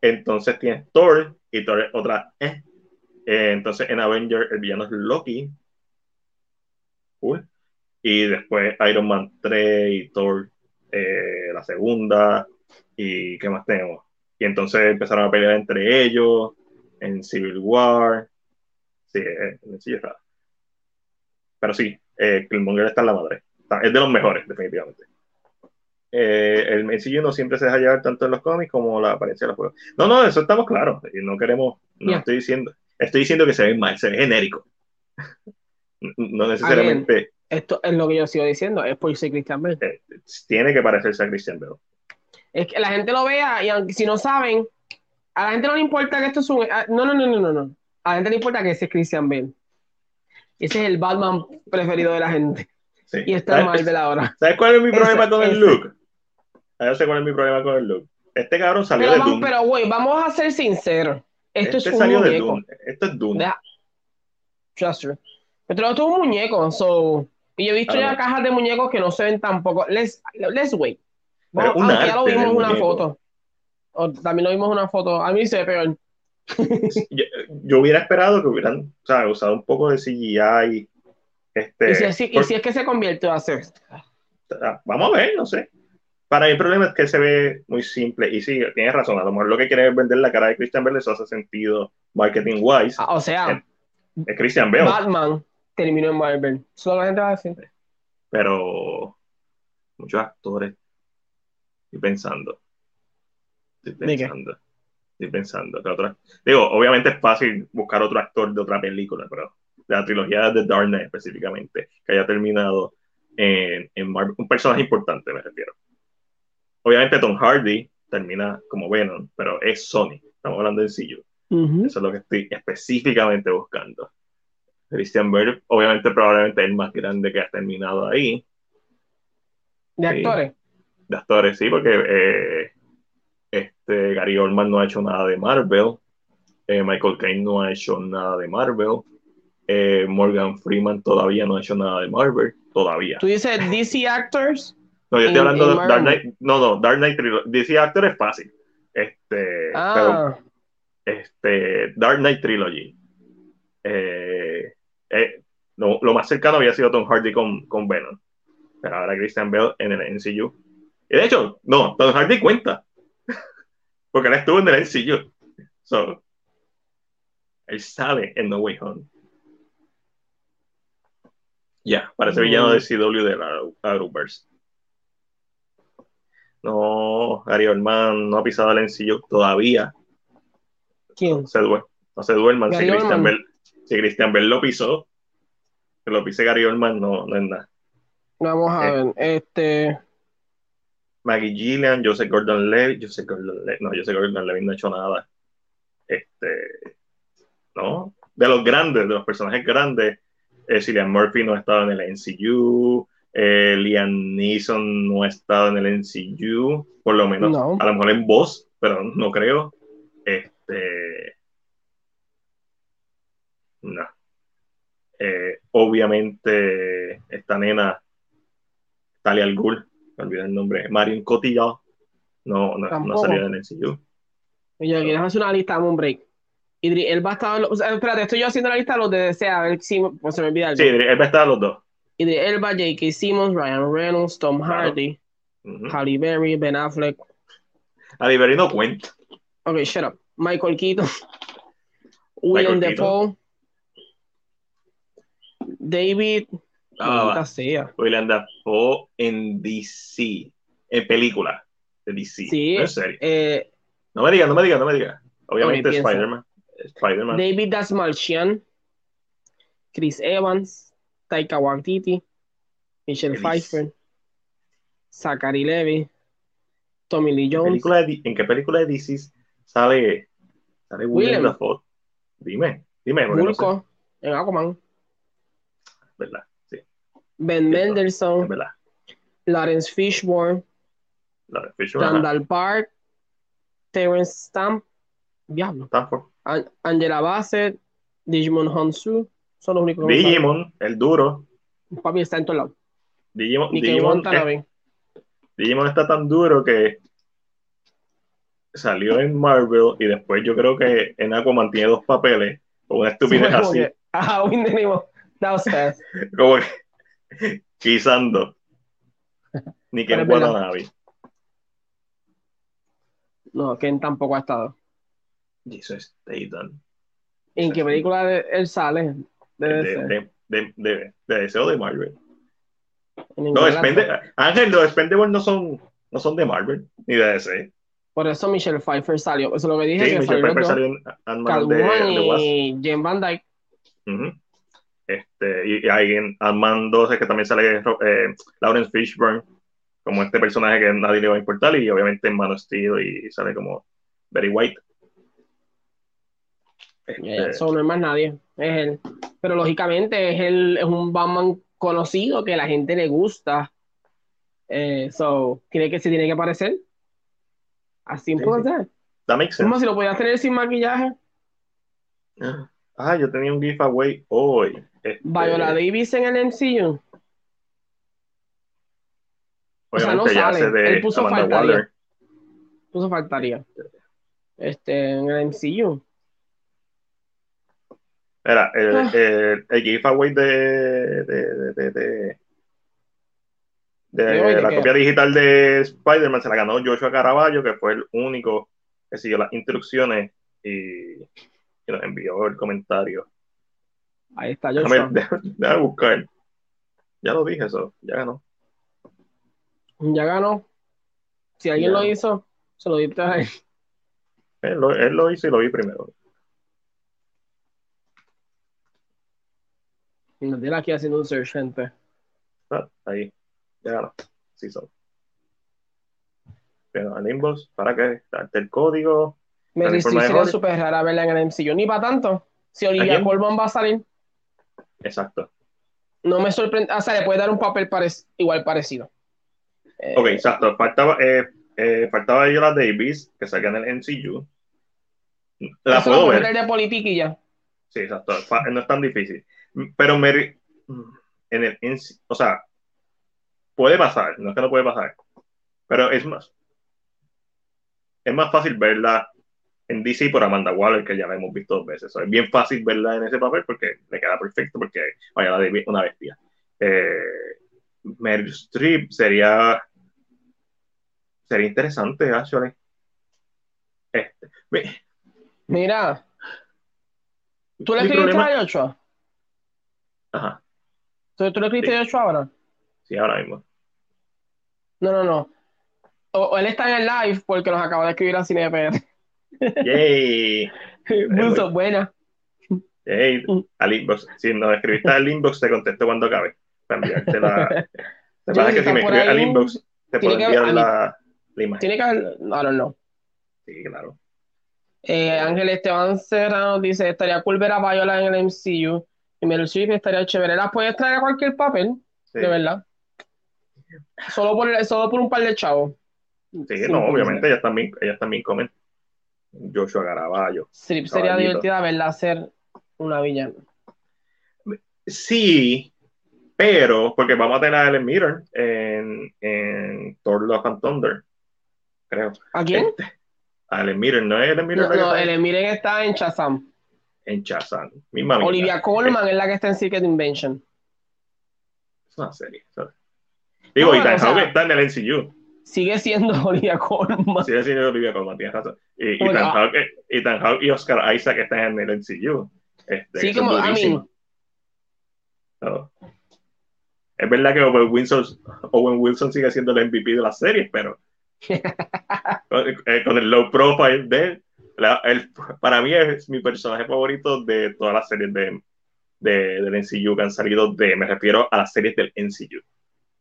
Entonces tienes Thor y Thor es otra eh. Eh, entonces en Avenger el villano es Loki. Cool. Y después Iron Man 3 y Thor eh, la segunda. ¿Y qué más tenemos? Y entonces empezaron a pelear entre ellos en Civil War. Sí, eh, sí, está. Pero sí, eh, Killmonger está en la madre. Está- es de los mejores, definitivamente. Eh, el MCU no siempre se deja llevar tanto en los cómics como la apariencia de los juegos. No, no, eso estamos claros. No queremos, no estoy diciendo, estoy diciendo que se ve mal, se ve genérico. [LAUGHS] No necesariamente Esto es lo que yo sigo diciendo. Es por ser Christian Bale. eh, tiene que parecerse a Christian Bale. Es que la gente lo vea y aunque si no saben, a la gente no le importa que esto es un. ah, No, no, no, no, no. no. A la gente le importa que ese es Christian Bale. Ese es el Batman preferido de la gente. Sí. Y está en ¿Sabes, Marvel ahora. ¿sabes cuál es mi Ese, problema con el look? Ah, Yo sé cuál es mi problema con el look. Este cabrón salió Pero, de vamos, Doom. pero, güey, vamos a ser sinceros. Esto este es un salió de muñeco. Doom. Esto es Doom. Just true. Pero esto es un muñeco. So, y yo he visto Claro. ya cajas de muñecos que no se ven tampoco. Let's, let's wait. Un aunque ya lo vimos en una muñeco. foto. O también lo vimos en una foto. A mí se ve peor. yo, yo hubiera esperado que hubieran o sea, usado un poco de CGI. Este, Y si, y si es que se convierte a hacer. ah, vamos a ver, no sé. Para mí el problema es que se ve muy simple. Y sí, tienes razón. A lo mejor lo que quiere es vender la cara de Christian Bale, eso hace sentido marketing wise. Ah, O sea, Es Christian Bale, Batman terminó en Marvel. Solo la gente va a decir. pero muchos actores. Estoy pensando. Estoy pensando. Estoy pensando. otra- Digo, obviamente es fácil buscar otro actor de otra película, pero de la trilogía de Dark Knight específicamente, que haya terminado en, en Marvel. Un personaje importante, me refiero. Obviamente Tom Hardy termina como Venom, pero es Sony. Estamos hablando de CU. Ujú. Eso es lo que estoy específicamente buscando. Christian Bale, obviamente, probablemente el más grande que ha terminado ahí. De Sí. actores. De actores, sí, porque eh, este, Gary Oldman no ha hecho nada de Marvel. eh, Michael Caine no ha hecho nada de Marvel. eh, Morgan Freeman todavía no ha hecho nada de Marvel. Todavía. Tú dices DC actors. No, yo estoy hablando de Dark. Knight. No, no, Dark Knight Trilogy. DC Actor es fácil. Este, pero Ah, este, Dark Knight Trilogy. Eh, eh, no, lo más cercano había sido Tom Hardy con, con Venom. Pero ahora Christian Bale en el NCU. Y de hecho, no, Tom Hardy cuenta. [LAUGHS] Porque él estuvo en el NCU. So, él sale en No Way Home. Ya, parece Mm. villano de CW de la Arrowverse. No, Gary Oldman no ha pisado el NCU todavía ¿quién? no se, duer- no se duerman. Si Christian. Bell, si Christian Bell lo pisó, que lo pise Gary Oldman, no, no es nada. Vamos a Eh. ver. Este. Maggie Gillian, Joseph Gordon Levitt, Joseph Gordon Levitt, no, Joseph Gordon Levitt no ha hecho nada. Este, no, de los grandes, de los personajes grandes, eh, Cillian Murphy no ha estado en el NCU, eh, Liam Neeson no ha estado en el NCU, por lo menos, No. a lo mejor en voz, pero no creo. Este, no. Eh, obviamente, esta nena, Talia al Ghul, me olvidé el nombre, Marion Cotillard, no, no, no salido en el MCU. Oye, ¿quieres hacer una lista? Un break. Idris Elba estaba. en los- o sea, espérate, estoy yo haciendo la lista de los de DC, a ver si pues, se me olvida algo. Sí, él va a estar los dos. Idris Elba, J.K. Simmons, Ryan Reynolds, Tom. Hardy, Ujú. Halle Berry, Ben Affleck. A Divery no cuenta. Ok, shut up. Michael Keaton, [LAUGHS] William. Defoe, David. Ah, sea. William Dafoe en DC, en película de DC. Sí. No en serie. Eh, No me digas, no me digas, no me digas. Obviamente. Spider-Man. Spider-Man. David Dasmalchian, Chris Evans, Taika Waititi, Michelle. Pfeiffer, Zachary Levy, Tommy Lee ¿En, Jones, ¿En qué película de DC sale, sale William. Dafoe? Dime, dime, porque no sé. Bulko en Aquaman, verdad, sí, Ben Mendelssohn, verdad. Lawrence Fishburne, La de Fisher, ajá. Randall Park, Terrence Stamp, Diablo. An- Angela Bassett, Digimon Honsu, son los únicos que Digimon, el duro. Papi está en todos lados. Digimon, Digimon, eh, Digimon está tan duro que salió en Marvel y después yo creo que en Aquaman tiene dos papeles o una estupidez así, que, Ah, [LAUGHS] was fast. como que [LAUGHS] guisando. Ni que en es. Watanabe. No, Ken tampoco ha estado. Jesus Statham. ¿En qué película él sale? Debe De, ser. de, de, de, de deseo de Marvel. No. Ángel, los Expendables no son, no son de Marvel, ni de DC. Por eso Michelle Pfeiffer salió. Eso es lo que dije. Sí, que Michelle Pfeiffer salió en Ant-Man y Jane Van Dyke. Este, y, y hay en Ant-Man 12 que también sale eh, Lawrence Fishburne como este personaje que nadie le va a importar y obviamente en Man of Steel y sale como Very White. Este, Yeah, so no es más nadie. Es él. Pero lógicamente es, el, es un Batman conocido que la gente le gusta. Eh, so, tiene que, se tiene que parecer. Así Sí, puede sí. Es más, si lo podías tener sin maquillaje. Ah, yo tenía un giveaway hoy. Este, Viola Davis en el MCU. O sea, no obviamente sale. de Él puso Amanda faltaría. Waller. Eso faltaría. Este, en el MCU. Era el, Ah. el, el giveaway de, de, de, de, de- de ¿De hoy de la copia digital de Spider-Man se la ganó Joshua Caraballo, que fue el único que siguió las instrucciones y, y nos envió el comentario. Ahí está Joshua. déjame- déjame buscar. Ya lo dije eso, ya ganó. Ya ganó. Si alguien Ya. lo hizo, se lo diste a él. Él lo, él lo hizo y lo vi primero. Y nos tiene aquí haciendo un search, gente. Ah, ahí, ganó. Sí, son. Pero al inbox, ¿para qué? Darte el código. Me por sería súper rara verla en el MCU. Ni para tanto. Si ¿A Olivia? Colman va a salir, Exacto. no me sorprende. O sea, le puede dar un papel parec- igual parecido. Eh, Ok, exacto. Faltaba, eh, eh, faltaba Viola Davis, que salga en el MCU. La puedo ver. de política y ya. Sí, exacto. No es tan difícil. Pero Mary, en el, o sea, puede pasar, no es que no puede pasar. Pero es más, es más fácil verla en DC por Amanda Waller, que ya la hemos visto dos veces. So, es bien fácil verla en ese papel porque le queda perfecto, porque Viola Davis es una bestia. Eh, Meryl Streep sería sería interesante, actually. Este, mi- Mira. ¿Tú le escribiste problema- a Joshua? Ajá, ¿Tú, tú le escribiste Joshua ahora? sí, ahora mismo. No, no, no. O, o él está en el live porque nos acaba de escribir a CinePR. Yay. [LAUGHS] Buzo, buena. Mm. al inbox. Si nos escribiste al inbox, te contesto cuando acabe. Para enviarte la, [LAUGHS] Te pasa que si me escribes al inbox, te puedo que- enviar mí- la, la imagen. Tiene que haber, I don't know. Sí, claro. Eh, Ángel Esteban Serrano dice, estaría cool ver a Viola en el MCU. Y Meryl Streep estaría chévere. Las puedes traer a cualquier papel, Sí, de verdad. Solo por, solo por un par de chavos. Sí, no, obviamente ellas también, ellas también comen. Joshua Garaballo. Strip sería divertida verla hacer una villana. Sí, pero, porque vamos a tener a Ellen Mirren en, en Thor Love and Thunder, creo. ¿A quién? Este, a Ellen Mirren, ¿no es Ellen Mirren No, no, está el Miren está en Shazam. En Shazam? Misma. Olivia Colman es la que está en Secret Invention. Es una serie. ¿sabes? Digo, No, o sea- Hawke está en el MCU. Sigue siendo [LAUGHS] Olivia Colman. Sí, sí, Olivia Colman, tienes razón. Y Bueno, Ethan. Hawke, Ethan Hawke y Oscar Isaac están en el MCU. Este, Sí, que como, I mean, No. Es verdad que Owen Wilson, Owen Wilson sigue siendo el MVP de la serie, pero [LAUGHS] con, eh, con el low profile de él, la- para mí es mi personaje favorito de todas las series de, de- del NCU que han salido de, me refiero a las series del NCU,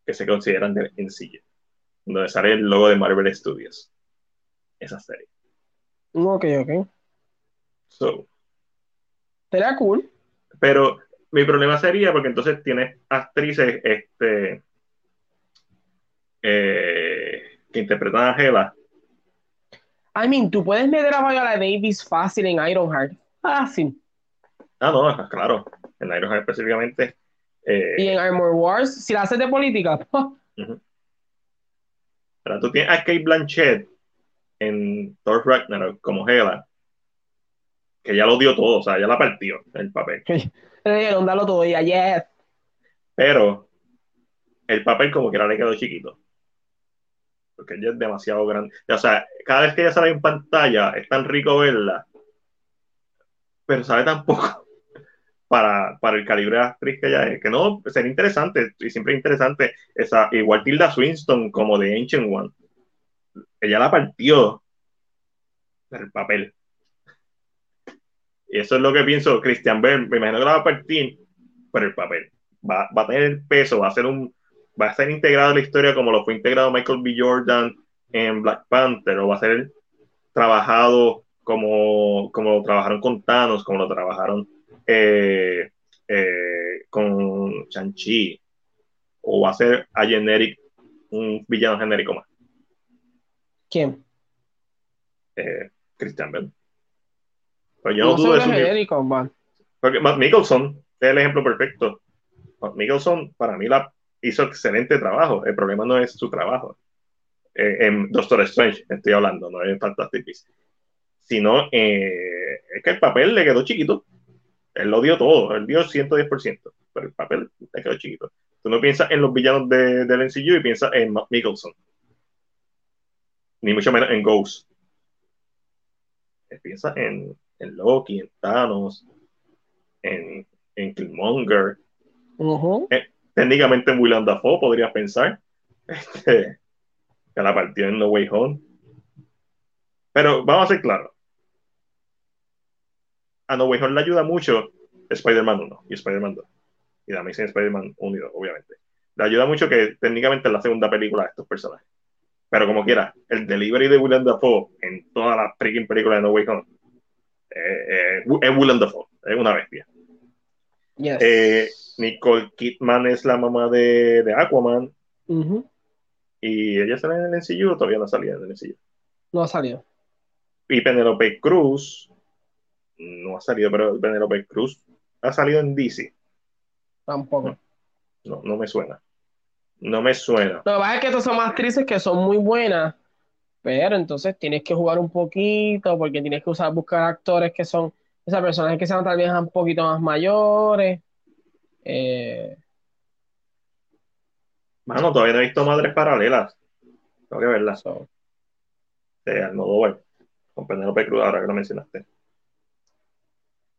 que se consideran del NCU, donde sale el logo de Marvel Studios. Esa serie. ok, ok. So, Sería cool. Pero mi problema sería porque entonces tienes actrices este, eh, que interpretan a Hela. I mean, tú puedes meter a Viola Davis fácil en Ironheart. Fácil. Ah, no, claro. En Ironheart específicamente. eh, Y en Armor Wars, si la haces de política, [LAUGHS] pero tú tienes a Kate Blanchett en Thor Ragnarok como Hela, que ya lo dio todo, o sea, ya la partió el papel. [LAUGHS] le dijeron, dalo todo y yes. Pero el papel como que le quedó chiquito. Porque ella es demasiado grande. O sea, cada vez que ella sale en pantalla es tan rico verla. Pero sale tan poco [LAUGHS] para, para el calibre de actriz que ella es. Que no, sería interesante. Y siempre es interesante. Esa, igual Tilda Swinton como de Ancient One. Ella la partió del papel. Y eso es lo que pienso. Christian Bale, me imagino que la va a partir por el papel va, va a tener peso, va a ser un va a ser integrado en la historia como lo fue integrado Michael B. Jordan en Black Panther, o va a ser trabajado como, como lo trabajaron con Thanos, como lo trabajaron eh, eh, con Shang-Chi, o va a ser a generic, un villano genérico más, ¿Quién? eh, Christian Bell. Pero yo no, No dudo de genéricos, va. Porque Matt Mickelson es el ejemplo perfecto. Matt Mickelson, para mí, la hizo excelente trabajo. El problema no es su trabajo. Eh, en Doctor Strange estoy hablando, no es Fantastic Beasts. Sino eh, es que el papel le quedó chiquito. Él lo dio todo, él dio 110%, pero el papel le quedó chiquito. Tú no piensas en los villanos de, del MCU y piensas en Matt Mickelson. Ni mucho menos en Ghost. Él piensa en, en Loki, en Thanos, en, en Killmonger. Técnicamente en William Dafoe podrías pensar. Este, que la partió en No Way Home. Pero vamos a ser claros. A No Way Home le ayuda mucho Spider-Man 1 y Spider-Man 2 y The Amazing Spider-Man 1 y 2 obviamente. Le ayuda mucho que técnicamente es la segunda película de estos personajes. Pero como quiera el delivery de William Dafoe en todas las freaking películas de No Way Home eh, eh, es William Dafoe es una bestia. Yes. eh, Nicole Kidman es la mamá de, de Aquaman y ella sale en el MCU o todavía no salía en el MCU. No ha salido. Y Penelope Cruz no ha salido, pero Penelope Cruz ha salido en DC. Tampoco. No, no me suena. No me suena. Lo que pasa es que estas son actrices que son muy buenas, pero entonces tienes que jugar un poquito porque tienes que usar, buscar actores que son, esas personas que sean tal vez un poquito más mayores. Eh, Mano, todavía no he visto Madres Paralelas. Tengo que verlas. so, De Almodóvar. Con Penelope Cruz, ahora que lo mencionaste.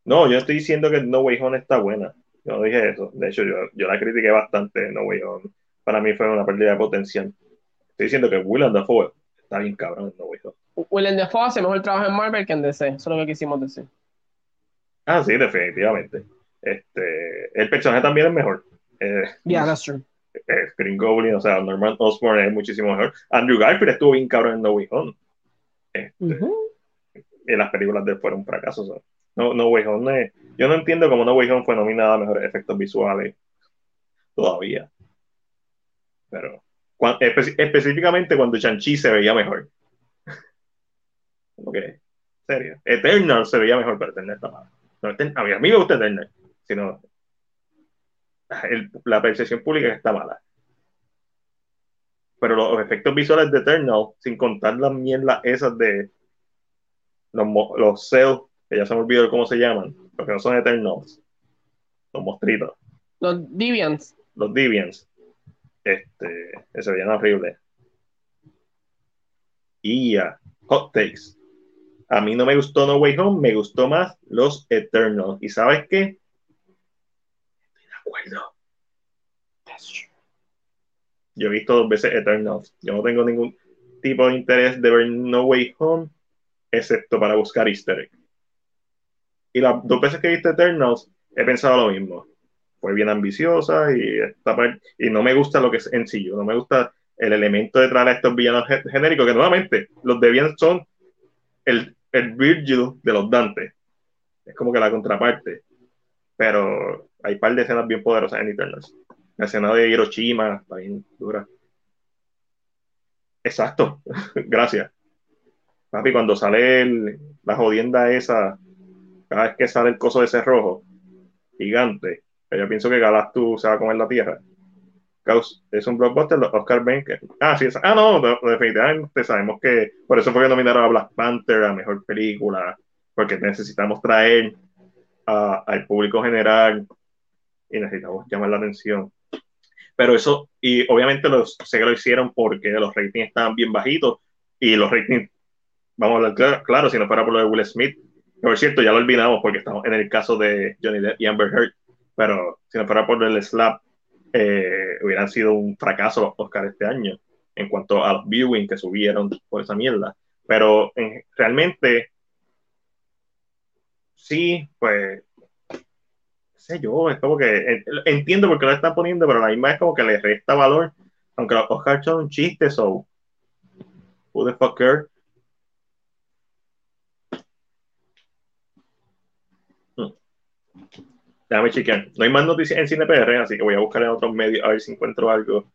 No, yo estoy diciendo que No Way Home está buena. Yo no dije eso. De hecho, yo, yo la critiqué bastante. No Way Home. Para mí fue una pérdida de potencial. Estoy diciendo que Willem Dafoe está bien cabrón en No Way Home. Willem Dafoe hace mejor trabajo en Marvel que en DC. Eso es lo que quisimos decir. Ah, sí, definitivamente. Este, el personaje también es mejor. Eh, Yeah, that's true. eh, Green Goblin, o sea, Norman Osborn es muchísimo mejor. Andrew Garfield estuvo bien cabrón en No Way Home. Este. Y las películas de él fueron un fracaso. o sea, no, no Way Home yo no entiendo cómo No Way Home fue nominada a mejores efectos visuales todavía. Pero cuan- espe- específicamente cuando Chanchi se veía mejor. Como que, en serio. Eternal se veía mejor, pero Eternal está mal. No, a, mí, a mí me gusta Eternal, sino el- la percepción pública que está mala. Pero los efectos visuales de Eternal, sin contar las mierdas esas de los, los cells, que ya se me olvidó cómo se llaman, porque no son Eternals, los monstruitos, Los Deviants. los Deviants, este, se veían horribles. Y ya, hot takes. A mí no me gustó No Way Home, me gustó más los Eternals. ¿Y sabes qué? Yo he visto dos veces Eternals. Yo no tengo ningún tipo de interés de ver No Way Home, excepto para buscar easter egg. Y las dos veces que he visto Eternals, he pensado lo mismo. Fue bien ambiciosa y, esta par- y no me gusta lo que es sencillo. No me gusta el elemento de traer estos villanos ge- genéricos, que nuevamente los Deviants son el, el Virgil de los Dante. Es como que la contraparte. Pero hay un par de escenas bien poderosas en Eternals. La escena de Hiroshima está bien dura. Exacto, [LAUGHS] gracias. Papi, cuando sale la jodienda esa, cada vez que sale el coso de ese rojo, gigante, yo pienso que Galactus se va a comer la tierra. Es un blockbuster, Oscar Benker. Ah, sí, esa- ah, no, de- definitivamente sabemos que por eso fue que nominaron a Black Panther a mejor película, porque necesitamos traer a- al público general y necesitamos llamar la atención. Pero eso, y obviamente los, sé que lo hicieron porque los ratings estaban bien bajitos y los ratings, vamos a hablar claro, claro, si no fuera por lo de Will Smith, por cierto, ya lo olvidamos porque estamos en el caso de Johnny Depp y Amber Heard, pero si no fuera por el slap, eh, hubieran sido un fracaso los Oscar este año en cuanto a los viewing que subieron por esa mierda. Pero en- realmente, sí, pues sé yo, es como que en- entiendo por qué lo están poniendo, pero la misma es como que le resta valor, aunque los Oscars son un chiste, so who the fuck cares? Hmm. Déjame chequear. No hay más noticias en CinePR, así que voy a buscar en otros medios a ver si encuentro algo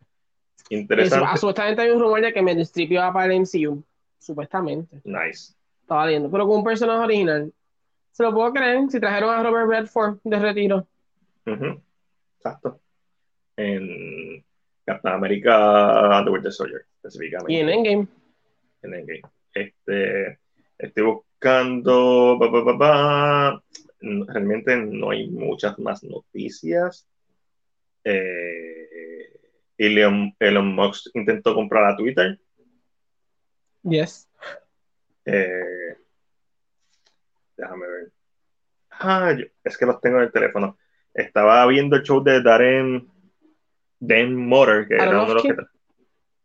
interesante. supuestamente hay un rumor de que Meryl Streep iba para el MCU. Supuestamente. Nice. Estaba leyendo. Pero con un personaje original. Se lo puedo creer si trajeron a Robert Redford de retiro. Ujú. Exacto. En Captain America The Winter Soldier, específicamente. Y en Endgame. en Endgame. Este, estoy buscando. pa, pa. Mm, Realmente no hay muchas más noticias. Eh, Elon, Elon Musk intentó comprar a Twitter. Yes. Eh, déjame ver. Ah, yo- es que los tengo en el teléfono. Estaba viendo el show de Darren, Dan Motor, que era uno de los que.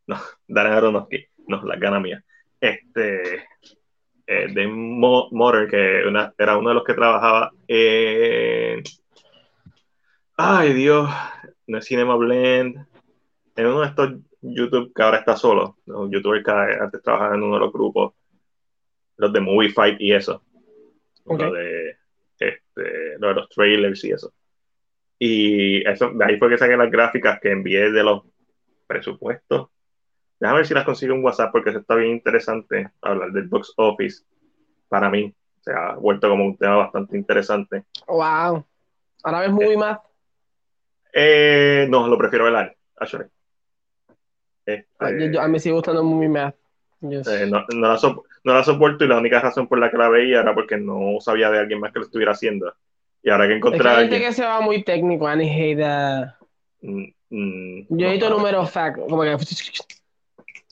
No, [LAUGHS] Darren Aronofsky. No, la gana mía. Este. Eh, Dan Mo- Motor, que una- era uno de los que trabajaba en. Ay, Dios. No es Cinema Blend. En uno de estos YouTube que ahora está solo. Un youtuber que antes trabajaba en uno de los grupos. Los de Movie Fight y eso. Ok. Lo de, este, lo de los trailers y eso. Y eso, de ahí fue que saqué las gráficas que envié de los presupuestos. Déjame ver si las consigo en WhatsApp porque eso está bien interesante hablar del box office para mí. Se ha vuelto como un tema bastante interesante. Wow. Ahora ves Movie Math. Eh, no, lo prefiero velar, actually. Este, a mí me sigue gustando Movie Math. Yes. eh, no, no la sop- no la soporto y la única razón por la que la veía era porque no sabía de alguien más que lo estuviera haciendo. Y ahora que Es encontré que alguien. que se va muy técnico, hate that. mm, mm, Yo necesito no, números fact, como que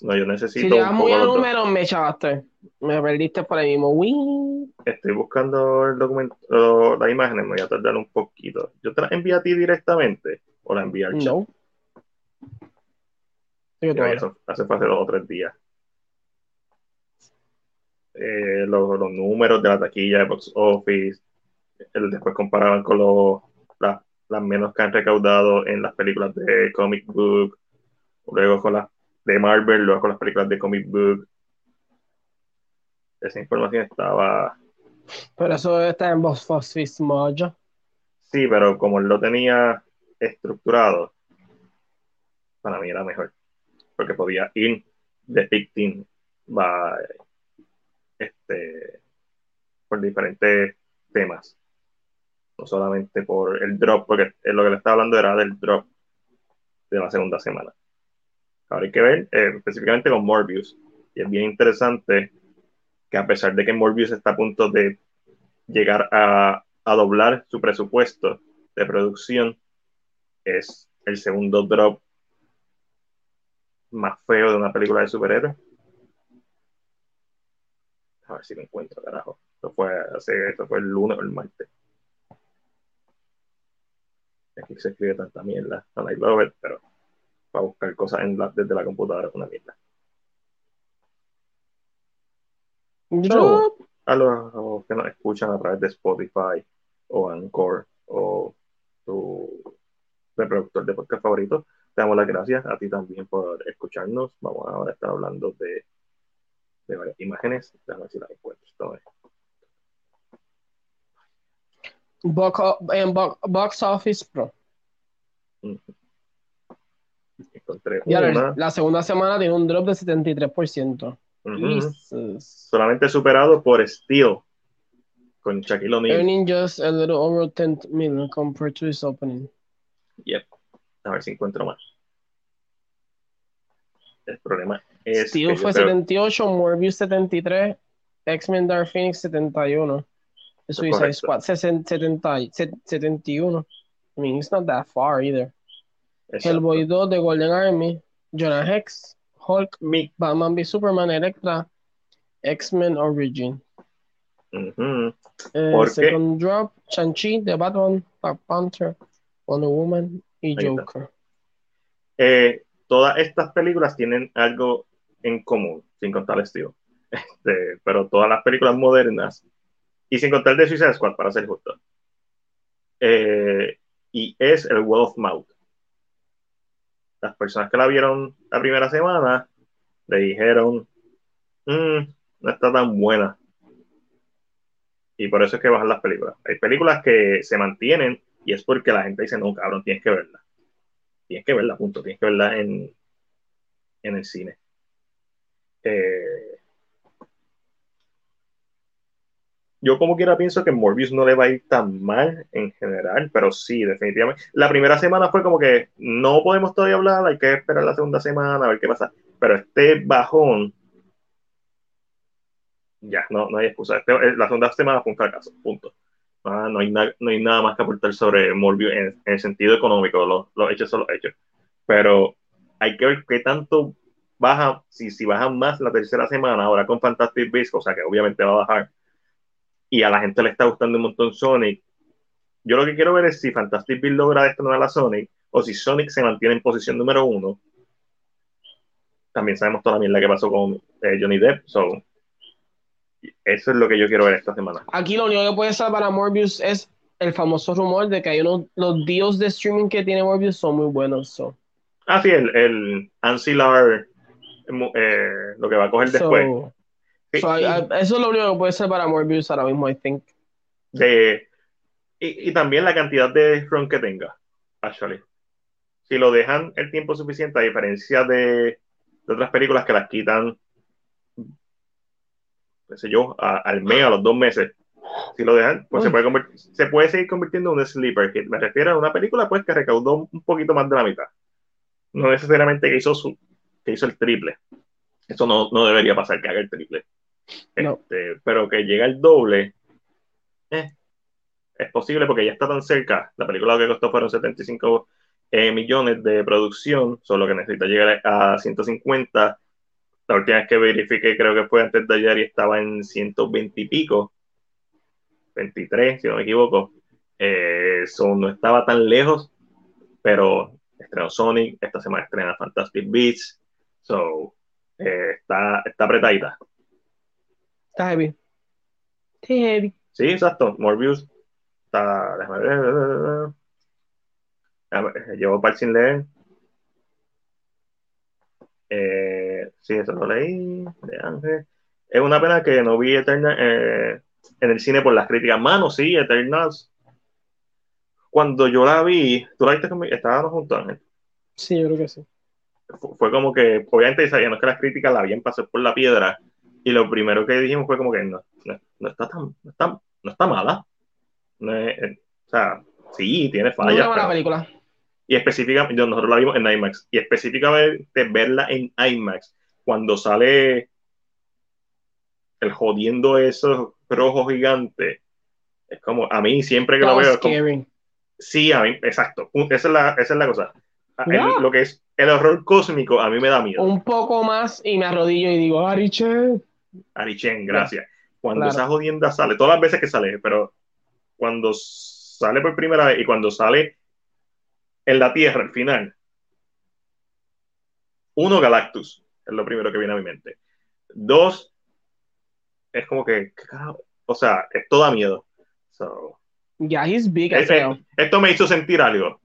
no, yo si necesito te vas un muy a números, me chavaste. Me perdiste por ahí mismo. Estoy buscando el documento, lo- las imágenes, me voy a tardar un poquito. ¿Yo te las envío a ti directamente o la envío al chat? No. Ahora. eso hace hace dos o tres días. Eh, los, los números de la taquilla de box office, el- después comparaban con los, las las menos que han recaudado en las películas de comic book, luego con las de Marvel, luego con las películas de comic book. Esa información estaba. Pero eso está en Box Office Mojo. Sí, pero como él lo tenía estructurado, para mí era mejor. Porque podía ir depicting by, este, por diferentes temas. No solamente por el drop, porque lo que le estaba hablando era del drop de la segunda semana. Ahora hay que ver eh, específicamente con Morbius. Y es bien interesante que a pesar de que Morbius está a punto de llegar a, a doblar su presupuesto de producción, es el segundo drop más feo de una película de superhéroes. A ver si lo encuentro, carajo. Esto fue, esto fue el lunes o el martes. Aquí se escribe tanta mierda. I love it, pero para buscar cosas en la, desde la computadora es una mierda. So, a los que nos escuchan a través de Spotify o Anchor o tu reproductor de podcast favorito, te damos las gracias a ti también por escucharnos. Vamos ahora a estar hablando de, de varias imágenes. Déjame ver si las encuentro. Box, en Box Office Pro. Encontré una. la segunda semana tiene un drop de 73%. Ujú. Jesus. Solamente superado por Steel con Shaquille O'Neal. Earning just a little over 10 million compared to its opening. Yep. A ver si encuentro más. El problema Steel fue creo- 78, Morbius 73, X-Men Dark Phoenix 71, The Suicide. Squad 60 70 se- 71. I mean, it's not that far either. Exacto. Hellboy 2 de Golden Army, Jonah Hex, Hulk, Batman v Superman, Electra, X-Men Origin. Ujú. Eh, ¿Por qué? second drop, Shang-Chi, The Batman, Black Panther, Wonder Woman y. Joker. Eh, todas estas películas tienen algo en común, sin contar Steel. Este, pero todas las películas modernas, y sin contar de Suicide Squad, para ser justo, eh, y es el word of mouth. Las personas que la vieron la primera semana le dijeron, "Mm, no está tan buena. Y por eso es que bajan las películas. Hay películas que se mantienen y es porque la gente dice, no, cabrón, tienes que verla. Tienes que verla, punto. Tienes que verla en, en el cine. Eh, yo como quiera pienso que Morbius no le va a ir tan mal en general, pero sí, definitivamente. La primera semana fue como que no podemos todavía hablar, hay que esperar la segunda semana a ver qué pasa. Pero este bajón, ya, no, no hay excusa. Este- la segunda semana fue un fracaso, punto. Ah, no, hay na- no hay nada más que aportar sobre Morbius en, en el sentido económico, los, los hechos son los hechos. Pero hay que ver qué tanto baja, si, si baja más la tercera semana, ahora con Fantastic Beasts, o sea que obviamente va a bajar, y a la gente le está gustando un montón Sonic. Yo lo que quiero ver es si Fantastic Beasts logra destronar a Sonic, o si Sonic se mantiene en posición número uno. También sabemos toda la mierda que pasó con eh, Johnny Depp, so eso es lo que yo quiero ver esta semana. Aquí lo único que puede ser para Morbius es el famoso rumor de que hay unos, los deals de streaming que tiene Morbius son muy buenos. So, Ah, sí, el, el ancillar, eh, lo que va a coger después. so- Sí, so, y- I- I- eso es lo único que puede ser para Morbius ahora mismo, I think. de, y, y también la cantidad de run que tenga, actually. Si lo dejan el tiempo suficiente, a diferencia de, de otras películas que las quitan, qué sé yo, a- al mes, a los dos meses. Si lo dejan, pues se puede, convert- se puede seguir convirtiendo en un sleeper hit. Me refiero a una película pues que recaudó un poquito más de la mitad. No necesariamente que hizo, su, que hizo el triple. Eso no, no debería pasar, que haga el triple. No. Este, pero que llegue al doble, eh, es posible porque ya está tan cerca. La película que costó fueron 75 eh, millones de producción, solo que necesita llegar a 150. La última vez que verifiqué, creo que fue antes de ayer y estaba en 120 y pico, 23, si no me equivoco. Eh, so, no estaba tan lejos, pero estrenó Sonic, esta semana estrena Fantastic Beasts, so eh, está, está apretadita. Está heavy. Está heavy. Sí, exacto. Morbius está. déjame ver. llevo par sin leer. Eh, sí, eso lo leí. De Ángel. Es una pena que no vi Eternal eh, en el cine por las críticas. Mano, sí, Eternals. Cuando yo la vi, tú la viste conmigo, estábamos juntos, Ángel. Sí, yo creo que sí. Fue, como que, obviamente sabíamos que las críticas la habían pasado por la piedra. Y lo primero que dijimos fue como que no, no, está tan, no está, no está mala. Eh, o sea, sí, tiene fallas. No película. Y específicamente, nosotros la vimos en IMAX. Y específicamente verla en IMAX, cuando sale el jodiendo esos rojos gigantes, es como, a mí siempre que lo veo. sí, a mí, exacto. Esa es la, esa es la cosa. Lo que es el horror cósmico, a mí me da miedo. Un poco más y me arrodillo y digo, Arichen. Arichen, gracias. Cuando esa jodienda sale, todas las veces que sale, pero cuando sale por primera vez y cuando sale en la Tierra al final, uno, Galactus, es lo primero que viene a mi mente. Dos, es como que, o sea, esto da miedo. So, yeah, he's big esto me hizo sentir algo.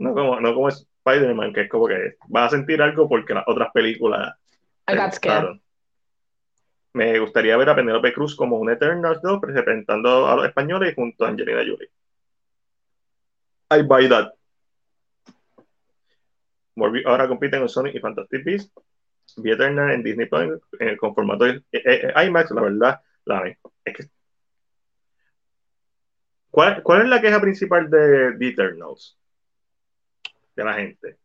No como, no como Spider-Man, que es como que vas a sentir algo porque las otras películas. I got scared me gustaría ver a Penélope Cruz como un Eternal 2 representando a los españoles junto a Angelina Jolie. I buy that. Ahora compiten en Sonic y Fantastic Beasts. Vi Eternal en Disney Plus con formato de, eh, eh, IMAX, la verdad, la es que ¿Cuál, ¿Cuál, es la queja principal de The Eternals? De la gente.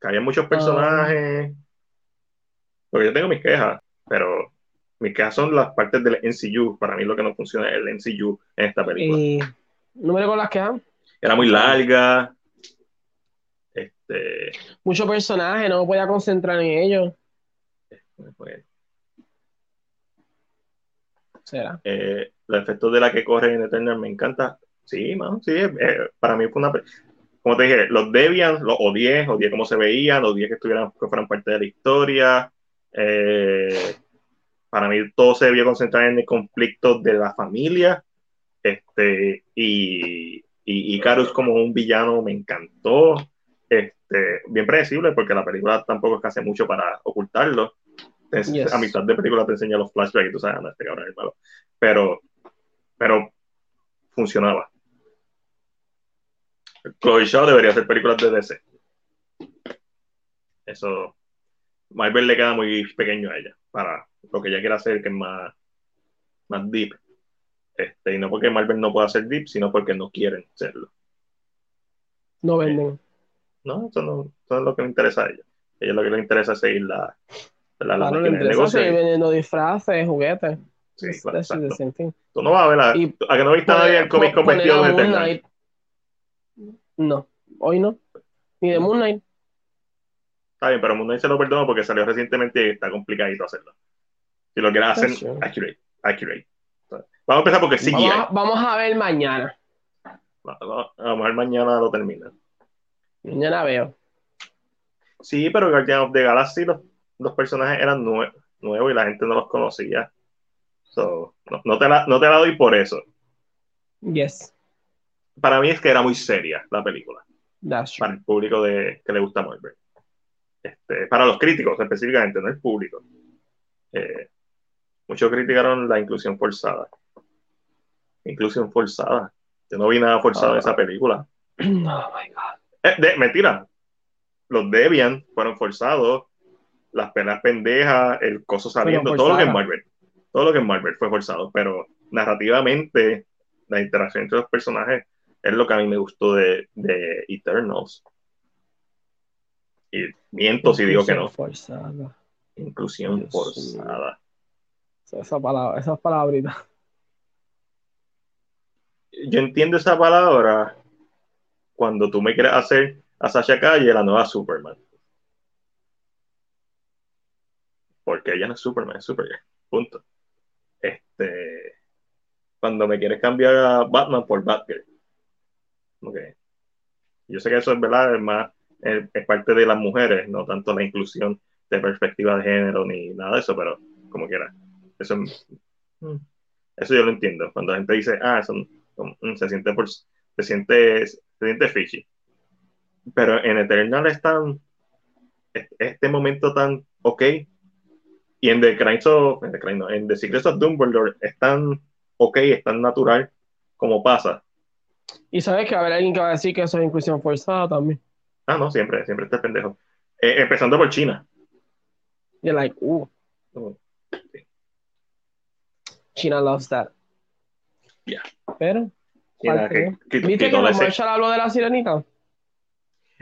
Que había muchos personajes. Porque yo tengo mis quejas, pero mis quejas son las partes del MCU. Para mí lo que no funciona es el MCU en esta película. ¿Y número con las quejas? Era muy larga. Este... Mucho personaje, no me podía concentrar en ellos. ¿Será? Eh, los efectos de la que corre en Eternal me encanta. Sí, man, sí. Eh, para mí fue una. Como te dije, los Debian, los odié, odié cómo se veían, odié que estuvieran, que fueran parte de la historia. Eh, para mí todo se debió concentrar en el conflicto de la familia. Este, y, y, como un villano me encantó. Este, bien predecible porque la película tampoco es que hace mucho para ocultarlo. A mitad de película te enseña los flashbacks y tú sabes, este cabrón es malo. Pero, pero funcionaba. Chloe Shaw debería hacer películas de DC. Eso, Marvel le queda muy pequeño a ella para lo que ella quiere hacer, que es más, más deep. Este, y no porque Marvel no pueda ser deep, sino porque no quieren serlo. No venden. no, eso no, es lo que le interesa a ella. A ella lo que le interesa es seguir la, la, la máquina de negocio. Seguir vendiendo disfraces, juguetes. Sí, claro, Tú no vas a ver la, a que no viste a nadie en cómic con vestido de No, hoy no. Ni de Moon Knight. Está bien, pero Moon Knight se lo perdono porque salió recientemente y está complicadito hacerlo. Si lo quieres hacer, accurate, accurate. Vamos a empezar porque sí. Vamos, vamos a ver mañana. Vamos a ver mañana lo termina. Mañana veo. Sí, pero Guardian of the Galaxy los, los personajes eran nuevos y la gente no los conocía. So, no, te la, no te la doy por eso. Yes. Para mí es que era muy seria la película. Para el público de, que le gusta Marvel. Este, para los críticos específicamente, no el público. Eh, muchos criticaron la inclusión forzada. Inclusión forzada. Yo no vi nada forzado en esa ah. película. [CLEARS THROAT] Oh my God. Eh, mentira. Los Debian fueron forzados. Las penas pendejas, el coso saliendo, todo lo que es Marvel. Todo lo que es Marvel fue forzado. Pero narrativamente, la interacción entre los personajes es lo que a mí me gustó de, de Eternals. Y miento si digo que no. Forzada. Inclusión forzada. Esa palabra, esas palabritas. Yo entiendo esa palabra cuando tú me quieres hacer a Sasha Calle la nueva Superman. Porque ella no es Superman, es Superman. Punto. Este. Cuando me quieres cambiar a Batman por Batgirl. Okay. Yo sé que eso es verdad, es más, es parte de las mujeres, no tanto la inclusión de perspectiva de género ni nada de eso, pero como quiera. Eso, eso yo lo entiendo. Cuando la gente dice, ah, eso, mm, se siente por, se siente se siente fishy. Pero en Eternal están este momento tan ok. Y en The Crimes of, en The, no, en The Secrets of Dumbledore es tan ok, es tan natural como pasa. Y sabes que va a haber alguien que va a decir que eso es inclusión forzada también. Ah, no, siempre, siempre está pendejo. Eh, empezando por China. You're like, uh. Oh, sí. China loves that. Yeah. Pero. que, que, ¿Viste que, que Marshall habló de la sirenita?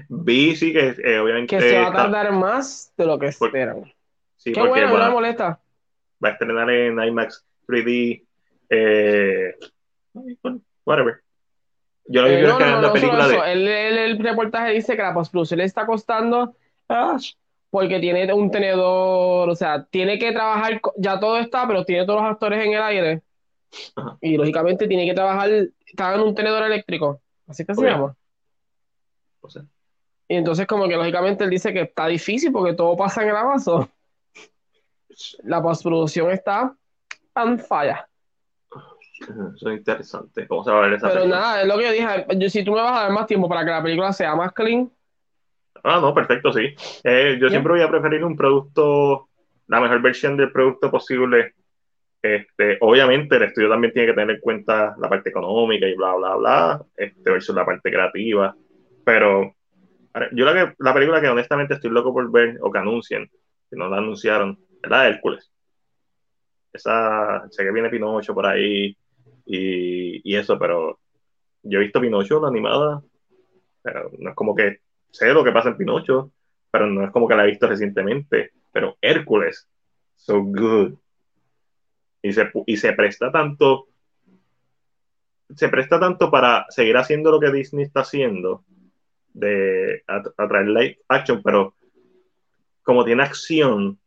Vi, sí, que eh, obviamente. Que se va a tardar más de lo que esperan. Sí, Qué bueno, no me molesta. Va a estrenar en IMAX 3D. Eh, whatever. Yo lo eh, no, no, no, la película de. El, el, el, reportaje dice que la postproducción le está costando. porque tiene un tenedor, o sea, tiene que trabajar, ya todo está, pero tiene todos los actores en el aire. Ajá. Y lógicamente tiene que trabajar, está en un tenedor eléctrico. Así que se llama. O sea. Y entonces como que lógicamente él dice que está difícil porque todo pasa en el avanzo. La postproducción está en falla. Eso es interesante. ¿Cómo se va a ver esa Pero película? nada, es lo que yo dije. Yo, si tú me vas a dar más tiempo para que la película sea más clean. Ah, no, perfecto, sí. Eh, yo siempre voy a preferir un producto, la mejor versión del producto posible. Este, obviamente el estudio también tiene que tener en cuenta la parte económica y bla, bla, bla, este, versus la parte creativa. Pero yo la, que, la película que honestamente estoy loco por ver o que anuncien, que no la anunciaron, es la de Hércules. Esa, sé que viene Pinocho por ahí y, y eso, pero yo he visto Pinocho, la animada, pero no es como que sé lo que pasa en Pinocho, pero no es como que la he visto recientemente. Pero Hércules, so good. Y se, y se presta tanto, se presta tanto para seguir haciendo lo que Disney está haciendo, de atraer live action, pero como tiene acción,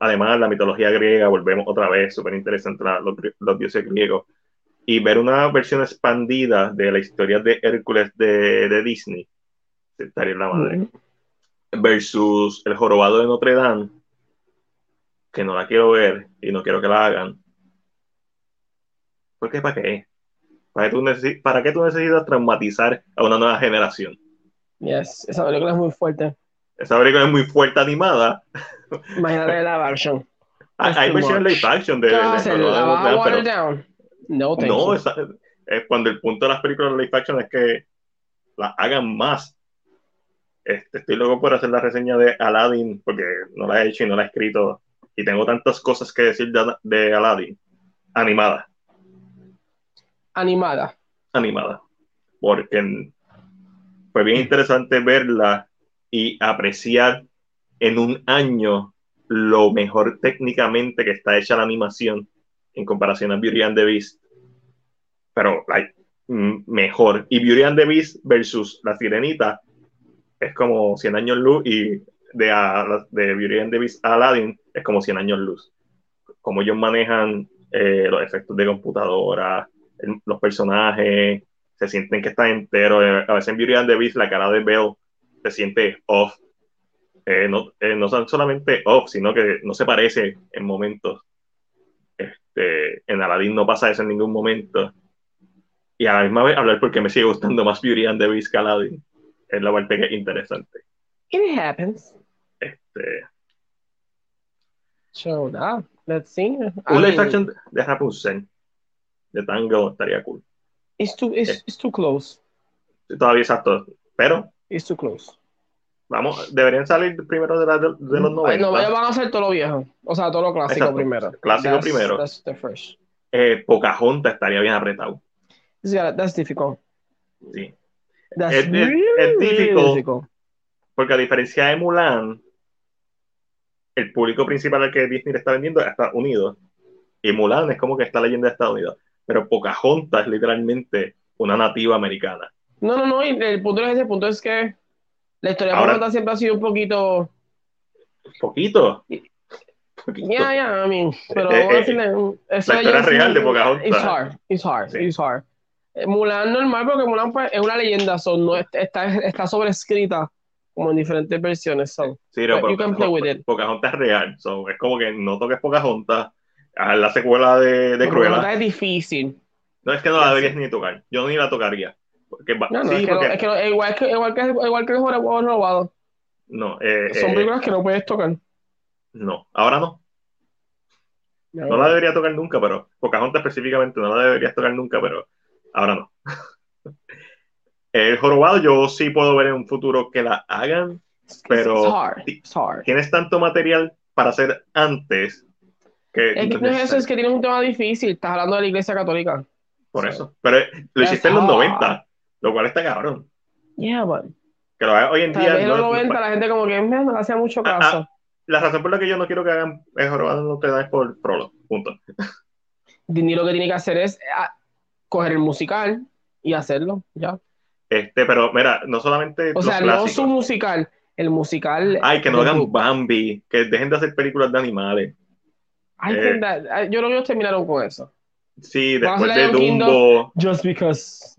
además la mitología griega, volvemos otra vez, súper interesante los, los dioses griegos, y ver una versión expandida de la historia de Hércules de, de Disney, estaría en la madre, versus El Jorobado de Notre Dame, que no la quiero ver y no quiero que la hagan. ¿Por qué? ¿Para qué? ¿Para qué tú, neces ¿Para qué tú necesitas traumatizar a una nueva generación? Yes, esa película es muy fuerte. Esa película es muy fuerte animada. Imagínate la versión. Hay versión live action de, ¿Qué de, a hacer? de, No, esa, es cuando el punto de las películas live action es que las hagan más. Este, estoy loco por hacer la reseña de Aladdin porque no la he hecho y no la he escrito. Y tengo tantas cosas que decir de, de Aladdin. Animada. Animada. animada. Porque fue bien interesante verla y apreciar en un año lo mejor técnicamente que está hecha la animación en comparación a Beauty and the Beast pero like, mejor y Beauty and the Beast versus La Sirenita es como 100 años luz y de, a, de Beauty and the Beast a Aladdin es como 100 años luz. Como ellos manejan eh, los efectos de computadora, el, los personajes, se sienten que están enteros. A veces en Beauty and the Beast la cara de Belle se siente off. Eh, no, eh, no solamente off, sino que no se parece en momentos. Este, en Aladdin no pasa eso en ningún momento. Y a la misma vez hablar porque me sigue gustando más Beauty and the Beast que Aladdin es la parte que es interesante. It happens. Este. So, nah, let's see. Un live action de Rapunzel, de Tango, estaría cool. It's too, it's, Eh. it's too close. Todavía exacto. Pero, It's too close. Vamos, deberían salir primero de, la, de, de los 90. Ay, no, van a hacer todo lo viejo. O sea, todo lo clásico Exacto. primero. Clásico That's- primero. That's the first. Eh, Pocahontas estaría bien apretado. Yeah, that's difficult. Sí. That's Es- really, es difficult. difficult. Porque a diferencia de Mulan, el público principal al que Disney le está vendiendo es Estados Unidos. Y Mulan es como que está leyenda de Estados Unidos. Pero Pocahontas es literalmente una nativa americana. No, no, no. El punto es ese. El punto es que la historia de Ahora- Pocahontas siempre ha sido un poquito. Poquito. Poquito. Yeah, yeah, I mean. Pero Eh, vamos a eh, decirle, eso la historia real de Pocahontas. It's hard, it's hard, Sí. it's hard. Eh, Mulan normal porque Mulan pues, es una leyenda, so, no, es- está, está sobrescrita como en diferentes versiones. So. Sí, pero But you can play with it. Pocahontas es real. So, es como que no toques Pocahontas. A la secuela de, de Cruella. Pocahontas es difícil. No es que no la deberías ni tocar. Yo ni la tocaría. Porque va- No, no, sí, es que, no- es que no- igual que igual que igual que el juego robado. no, eh, Son eh, películas que no puedes tocar. no, ahora no. No la debería tocar nunca, pero Pocahontas específicamente no la deberías tocar nunca, pero ahora no. [LAUGHS] El jorobado yo sí puedo ver en un futuro que la hagan. pero- It's hard. It's hard. Tienes tanto material para hacer antes que Es que no es eso, es que tienes un tema difícil. Estás hablando de la iglesia católica. por eso. Pero lo hiciste en los hard. 90, lo cual está cabrón. Yeah, but. Que lo hoy en día. en los no- 90 la gente como que "Me, no le hacía mucho Ah, caso. la razón por la que yo no quiero que hagan el jorobado no te da es por prolo. Punto. Disney lo que tiene que hacer es ah, coger el musical y hacerlo, ya. Este, pero mira, no solamente O los sea, no su musical, el musical. Ay, que no hagan. Bambi, que dejen de hacer películas de animales. I eh. think that- I- yo creo que ellos terminaron con eso. Sí, después de Dumbo. Just because.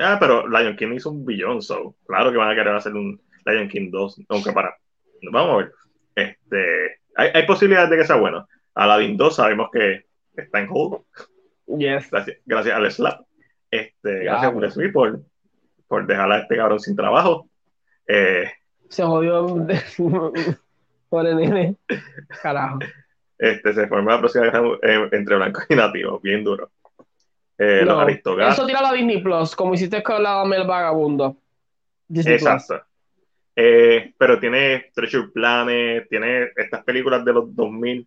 Ah, pero Lion King hizo un billón, so claro que van a querer hacer un Lion King 2, aunque para. Vamos a ver. Este, hay, hay posibilidades de que sea bueno. Aladdin 2 sabemos que está en hold, yes. gracias, gracias al slap. Este, Ya, gracias. Will Smith por, por dejar a este cabrón sin trabajo. Eh, Se jodió. [LAUGHS] Por el nene. Carajo. este, se formó la próxima guerra entre blancos y nativos, bien duro. Eh, No, los. Eso tira a Disney Plus, como hiciste con la Mel Vagabundo. Disney Plus. Exacto. Eh, pero tiene Treasure Planet, tiene estas películas de los 2000.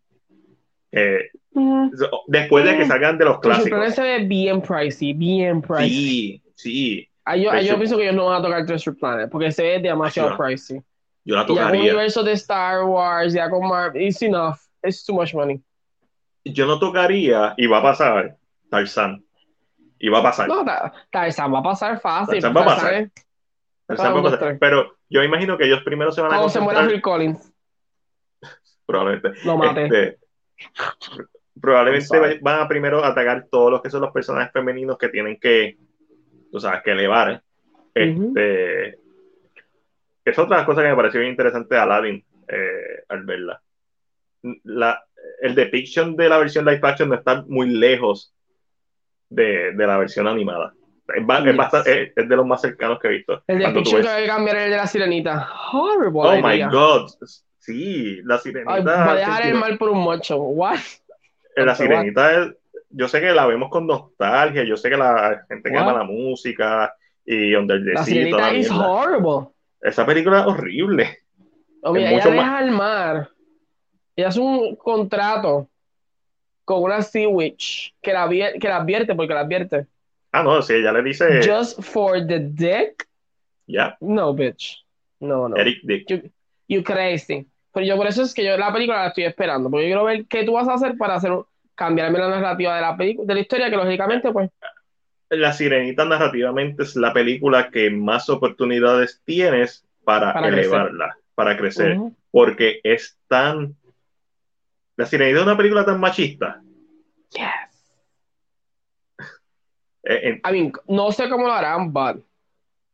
eh, Mm. después de que Mm. salgan de los Treasure Planet clásicos. se ve bien pricey, bien pricey. Sí, sí. Ah, yo, yo pienso que ellos no van a tocar Treasure Planet porque se ve demasiado no. pricey. Yo la ya con el tocaría. universo de Star Wars, ya con Marvel, it's enough. It's too much money. Yo no tocaría y va a pasar Tarzan. Y va a pasar. No, Ta- Tarzan va a pasar fácil. Tarzan va a pasar. Tarzan va a pasar. Pero yo imagino que ellos primero se van a Cuando se muera. Phil Collins, [LAUGHS] Probablemente. lo mate. Este, probablemente van a primero atacar todos los que son los personajes femeninos que tienen que, tú sabes, que elevar. Este, Es otra cosa que me pareció bien interesante de Aladdin eh, al verla. La, el depiction de la versión live action no está muy lejos de, de la versión animada. Es, es bastante- es- es de los más cercanos que he visto. el de Picture que ves- hay que cambiar el de la sirenita. Horrible. Oh my god. Sí, la sirenita. Ay, va a dejar el mal por un mocho. What? La What? sirenita es, yo sé que la vemos con nostalgia, yo sé que la gente que ama la música y Under the La sirenita la mierda. horrible. Esa película es horrible. O mira, Es ella mucho deja al mar. Ella hace un contrato con una Sea Witch que la, que la advierte, porque la advierte. Ah, no, sí, ella le dice, Just for the dick? ya, No, bitch. No, no. Eric Dick. You, you crazy. Pero yo por eso es que yo la película la estoy esperando, porque yo quiero ver qué tú vas a hacer para hacer cambiarme la narrativa de la película, de la historia, que lógicamente, pues, La Sirenita narrativamente es la película que más oportunidades tienes para, Para elevarla, para crecer, ujú. porque es tan... La Sirenita es una película tan machista. Yes. [LAUGHS] Eh, en- I mean, no sé cómo lo harán, but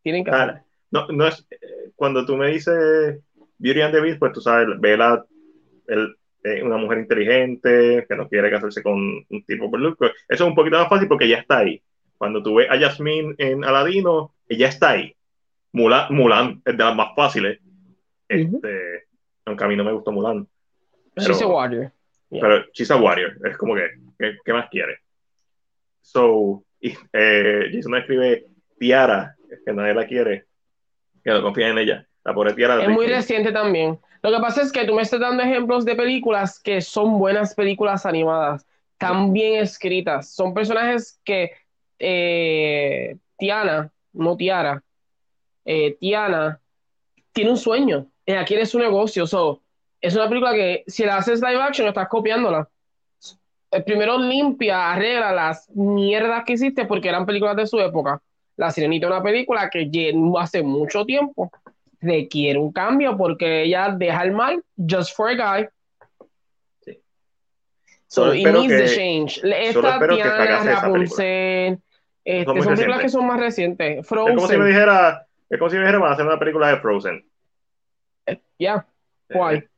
tienen que Ah, no, no es, eh, cuando tú me dices Beauty and the Beast, pues tú sabes, Bella, el, eh, una mujer inteligente, que no quiere casarse con un tipo por look, pues, eso es un poquito más fácil porque ya está ahí. Cuando tú ves a Jasmine en Aladino, ella está ahí. Mulan, Mulan es de las más fáciles. Este, aunque a mí no me gustó Mulan. Pero, She's a warrior. pero she's a warrior. Es como que, ¿qué, qué más quiere? So, y, eh, Jason escribe Tiara, que nadie la quiere, que no confía en ella. La pobre Tiara. Es muy reciente también. Lo que pasa es que tú me estás dando ejemplos de películas que son buenas películas animadas, tan bien escritas. Son personajes que eh, Tiana, no Tiara, eh, Tiana tiene un sueño. Ella quiere su negocio. So, es una película que si la haces live action, estás copiándola. Eh, Primero limpia, arregla las mierdas que hiciste porque eran películas de su época. La Sirenita es una película que hace mucho tiempo requiere un cambio porque ella deja el mal just for a guy. Sí. So Solo it espero needs que- the change. Esta Tiana, Rapunzel, este, Son películas que son más recientes. Es como si me Frozen, dijera, es como si me dijera, van a hacer una película de Frozen. ya. Why? Eh, eh,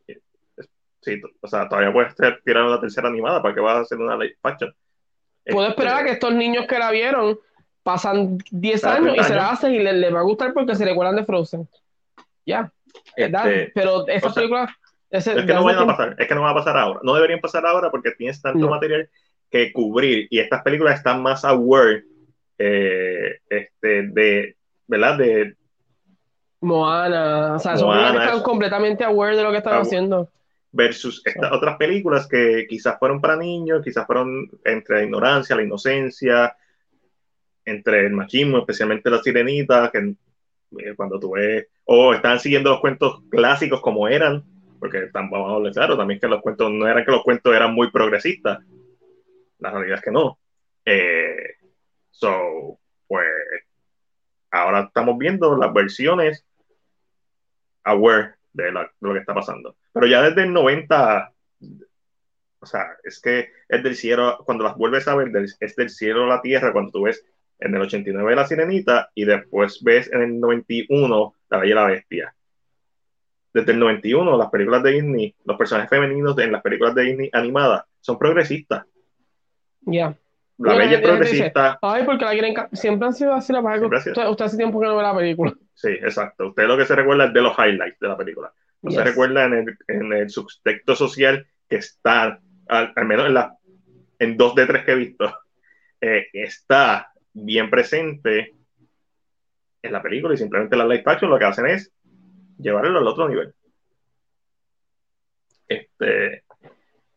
sí, o sea, todavía puedes tirar una tercera animada para que vas a hacer una live action. Puedo Este, esperar a que estos niños que la vieron pasan 10 Cada años y 30 se la hacen y le, le va a gustar porque se recuerdan de Frozen. Ya, ¿verdad? Este, Pero esa o sea, película. ese- es que no vayan a pasar, es que no va a pasar ahora. No deberían pasar ahora porque tienes tanto No. material que cubrir y estas películas están más aware eh, este, de, ¿verdad? De, Moana, o sea, son Moana películas que están es- completamente aware de lo que están haciendo. Versus estas otras películas que quizás fueron para niños, quizás fueron entre la ignorancia, la inocencia, entre el machismo, especialmente la sirenita, que eh, cuando tú ves, o estaban siguiendo los cuentos clásicos como eran, porque vamos a hablar claro, también que los cuentos no eran que los cuentos eran muy progresistas, la realidad es que no. Eh, so, pues ahora estamos viendo las versiones aware de, la- de lo que está pasando. Pero ya desde el 90, o sea, es que es del cielo, cuando las vuelves a ver, del- es del cielo a la tierra, cuando tú ves en el 89 La Sirenita y después ves en el 91 La Bella y la Bestia. Desde el 91, las películas de Disney, los personajes femeninos en las películas de Disney animadas son progresistas. Ya. La Mira, Bella es progresista. Ay, porque la quieren. Siempre han sido así la sido. Usted, usted hace tiempo que no ve la película. Sí, exacto. Usted lo que se recuerda es de los highlights de la película. No se recuerda en el, en el subtexto social que está, al, al menos en, la, en dos de tres que he visto, [LAUGHS] eh, está bien presente en la película y simplemente la live action lo que hacen es llevarlo al otro nivel. Este,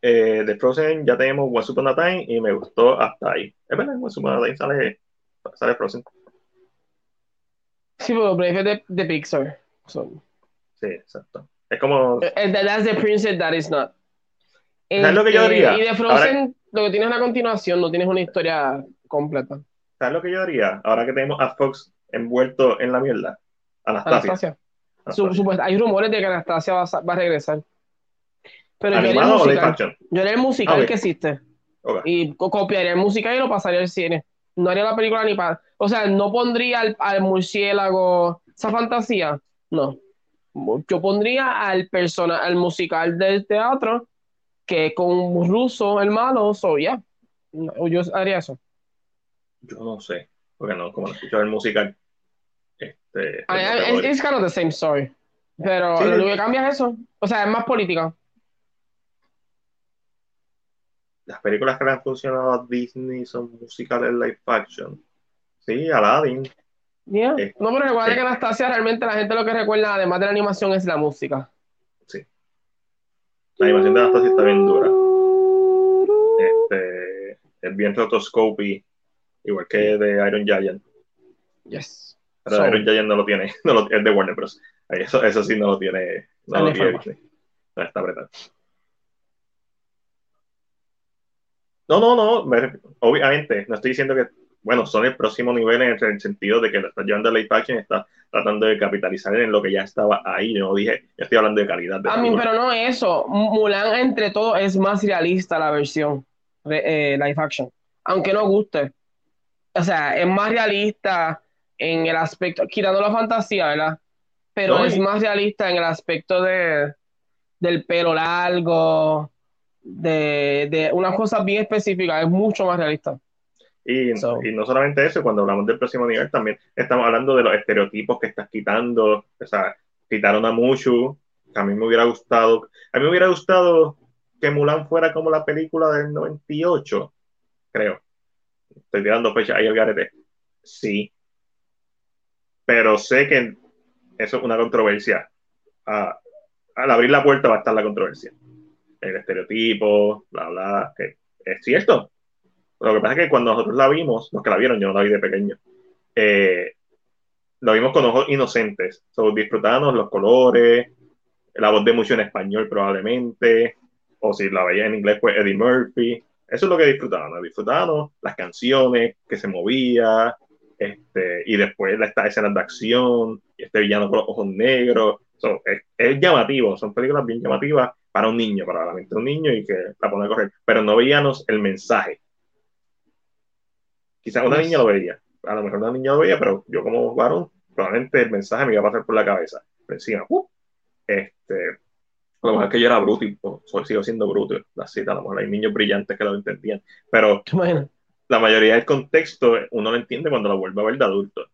eh, de Frozen ya tenemos Once Upon a Time y me gustó hasta ahí. Es verdad, Once Upon a Time sale, sale Frozen. Sí, pero Brave es de, de Pixar. So, Sí, exacto. Es como eh, that- that's the princess that is not. ¿Sabes lo que yo Este, diría? Y de Frozen, lo que tienes es la continuación, no tienes una historia completa. ¿Sabes lo que yo haría? Ahora que tenemos a Fox envuelto en la mierda. Anastasia. Anastasia. Hay rumores de que Anastasia va, a sa- va a regresar. Pero yo haría el ¿Animado o live musical. Yo haría el musical Ah, que existe. Y co- copiaría el musical y lo pasaría al cine. No haría la película ni para. O sea, no pondría al, al murciélago esa fantasía. No. Yo pondría al persona, al musical del teatro, que con Russo, el malo, so ya. No, Yo haría eso. Yo no sé. Porque no, como no escucho el musical. Este, it's, it's kind of the same story. Pero Sí. lo único que cambia es eso. O sea, es más política. Las películas que le han funcionado a Disney son musicales live action. Sí, Aladdin. Yeah. Eh, No, pero recuerda sí. que Anastasia realmente la gente lo que recuerda, además de la animación, es la música. La animación de Anastasia está bien dura. Este, es bien rotoscopy. Igual que de Iron Giant. Yes. Pero So- Iron Giant no lo tiene. [LAUGHS] No lo, es de Warner Bros. Eso, eso sí no lo tiene. No lo tiene. No, está apretado. No, no, no. me- obviamente, no estoy diciendo que, bueno, son el próximo nivel en el sentido de que lo está llevando a live action y está tratando de capitalizar en lo que ya estaba ahí. Yo no dije, yo estoy hablando de calidad. De A mí, pero no eso. Mulan, entre todo, es más realista la versión de eh, live action. Aunque no guste. O sea, es más realista en el aspecto, quitando la fantasía, ¿verdad? Pero No, es y- más realista en el aspecto de, del pelo largo, de, de unas cosas bien específicas. Es mucho más realista. Y, So. y no solamente eso, cuando hablamos del próximo nivel, también estamos hablando de los estereotipos que estás quitando. O sea, quitaron a Mushu, que a mí me hubiera gustado. A mí me hubiera gustado que Mulan fuera como la película del 98, creo. Estoy tirando fecha ahí al garete. Sí. Pero sé que eso es una controversia. Ah, al abrir la puerta va a estar la controversia. El estereotipo, bla, bla, que es cierto. Lo que pasa es que cuando nosotros la vimos, los que la vieron, yo no la vi de pequeño, eh, lo vimos con ojos inocentes. So, disfrutábamos los colores, la voz de mucho en español probablemente, o si la veía en inglés, pues Eddie Murphy. Eso es lo que disfrutábamos. Disfrutábamos las canciones, que se movía, este, y después estas escenas de acción, y este villano con los ojos negros. So, es, es llamativo, son películas bien llamativas para un niño, para la mente de un niño y que la pone a correr. Pero no veíamos el mensaje. Quizás una niña lo veía, a lo mejor una niña lo veía, pero yo como varón, probablemente el mensaje me iba a pasar por la cabeza. Por encima, ¡uh! este, a lo mejor es que yo era bruto y pues, sigo siendo bruto, así, a lo mejor hay niños brillantes que lo entendían, pero ¿Te imaginas? la mayoría del contexto uno lo entiende cuando lo vuelve a ver de adulto.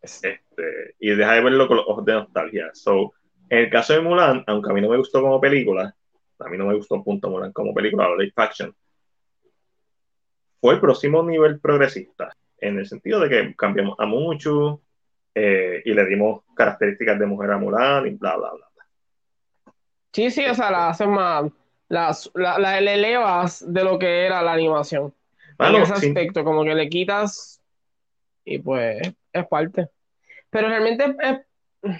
Este, y deja de verlo con los ojos de nostalgia. So, en el caso de Mulan, aunque a mí no me gustó como película, a mí no me gustó punto Mulan como película, o live action, fue el próximo nivel progresista, en el sentido de que cambiamos a mucho eh, y le dimos características de mujer a Mulan y bla, bla, bla. Sí, sí, o sea, la hacen más, la, la, elevas de lo que era la animación. en ese aspecto, como que le quitas y pues es parte. Pero realmente es...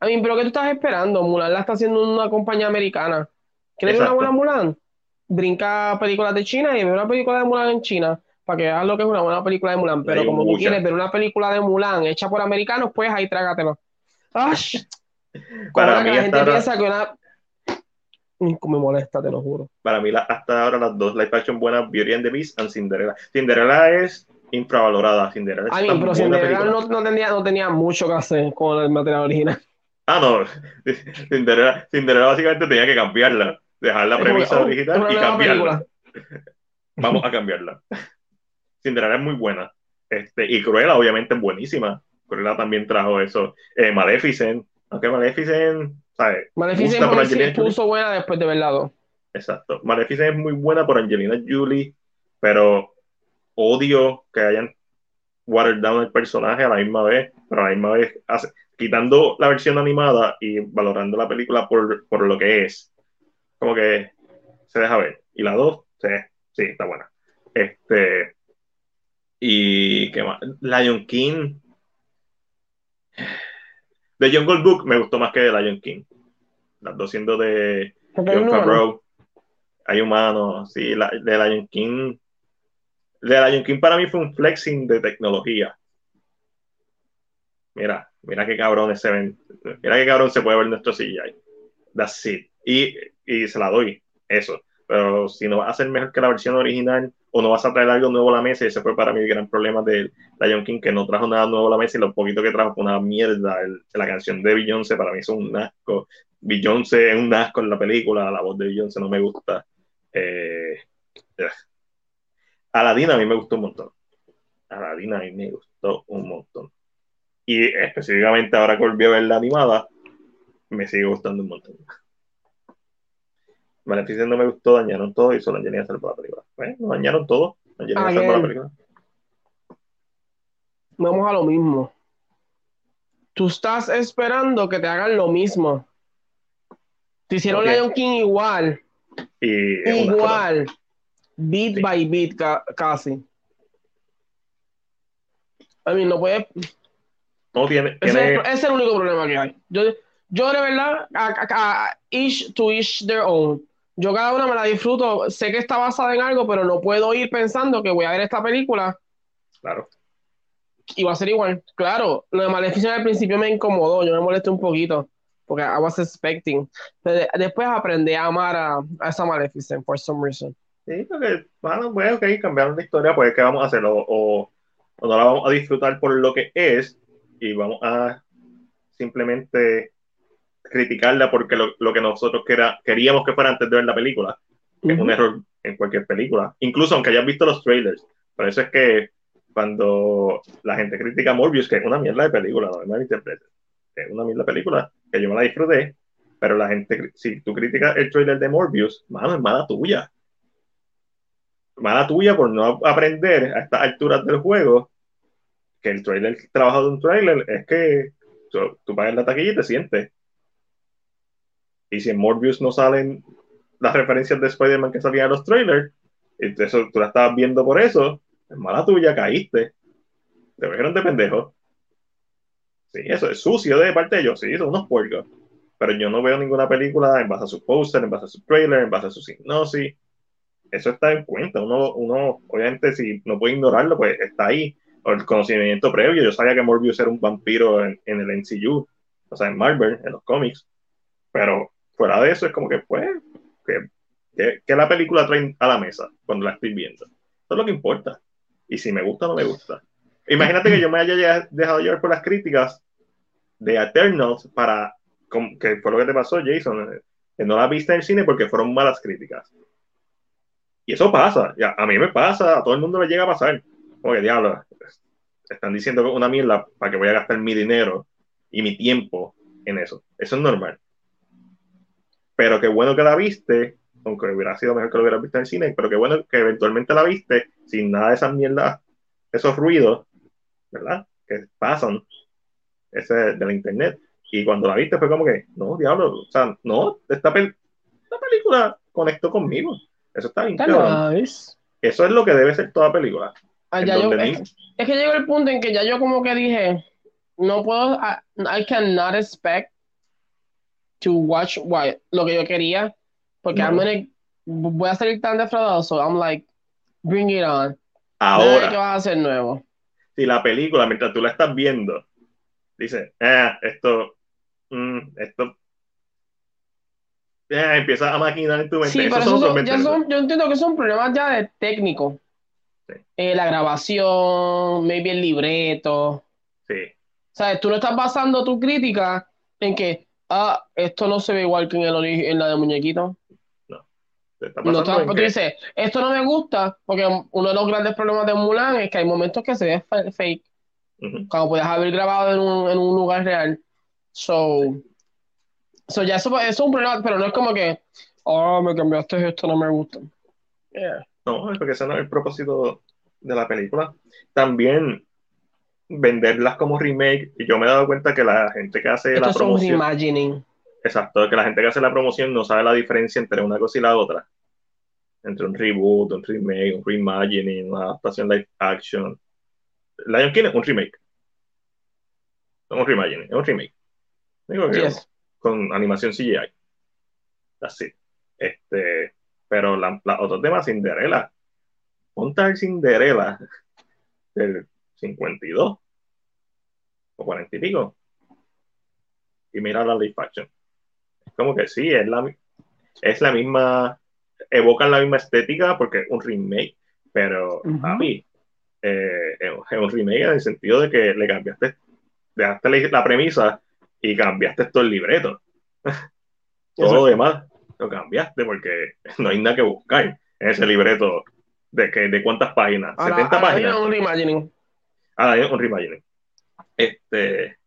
A mí, pero ¿qué tú estás esperando? Mulan la está haciendo una compañía americana. ¿Quieres una buena Mulan? Brinca películas de China y ve una película de Mulan en China para que veas lo que es una buena película de Mulan. Pero como tú quieres ver una película de Mulan hecha por americanos, pues ahí trágatelo. ¡Ash! [LAUGHS] Para mí la gente piensa que una... Me molesta, te lo juro. Para mí, hasta ahora, las dos live action buenas, Beauty and the Beast y Cinderella. Cinderella es infravalorada. Cinderella es pero Cinderella no, no, tenía, no tenía mucho que hacer con el material original. Ah, no. [LAUGHS] Cinderella, Cinderella básicamente tenía que cambiarla. Dejar la premisa original y cambiarla. Vamos a cambiarla. Cinderella es muy buena. Este, y Cruella, obviamente, es buenísima. Cruella también trajo eso. Eh, Maleficent, aunque Maleficent, ¿sabes? Maleficent se puso buena después de verla Exacto. Maleficent es muy buena por Angelina Jolie, pero odio que hayan watered down el personaje a la misma vez, pero a la misma vez quitando la versión animada y valorando la película por, por, lo que es. Como que se deja ver. Y la dos, sí, sí, está buena. Este. Y qué más. Lion King. The Jungle Book me gustó más que The Lion King. Las dos siendo de John Favreau. Hay humanos, sí, la, de Lion King. De Lion King para mí fue un flexing de tecnología. Mira, mira qué cabrones se ven. Mira qué cabrón se puede ver nuestro CGI. That's it. Y, y se la doy, eso. Pero si no va a ser mejor que la versión original, o no vas a traer algo nuevo a la mesa, ese fue para mí el gran problema de Lion King, que no trajo nada nuevo a la mesa y lo poquito que trajo fue una mierda. la canción de Beyoncé para mí es un asco. Beyoncé es un asco en la película, la voz de Beyoncé no me gusta. Eh, Aladdin a mí me gustó un montón. Aladdin a mí me gustó un montón. Y específicamente ahora que volví a ver la animada, me sigue gustando un montón. Maleficent no me gustó, dañaron todo y solo Angelina salvó la película. Bueno, dañaron todo. Angelina salvó la película. Vamos a lo mismo. Tú estás esperando que te hagan lo mismo. Te hicieron Lion King igual. igual. Beat by beat casi. A mí no puede. No tiene. Ese, es, el único problema que hay. Yo, yo de verdad, a, each to each their own yo cada una me la disfruto. Sé que está basada en algo, pero no puedo ir pensando que voy a ver esta película. Claro. Y va a ser igual. Claro, lo de Maleficent al principio me incomodó, yo me molesté un poquito, porque I was expecting. Pero después aprendí a amar a, esa Maleficent, for some reason. Sí, porque, bueno, pues, ok, cambiaron la historia, pues, ¿qué vamos a hacer? O, o, o no la vamos a disfrutar por lo que es, y vamos a simplemente criticarla porque lo, lo que nosotros queríamos que fuera antes de ver la película, es un error en cualquier película, incluso aunque hayas visto los trailers. Por eso es que cuando la gente critica Morbius, que es una mierda de película, no me malinterpreten, es una mierda de película, que yo me la disfruté, pero la gente, si tú criticas el trailer de Morbius, mano, es mala tuya. Mala tuya por no aprender a estas alturas del juego que el trailer, el trabajo de un trailer es que tú, tú pagas la taquilla y te sientes. Y si en Morbius no salen las referencias de Spider-Man que salían en los trailers, y eso, tú la estabas viendo por eso, es mala tuya, caíste. Te dijeron de pendejo. Sí, eso es sucio de parte de ellos, sí, son unos puercos. Pero yo no veo ninguna película en base a su póster, en base a su trailer, en base a su hipnosis. Eso está en cuenta. Uno, uno, obviamente, si no puede ignorarlo, pues está ahí. O el conocimiento previo. Yo sabía que Morbius era un vampiro en, en el NCU, o sea, en Marvel, en los cómics. Pero fuera de eso es como que, pues, que, que, la película trae a la mesa cuando la estoy viendo. Eso es lo que importa. Y si me gusta o no me gusta. Imagínate que yo me haya dejado llevar por las críticas de Eternals para, que fue lo que te pasó, Jason, no la viste en el cine porque fueron malas críticas. Y eso pasa, a mí me pasa, a todo el mundo le llega a pasar. Como que diablo, están diciendo una mierda para que voy a gastar mi dinero y mi tiempo en eso. Eso es normal. Pero qué bueno que la viste, aunque hubiera sido mejor que lo hubieras visto en el cine, pero qué bueno que eventualmente la viste sin nada de esas mierdas, esos ruidos, ¿verdad? Que pasan ese de la internet. Y cuando la viste fue como que, no, diablo, o sea, no, esta, película conectó conmigo. Eso está bien. Eso es lo que debe ser toda película. Ah, es, que llegó el punto en que ya yo como que dije, no puedo, I, cannot expect to watch lo que yo quería, porque voy a salir tan defraudado, so I'm like, bring it on. Ahora. ¿Qué vas a hacer nuevo? Si la película, mientras tú la estás viendo, dice, ah, esto, mm, esto empieza a maquinar en tu mente. Sí, pero eso yo entiendo que son problemas ya de técnico. Eh, la grabación, maybe el libreto. Sí. ¿Sabes? Tú no estás basando tu crítica en que, ah, esto no se ve igual que en, el en la de muñequito. No. no tú dices, esto no me gusta, porque uno de los grandes problemas de Mulan es que hay momentos que se ve fake. Cuando puedes haber grabado en un, en un lugar real. So, so ya eso, es un problema, pero no es como que, oh, me cambiaste esto, no me gusta. Yeah. No, porque ese no es el propósito de la película. También venderlas como remake. Y yo me he dado cuenta que la gente que hace la promoción. reimagining. Exacto, que la gente que hace la promoción no sabe la diferencia entre una cosa y la otra. Entre un reboot, un remake, un reimagining, una adaptación live action. Lion King es un remake. No un reimagining, es un remake. Digo que con animación CGI. Así. Este, pero la, la otro tema, Cinderella. Ponta el Cinderella del 52 o 40 y pico. Y mira la live action. Es como que sí, es la, es la misma, evocan la misma estética porque es un remake, pero a mí eh, es un remake en el sentido de que le cambiaste, dejaste la, la premisa y cambiaste todo el libreto. [LAUGHS] todo lo demás lo cambiaste porque no hay nada que buscar en ese libreto de, que, de cuántas páginas, 70 páginas. un reimagining. Un reimagining. Este.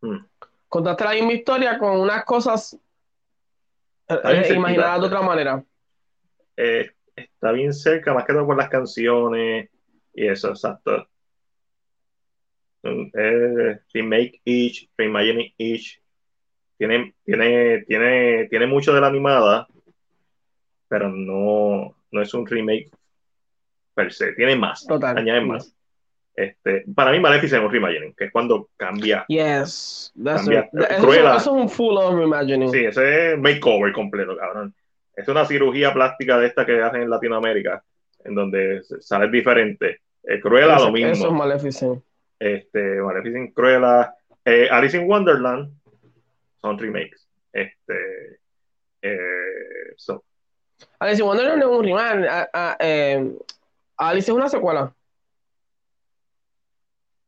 Hmm. Contaste la misma historia con unas cosas eh, eh, imaginadas de otra manera. Eh, está bien cerca, más que todo por las canciones y eso, exacto. remake each, reimagining each, tiene, tiene, tiene, tiene mucho de la animada, pero no, no es un remake per se. Tiene más. Total. Añade más. Este, para mí, Maleficent es un reimagining, que es cuando cambia. Yes. cambia, eso, es un full on reimagining. Sí, ese es makeover completo, cabrón. Es una cirugía plástica de esta que hacen en Latinoamérica, en donde sale diferente. Eh, Cruella lo mismo. Eso es Maleficent. Este, Maleficent, Cruella. Eh, Alice in Wonderland son remakes. Este, eh, so. Alice in Wonderland es un remake. Eh, Alice es una secuela.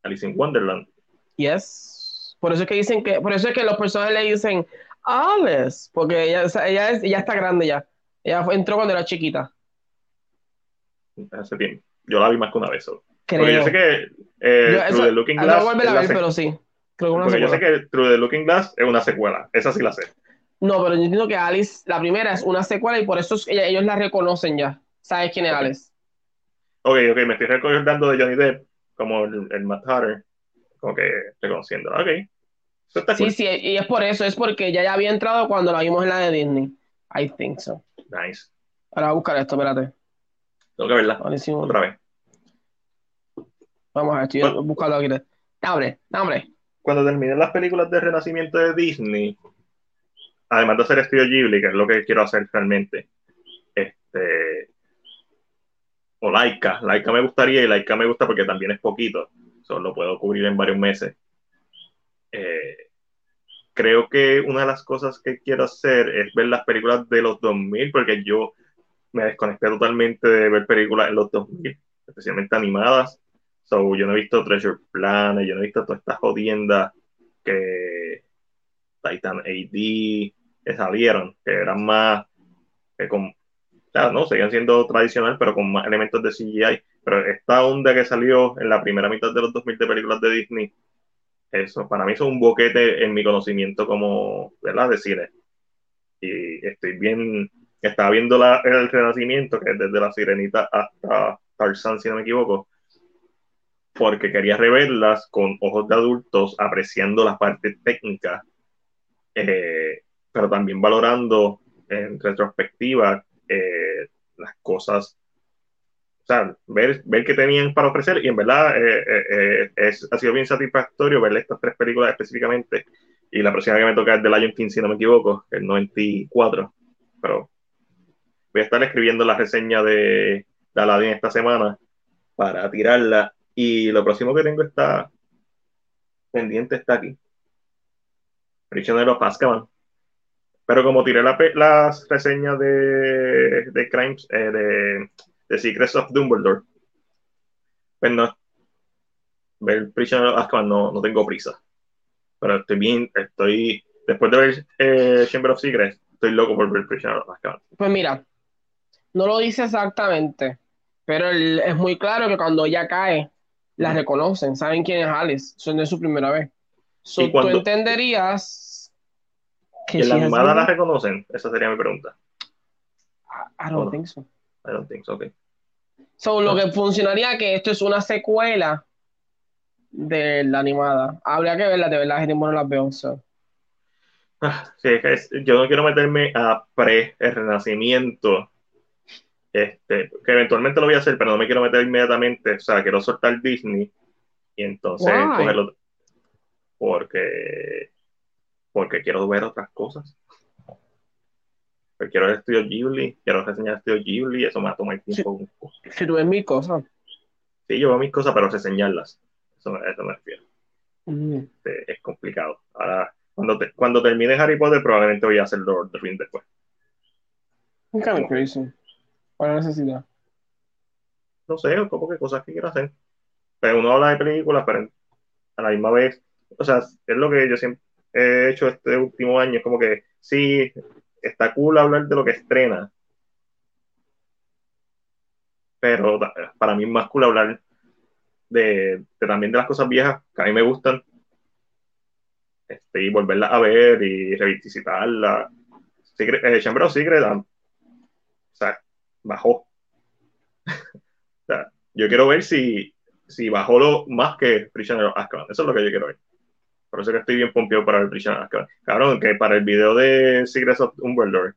Alice in Wonderland. Yes. Por eso es que dicen que, por eso es que los personajes le dicen Alice, porque ella, ella, es, ella está grande ya. Ella entró cuando era chiquita. Hace tiempo. Yo la vi más que una vez. Porque yo sé que eh, Through the Looking Glass. No a ver, pero sí. Porque yo sé que True the Looking Glass es una secuela, esa sí la sé. No, pero yo entiendo que Alice, la primera es una secuela y por eso ellos la reconocen ya. ¿Sabes quién es Alice? Ok, ok, me estoy recordando de Johnny Depp como el, el Matt Hatter, como que reconociendo. Ok. Eso está sí, sí, y es por eso, es porque ella ya había entrado cuando la vimos en la de Disney. I think so. Nice. Ahora voy a buscar esto, espérate. Tengo que verla. Otra vez. Vamos a ver, estoy buscando aquí. Dame, dame cuando terminen las películas de renacimiento de Disney, además de hacer Estudio Ghibli, que es lo que quiero hacer realmente, este, o Laika, Laika me gustaría y Laika me gusta porque también es poquito, solo puedo cubrir en varios meses. Eh, creo que una de las cosas que quiero hacer es ver las películas de los 2000, porque yo me desconecté totalmente de ver películas en los 2000, especialmente animadas. So, yo no he visto Treasure Planet, yo no he visto todas estas jodiendas que Titan AD que salieron, que eran más, que con, claro, no, seguían siendo tradicional, pero con más elementos de CGI. Pero esta onda que salió en la primera mitad de los 2000 de películas de Disney, eso para mí es un boquete en mi conocimiento como, ¿verdad?, de cine. Y estoy bien, estaba viendo la, el renacimiento, que es desde La Sirenita hasta Tarzan, si no me equivoco, porque quería reverlas con ojos de adultos, apreciando las partes técnicas, eh, pero también valorando en retrospectiva eh, las cosas, o sea, ver, ver qué tenían para ofrecer y en verdad eh, es, ha sido bien satisfactorio ver estas tres películas específicamente y la próxima que me toca es del año 15, si no me equivoco, el 94, pero voy a estar escribiendo la reseña de, de Aladdin esta semana para tirarla y lo próximo que tengo está pendiente está aquí. Prisionero Azkaban. Pero como tiré las reseñas de, de Crimes, eh, de, de, Secrets of Dumbledore, pues no, ver Prisionero of Azkaban no, no tengo prisa. Pero estoy bien, estoy, después de ver eh, Chamber of Secrets, estoy loco por ver Prisionero of Azkaban. Pues mira, no lo dice exactamente, pero es muy claro que cuando ella cae, la reconocen, saben quién es Alice, son de su primera vez. So, tú entenderías que en la animada la reconocen, esa sería mi pregunta. I don't think so. I don't think so, ok. So, lo que funcionaría que esto es una secuela de la animada. Habría que verla, de verdad, gente no las veo. Ah, sí, es que yo no quiero meterme a pre el renacimiento este, que eventualmente lo voy a hacer, pero no me quiero meter inmediatamente, o sea, quiero soltar Disney y entonces cogerlo porque porque quiero ver otras cosas. Pues quiero ver Estudio Ghibli, quiero reseñar Estudio Ghibli, eso me va a tomar tiempo. Si, tú ves mis cosas. Sí, yo veo mis cosas, pero reseñarlas. Eso, eso me refiero. Mm. Este, es complicado. Ahora, cuando, cuando termine Harry Potter, probablemente voy a hacer Lord of the Rings después. Kind of crazy. ¿Cuál necesidad? No sé, como que cosas que quiero hacer. Pero uno habla de películas, pero a la misma vez, o sea, es lo que yo siempre he hecho este último año, es como que sí, está cool hablar de lo que estrena, pero para mí es más cool hablar de, también de las cosas viejas que a mí me gustan este, y volverlas a ver y revisitarlas. Secret, eh, Chamber of Secret, o sea, bajó. [LAUGHS] yo quiero ver si, si bajó lo más que Prisoner of Azkaban. Eso es lo que yo quiero ver. Por eso que estoy bien pompeado para el Azkaban. Cabrón, que para el video de Secrets of Dumbledore,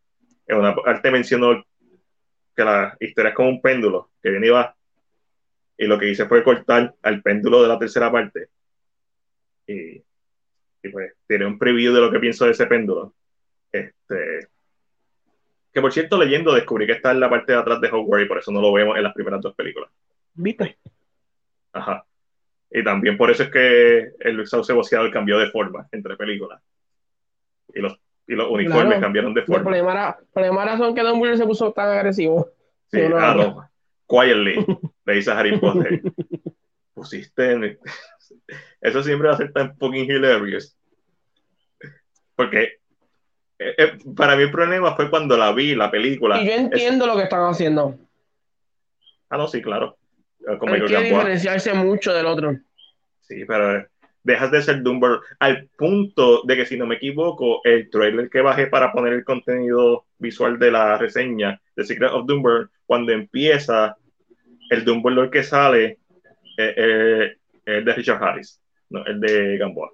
en una parte mencionó que la historia es como un péndulo, que viene y va. Y lo que hice fue cortar al péndulo de la tercera parte. Y, y pues tiene un preview de lo que pienso de ese péndulo. Este, que por cierto, leyendo, descubrí que está en la parte de atrás de Hogwarts y por eso no lo vemos en las primeras dos películas. ¿Viste? Ajá. Y también por eso es que el sauce cambió de forma entre películas. Y los, y los uniformes cambiaron de forma. El problema era, el problema era son que Dumbledore se puso tan agresivo. Sí, ah, no. Quietly, [LAUGHS] le dice a Harry Potter. Pusiste en... [LAUGHS] Eso siempre va a ser tan fucking hilarious. Porque eh, eh, para mí el problema fue cuando la vi, la película. Y yo entiendo lo que están haciendo. Ah, no, sí, claro. Como diferenciarse mucho del otro. Sí, pero dejas de ser Dumbledore al punto de que, si no me equivoco, el trailer que bajé para poner el contenido visual de la reseña de Secret of Dumbledore, cuando empieza, el Dumbledore que sale eh, es de Richard Harris, no, el de Gambon.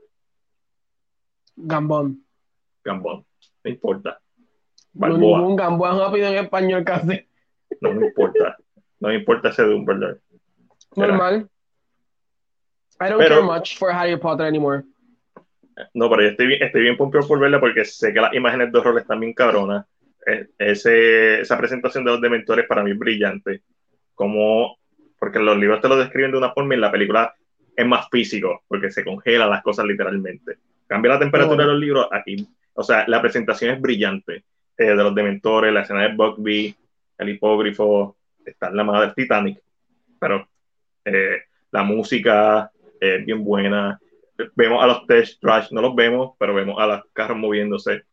Gambon. Gambon no importa. Balboa. No, ningún gamboa rápido en español casi. No me importa. No me importa ese Dumbledore. Normal. I don't care much for Harry Potter anymore. No, pero yo estoy bien, estoy bien pompeado por verla porque sé que las imágenes de horror están bien cabronas. Ese, esa presentación de los dementores para mí es brillante. Como, porque los libros te lo describen de una forma y en la película es más físico, porque se congelan las cosas literalmente. Cambia la temperatura de los libros, aquí o sea, la presentación es brillante eh, de los dementores, la escena de Buckby, el hipógrifo, está en la madre del Titanic, pero eh, la música es bien buena. Vemos a los test trash, no los vemos, pero vemos a los carros moviéndose.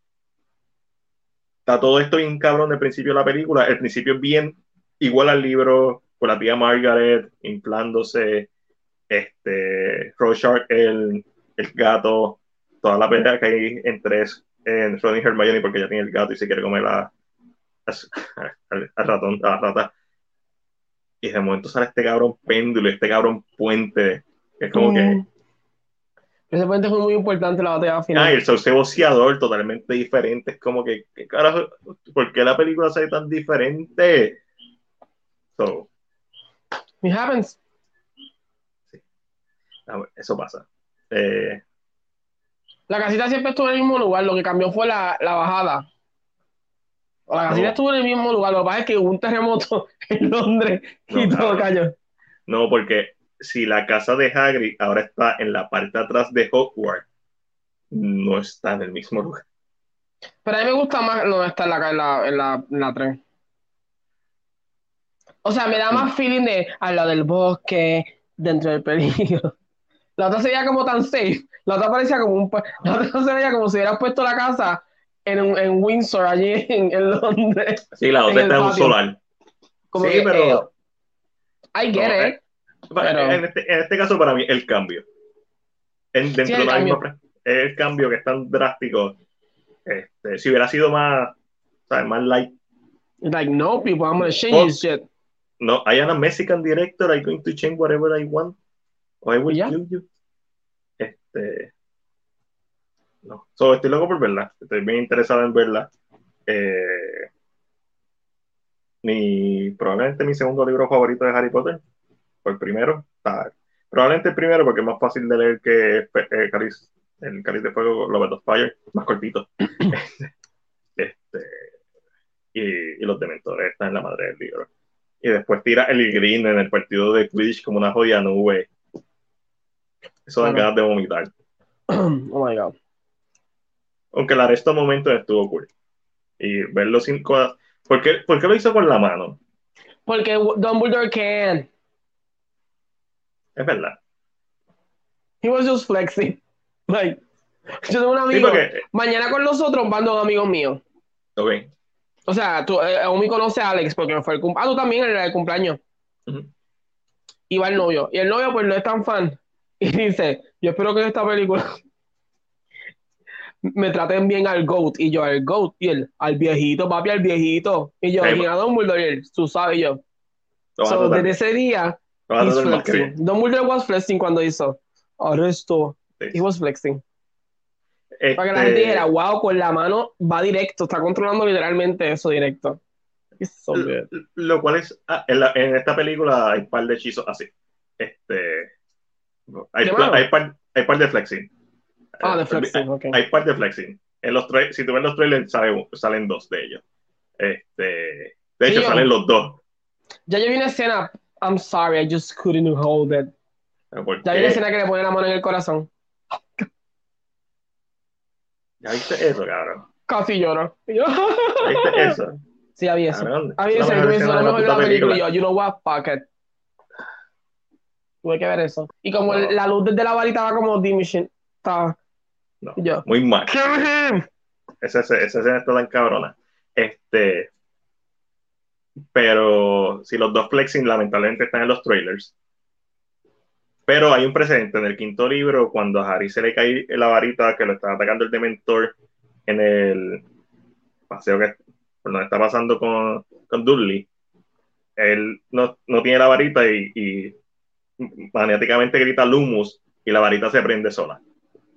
está todo esto bien cabrón del principio de la película. El principio es bien igual al libro, con la tía Margaret inflándose, este, Rorschach, el, el gato, toda la pelea que hay entre en Ron y Hermione porque ya tiene el gato y se quiere comer a, al, ratón, a la rata. Y de momento sale este cabrón péndulo, este cabrón puente, que es como que Mm. Ese puente fue muy importante en la batalla final. Ah, y el sauce boceador totalmente diferente. Es como que, ¿qué carajo? ¿Por qué la película se ve tan diferente? So, It happens. a ver, eso pasa. Eh, La casita siempre estuvo en el mismo lugar, lo que cambió fue la, la bajada. O la casita No. estuvo en el mismo lugar, lo que pasa es que hubo un terremoto [LAUGHS] en Londres y No, todo cayó. no, porque si la casa de Hagrid ahora está en la parte de atrás de Hogwarts, no está en el mismo lugar. Pero a mí me gusta más no está en la, en la, en la, en la tren. O sea, me da más feeling de al lado del bosque, dentro del peligro. [LAUGHS] La otra se veía como tan safe. La otra parecía como un. [LAUGHS] La otra se veía como si hubieras puesto la casa en, en Windsor, allí [LAUGHS] en, en Londres. Sí, la otra está en un solar. Como sí, que, pero I get No, it. para- pero- en, este, en este caso para mí el cambio. En, dentro Sí, de el la misma cambio. es el cambio que es tan drástico. Este, si hubiera sido más, ¿sabes? más light Like, no, people, I'm gonna change Oh. this shit. No, I am a Mexican director. I'm going to change whatever I want. Or I will Ya. kill you. Este. No. So, estoy loco por verla. Estoy bien interesado en verla. Eh, mi, probablemente mi segundo libro favorito de Harry Potter. O el primero. Probablemente el primero porque es más fácil de leer que eh, Cáliz- el Cáliz de Fuego, Lobet of Fire. Más cortito. [COUGHS] este, y, y los dementores están en la madre del libro. Y después tira el green en el partido de Quidditch como una joya nube. Eso dan ganas de vomitar. [COUGHS] oh my god. Aunque el resto de momentos estuvo cool. Y verlo sin cosas. ¿Por qué, por qué lo hizo con la mano? Porque Dumbledore can. Es verdad. He was just flexing. [LAUGHS] Like, yo tengo un Sí, amigo. porque. Mañana con nosotros van dos amigos míos. Ok. O sea, tú, eh, Omi conoce a Alex porque fue el cumpleaños. Ah, tú también en el cumpleaños. Ujú. Y va el novio. Y el novio, pues, no es tan fan. [LAUGHS] Y dice: Yo espero que esta película me traten bien al GOAT. Y yo, al GOAT. Y él, al viejito, papi, al viejito. Y yo, Sí, ¿quién a Dumbledore? Y él, tú sabes, y yo. Lo So, desde ese día, lo he's flexing. Dumbledore was flexing cuando hizo arresto. Sí. He was flexing. Este, Para que la gente dijera, wow, con la mano va directo, está controlando literalmente eso directo. So good. Lo cual es. ah, en, la- en esta película hay un par de hechizos así. Este. Hay, hay, par, hay par de flexing. Ah, de Eh, flexing, ok. Hay par de flexing. En los si tú ves los trailers, sale- salen dos de ellos. Este, de Sí, hecho, yo- salen los dos. Ya yo vi una escena, I'm sorry, I just couldn't hold it. Porque- Ya vi una escena que le pone la mano en el corazón. ¿Ya viste eso, cabrón? Casi lloro. Yo, ¿Ya viste eso? [LAUGHS] sí, había eso. Había es eso, me hizo la mejor de la puta película. Yo, you know what, fuck it. Tuve que ver eso. Y como la luz desde la varita va como diminishing, estaba. No, yo, muy mal. kill him. Esa, esa esa escena está tan cabrona. Este, pero si los dos flexing lamentablemente están en los trailers. Pero hay un precedente en el quinto libro cuando a Harry se le cae la varita que lo está atacando el Dementor en el paseo que por donde está pasando con, con Dudley. Él no, no tiene la varita y, y maniáticamente grita Lumus y la varita se prende sola.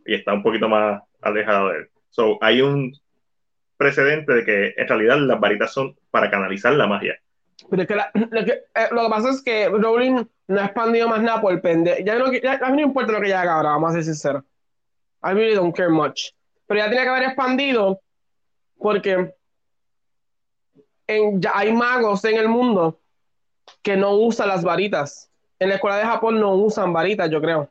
Y está un poquito más alejada de él. So, hay un precedente de que en realidad las varitas son para canalizar la magia. Pero es que la- lo, que, eh, lo que pasa es que Rowling no ha expandido más nada por el pendejo. Ya no, ya, a mí no importa lo que ella haga ahora, vamos a ser sinceros. I really don't care much. Pero ya tenía que haber expandido porque en- ya hay magos en el mundo que no usan las varitas. En la escuela de Japón no usan varitas, yo creo.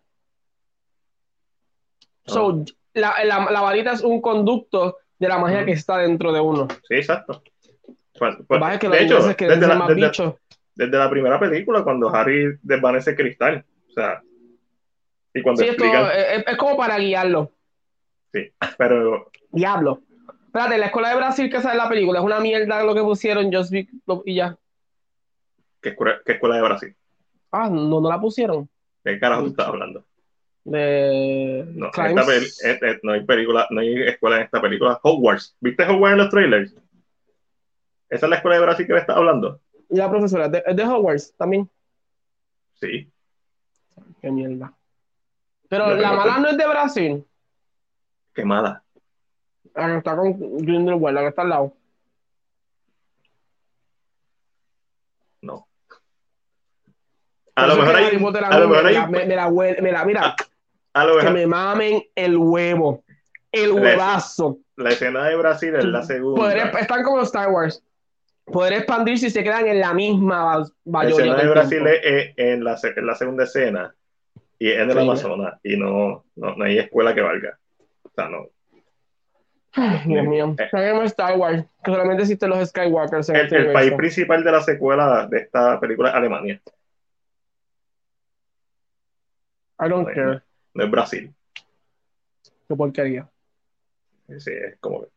So, la, la- la varita es un conducto de la magia que está dentro de uno. Sí, exacto. Pues- pues, que de hecho, que desde la, desde- desde la primera película, cuando Harry desvanece el cristal. O sea, y cuando Sí, explican, es, es como para guiarlo. sí, pero Diablo. Espérate, la escuela de Brasil que sale en la película es una mierda lo que pusieron Just Be- y ya. ¿Qué escuela, qué escuela de Brasil? Ah, no, no la pusieron. ¿De qué carajo tú estás hablando? De No, esta peli- eh, eh, no hay película, no hay escuela en esta película. Hogwarts. ¿Viste Hogwarts en los trailers? ¿Esa es la escuela de Brasil que me estás hablando? Y la profesora, de- es de Hogwarts también. Sí. Qué mierda. Pero No, la mala no es de Brasil. Qué mala. La que está con Grindelwald, la que está al lado. No. A lo mejor hay, a lo mejor hay, mira, a lo que me mamen el huevo. El huevazo. la escena de Brasil es la segunda. Poder, están como Star Wars. Poder expandir si se quedan en la misma ba- La mayoría escena de Brasil es, en, la, se- en la segunda escena y es en el Sí. Amazonas y no, no, no hay escuela que valga. O sea, no. Ay, Dios mío. Eh. Star Wars, que solamente existen los Skywalkers en El, este el país principal de la secuela de esta película es Alemania, I don't care. No es Brasil. Qué porquería. Sí, es como que-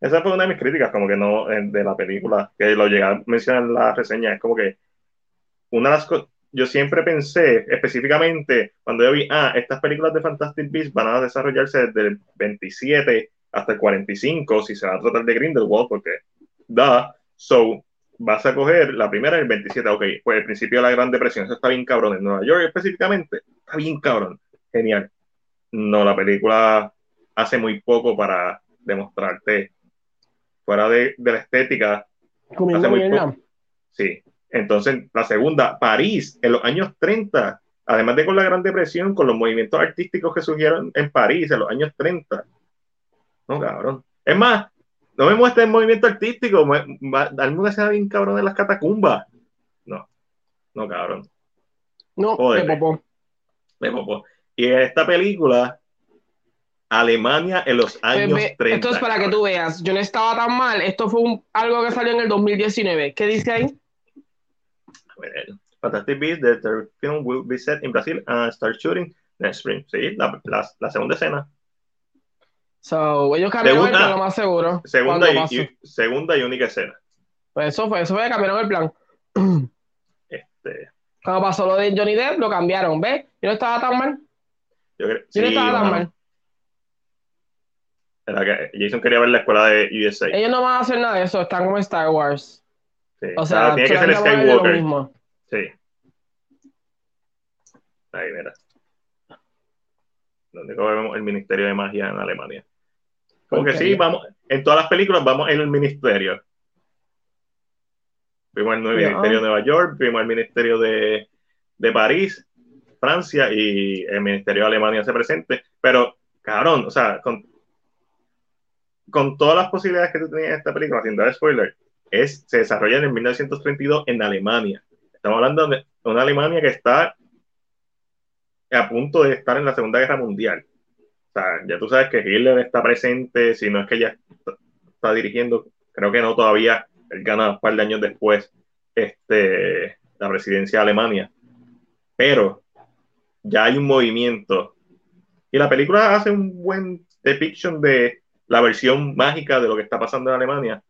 Esa fue una de mis críticas, como que no, en- de la película, que lo llegué a mencionar en la reseña, es como que una de las cosas, yo siempre pensé, específicamente, cuando yo vi, ah, estas películas de Fantastic Beasts van a desarrollarse desde el 27 hasta el 45, si se va a tratar de Grindelwald, porque da, so, vas a coger la primera el 27, ok, pues el principio de la Gran Depresión, eso está bien cabrón, en Nueva York específicamente, está bien cabrón, genial. No, la película hace muy poco para demostrarte fuera de, de la estética, Hace muy poco. sí. Entonces, la segunda, París, en los años 30, además de con la Gran Depresión, con los movimientos artísticos que surgieron en París en los años 30. No, cabrón. Es más, no me muestres el movimiento artístico, darme una escena bien cabrón en las catacumbas. No, no, cabrón. No, qué popó. De popo. Y en esta película, Alemania en los años Ve- ve, 30. Esto es para que tú veas. Yo no estaba tan mal. Esto fue un- algo que salió en el 2019. ¿Qué dice ahí? A ver, Fantastic Beasts, the third film will be set in Brazil and start shooting next spring. Sí, la, la, la segunda escena. So, ellos cambiaron el Segunda- plan, lo más seguro. Segunda y- segunda y única escena. Pues eso fue, eso fue, cambiaron el plan. [CLEARS THROAT] Este, Cuando pasó lo de Johnny Depp, lo cambiaron, ¿ves? Yo no estaba tan mal. Yo creo, sí, no que Jason quería ver la escuela de USA. Ellos no van a hacer nada de eso, están como Star Wars. Sí. O sea, tiene que ser Skywalker. mismo. Sí. Ahí, mira. Donde vemos el Ministerio de Magia en Alemania. Como que sí, vamos, en todas las películas vamos en el ministerio. Vimos el. Ministerio de Nueva York, vimos el Ministerio de, de París, Francia y el Ministerio de Alemania se presente. Pero, cabrón, o sea, con, con todas las posibilidades que tú tenías en esta película, sin dar spoiler, es, se desarrolla en 1932 en Alemania. Estamos hablando de una Alemania que está a punto de estar en la Segunda Guerra Mundial. O sea, ya tú sabes que Hitler está presente, si no es que ya está, está dirigiendo, creo que no todavía, él gana un par de años después este, la presidencia de Alemania. Pero ya hay un movimiento. Y la película hace un buen depiction de la versión mágica de lo que está pasando en Alemania.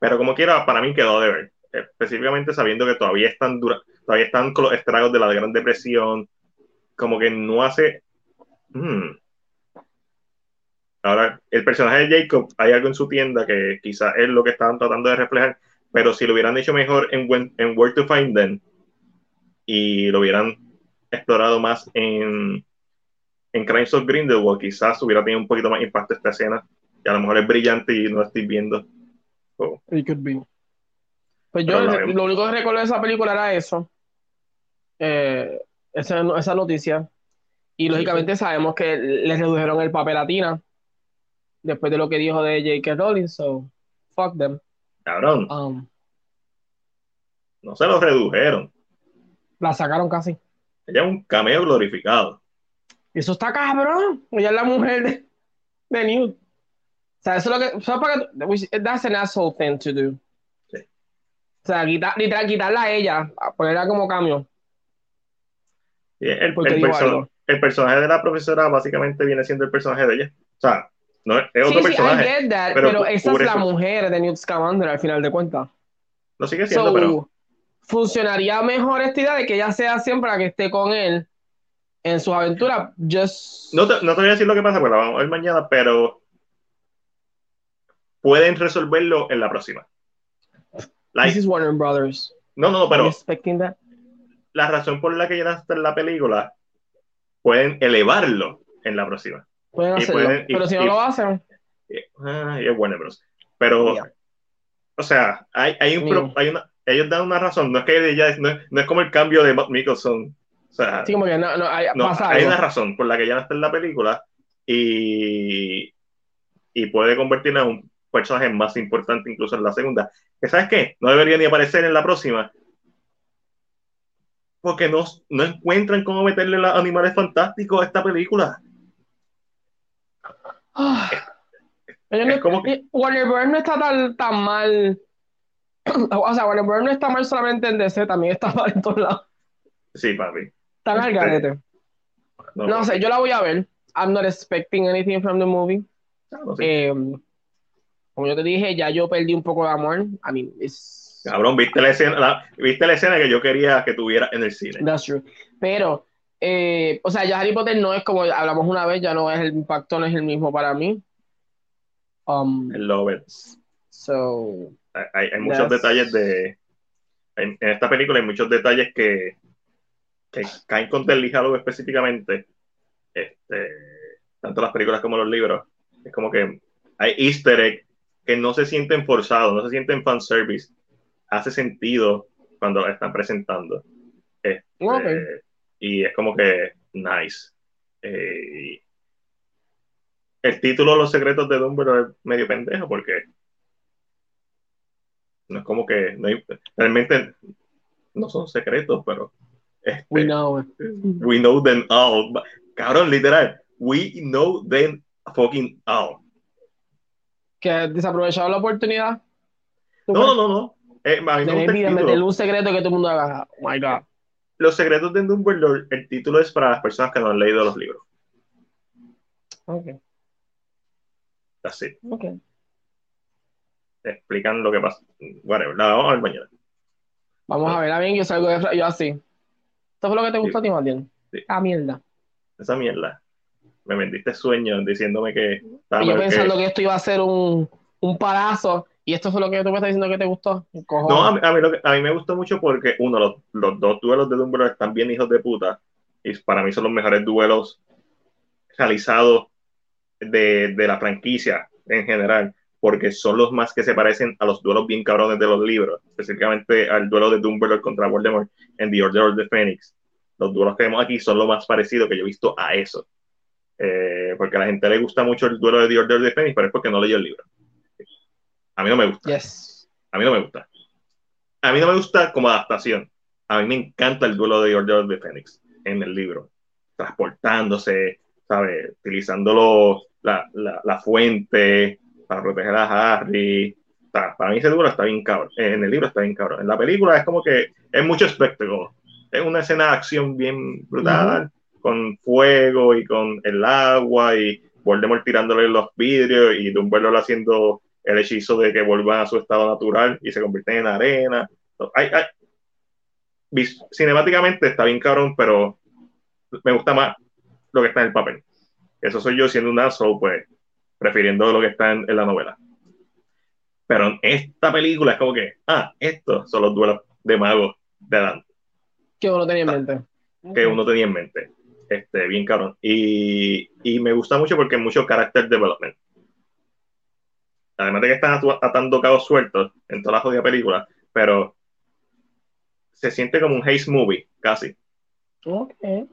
Pero como quiera, para mí quedó de ver. Específicamente sabiendo que todavía están, dura, todavía están con los estragos de la Gran Depresión. Como que no hace. Hmm. Ahora, el personaje de Jacob, hay algo en su tienda que quizás es lo que estaban tratando de reflejar, pero si lo hubieran hecho mejor en, Where to Find Them y lo hubieran explorado más en, en Crimes of Grindelwald, quizás hubiera tenido un poquito más impacto esta escena. Y a lo mejor es brillante y no la estoy viendo. Oh. It could be. Pues yo lo único que recuerdo de esa película era eso. Eh, esa, esa noticia. Y lógicamente sabemos que le redujeron el papel a Tina después de lo que dijo de J.K. Rowling, so fuck them. Cabrón, Um, no se lo redujeron. la sacaron casi. Ella es un cameo glorificado. Eso está cabrón. Ella es la mujer de, de Newt. O sea, eso es lo que. eso es para which- that's an asshole thing to do. Sí. O sea, quitar, literal, quitarla a ella, ponerla como cambio. El, personaje de la profesora básicamente viene siendo el personaje de ella. O sea, No, es otro sí, personaje. Sí, I get that, pero esa es la eso. mujer de Newt Scamander al final de cuentas. Lo sigue siendo, So, pero funcionaría mejor esta idea de que ella sea siempre la que esté con él en sus aventuras. Just no te, no te voy a decir lo que pasa, porque la vamos a ver mañana, pero pueden resolverlo en la próxima. Like, this is Warner Brothers. no, no, no, pero la razón por la que ya está en la película pueden elevarlo en la próxima. Pueden y hacerlo. pueden- y- pero si no y- lo hacen, Ah, y es Warner Bros. Pero, Yeah. o sea, hay, hay un pro- hay una, ellos dan una razón, no es que ya es- no, es, no es como el cambio de Matt Mickelson. O sea, sí, como que no, no, hay, pasa hay una razón por la que ya no está en la película y, y puede convertirla en un personaje más importante incluso en la segunda. Que sabes qué, no debería ni aparecer en la próxima. Porque no, no encuentran cómo meterle los animales fantásticos a esta película. No- Es como que- eh, Warner Bros. no está tan, tan mal. [COUGHS] O sea, Warner Bros. no está mal solamente en DC, también está mal en todos lados. Sí, papi. Están al Este, garete. No, No sé, yo la voy a ver. I'm not expecting anything from the movie. no sé. Eh, como yo te dije, ya yo perdí un poco de amor. I mean, it's, Cabrón, ¿viste la escena, la- viste la escena que yo quería que tuviera en el cine? that's true. Pero, eh, o sea, ya Harry Potter no es como hablamos una vez, ya no es el impacto, no es el mismo para mí. Um, El Love It. so, Hay, hay muchos That's- detalles de. En, en esta película hay muchos detalles que, que caen con Deadly Hallow específicamente. Este, tanto las películas como los libros. Es como que hay easter egg que no se sienten forzados, no se sienten fanservice. Hace sentido cuando están presentando. Este, Ok. Y es como que nice. Eh, el título Los secretos de Dumbledore es medio pendejo porque no es como que no hay- realmente no son secretos, pero este, we know. we know them all. Cabrón, literal, we know them fucking all. Que desaprovechado la oportunidad. No, no, no, no. Eh, a mí me De gusta el maybe de título. meterle un secreto que todo el mundo haga. Oh my God. Los secretos de Dumbledore, el título es para las personas que no han leído los libros. Ok, Así. Explican lo que pasa. Whatever. La vamos a ver mañana. Vamos a ver, a bien, yo salgo de yo así. ¿Esto fue lo que te gustó a ti, Martín? Sí. Ah, mierda. Esa mierda. Me vendiste sueños diciéndome que Y yo que- pensando que esto iba a ser un, un palazo, y esto fue lo que tú me estás diciendo que te gustó. Cojones. No, a mí, a mí lo que- a mí me gustó mucho porque, uno, los, los dos duelos de Dumbledore están bien hijos de puta. Y para mí son los mejores duelos realizados de, de la franquicia en general. Porque son los más que se parecen a los duelos bien cabrones de los libros. Específicamente al duelo de Dumbledore contra Voldemort en The Order of the Phoenix. Los duelos que vemos aquí son lo más parecido que yo he visto a eso. Eh, porque a la gente le gusta mucho el duelo de The Order of the Phoenix, pero es porque no leyó el libro. A mí no me gusta. Yes. A mí no me gusta. A mí no me gusta como adaptación. A mí me encanta el duelo de Order of the Phoenix en el libro. Transportándose, ¿sabes? Utilizando lo- la, la, la fuente para proteger a Harry. Sea, para mí ese duelo está bien cabrón. Eh, En el libro está bien cabrón. En la película es como que es mucho espectáculo. Es una escena de acción bien brutal, con fuego y con el agua y Voldemort tirándole los vidrios y Dumbledore haciendo el hechizo de que vuelvan a su estado natural y se convierten en arena. Hay- vis- cinemáticamente está bien cabrón, pero me gusta más lo que está en el papel. Eso soy yo siendo un asshole, pues, prefiriendo lo que está en, en la novela. Pero en esta película es como que, ah, estos son los duelos de magos de Adam Que uno tenía en mente. que uno tenía en mente. Este, bien cabrón. Y, y me gusta mucho porque es mucho character development. Además de que están atando cabos sueltos en toda la jodida película, pero se siente como un haze movie, casi. Ok. Eh,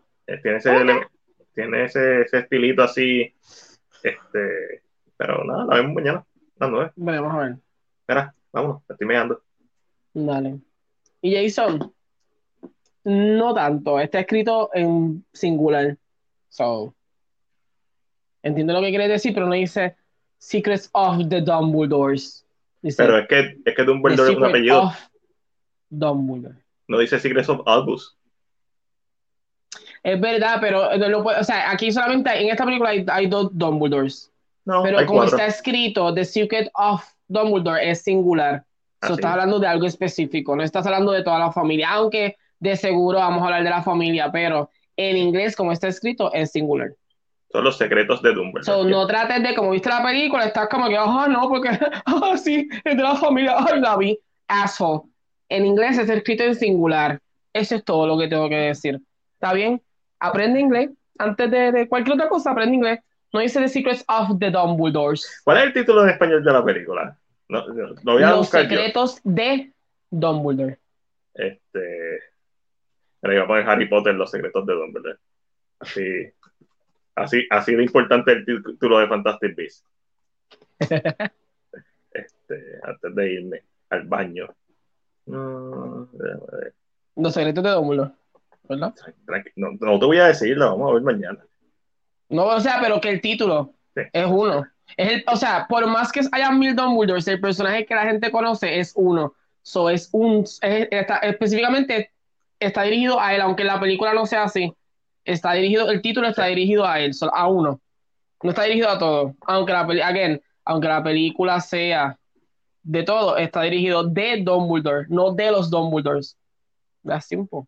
Tiene ese, Ok. ele- tiene ese, ese estilito así. Este, pero nada, la vemos mañana. Las nueve. Veremos a ver. Espera, vámonos, me estoy meando. Dale. Y Jason, no tanto. Está escrito en singular. So, entiendo lo que quiere decir, pero no dice Secrets of the Dumbledores. Dice Pero es que, es que Dumbledore es un apellido, of Dumbledore. no dice Secrets of Albus. Es verdad, pero no lo puede- o sea, aquí solamente en esta película hay, hay dos Dumbledores. No, Pero como cuatro. está escrito, The Secret of Dumbledore es singular. So, Así estás es. hablando de algo específico, no estás hablando de toda la familia, aunque de seguro vamos a hablar de la familia, pero en inglés, como está escrito, es singular. Son los secretos de Dumbledore. So, no trates de, como viste la película, estás como que, ah, no, porque, ah, [LAUGHS] sí, es de la familia, ay, la vi, asshole. En inglés está escrito en singular. Eso es todo lo que tengo que decir. ¿Está bien? Aprende inglés. Antes de, de cualquier otra cosa, aprende inglés. No dice The Secrets of the Dumbledores. ¿Cuál es el título en español de la película? No, no, lo voy a Los buscar yo. secretos de Dumbledore. Este, pero iba a poner Harry Potter, los secretos de Dumbledore. Así, así, así de importante el título de Fantastic Beasts. [LAUGHS] Este, antes de irme al baño. No, ver. Los secretos de Dumbledore. ¿Verdad? Tranqui- no, no te voy a decir, lo vamos a ver mañana. No, o sea, pero que el título Sí. es uno. Es el, o sea, por más que haya mil Dumbledores, el personaje que la gente conoce es uno. So, es un, es- está- específicamente está dirigido a él, aunque la película no sea así. Está dirigido, el título está dirigido a él, a uno. No está dirigido a todo. Aunque la, again, aunque la película sea de todo, está dirigido de Dumbledore, no de los Dumbledores. That's simple.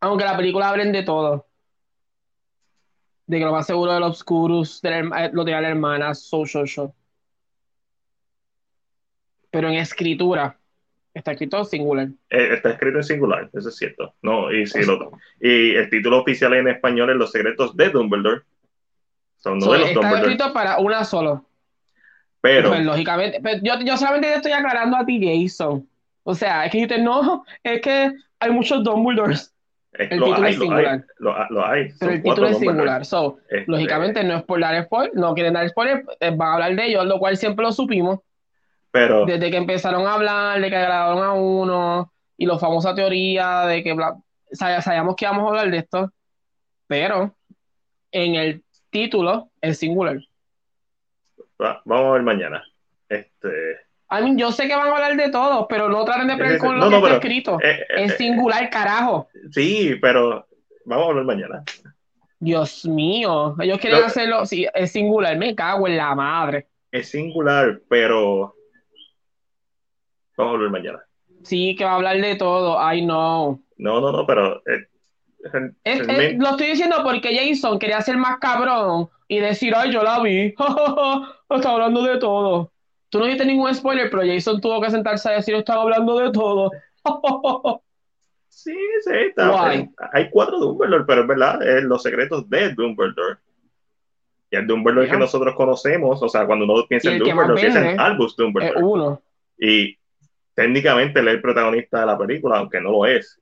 Aunque la película hablen de todo. De que lo más seguro del Obscurus, herma- eh, lo de la hermana, so, so, so. Pero en escritura, está escrito singular. Eh, está escrito en singular, eso es cierto. No, y, sí, lo, y el título oficial en español es Los secretos de Dumbledore. Son no So, de los está Dumbledore. escrito para una solo. Pero, Pues, lógicamente, pero yo, yo solamente te estoy aclarando a ti, Jason. O sea, es que yo te no, es que hay muchos Dumbledores, es- el lo título hay, es lo hay, singular. lo, lo hay. pero el título es singular. So, Este, lógicamente no es por dar spoiler, no quieren dar spoiler, eh, van a hablar de ellos, lo cual siempre lo supimos. Pero, Desde que empezaron a hablar de que agradaron a uno y la famosa teoría de que bla- sab- sabíamos que íbamos a hablar de esto, pero en el título es singular. va- vamos a ver mañana. Este, I mean, yo sé que van a hablar de todo, pero no traten de sí, con no, lo no, que está pero, escrito. eh, eh, es singular, carajo. sí, pero vamos a ver mañana. Dios mío, ellos quieren Lo- hacerlo, sí, es singular, me cago en la madre. Es singular, pero vamos a ver mañana. Sí, que va a hablar de todo, I know. No, no, no, pero eh, Es- es- lo estoy diciendo porque Jason quería ser más cabrón y decir, ay, yo la vi. [LAUGHS] Está hablando de todo. Tú no dijiste ningún spoiler, pero Jason tuvo que sentarse a decir, están hablando de todo. [LAUGHS] Sí, sí, está. Guay. Hay cuatro Dumbledore, pero es verdad, es los secretos de Dumbledore. Y el Dumbledore que nosotros conocemos, o sea, cuando uno piensa en Dumbledore, piensa en Albus es Dumbledore. uno. Y técnicamente él es el protagonista de la película, aunque no lo es.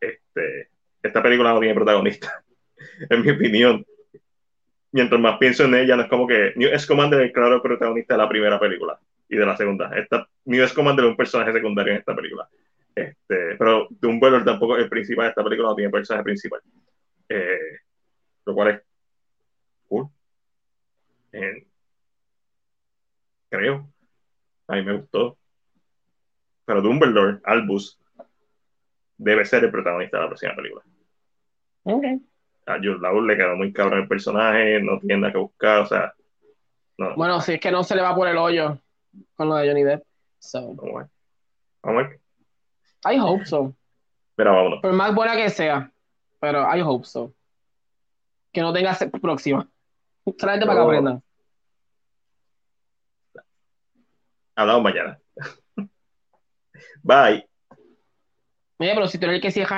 Este, esta película no tiene protagonista, [LAUGHS] en mi opinión. Mientras más pienso en ella, no es como que Newt Scamander es el claro protagonista de la primera película y de la segunda. Newt Scamander es un personaje secundario en esta película. Este, pero Dumbledore tampoco es el principal de esta película, no tiene personaje principal. Eh, lo cual es cool. Eh, creo. A mí me gustó. Pero Dumbledore, Albus, debe ser el protagonista de la próxima película. Ok. A Jude Law le quedó muy cabrón el personaje, no tiene nada que buscar, o sea, no, Bueno, si es que no se le va por el hoyo con lo de Johnny Depp. So, vamos a ver. I hope so. Pero vámonos. Por más buena que sea. Pero I hope so. Que no tenga próxima. Solamente para que aprendan. Hablamos mañana. [LAUGHS] Bye. Mira, pero si tú eres el que cierra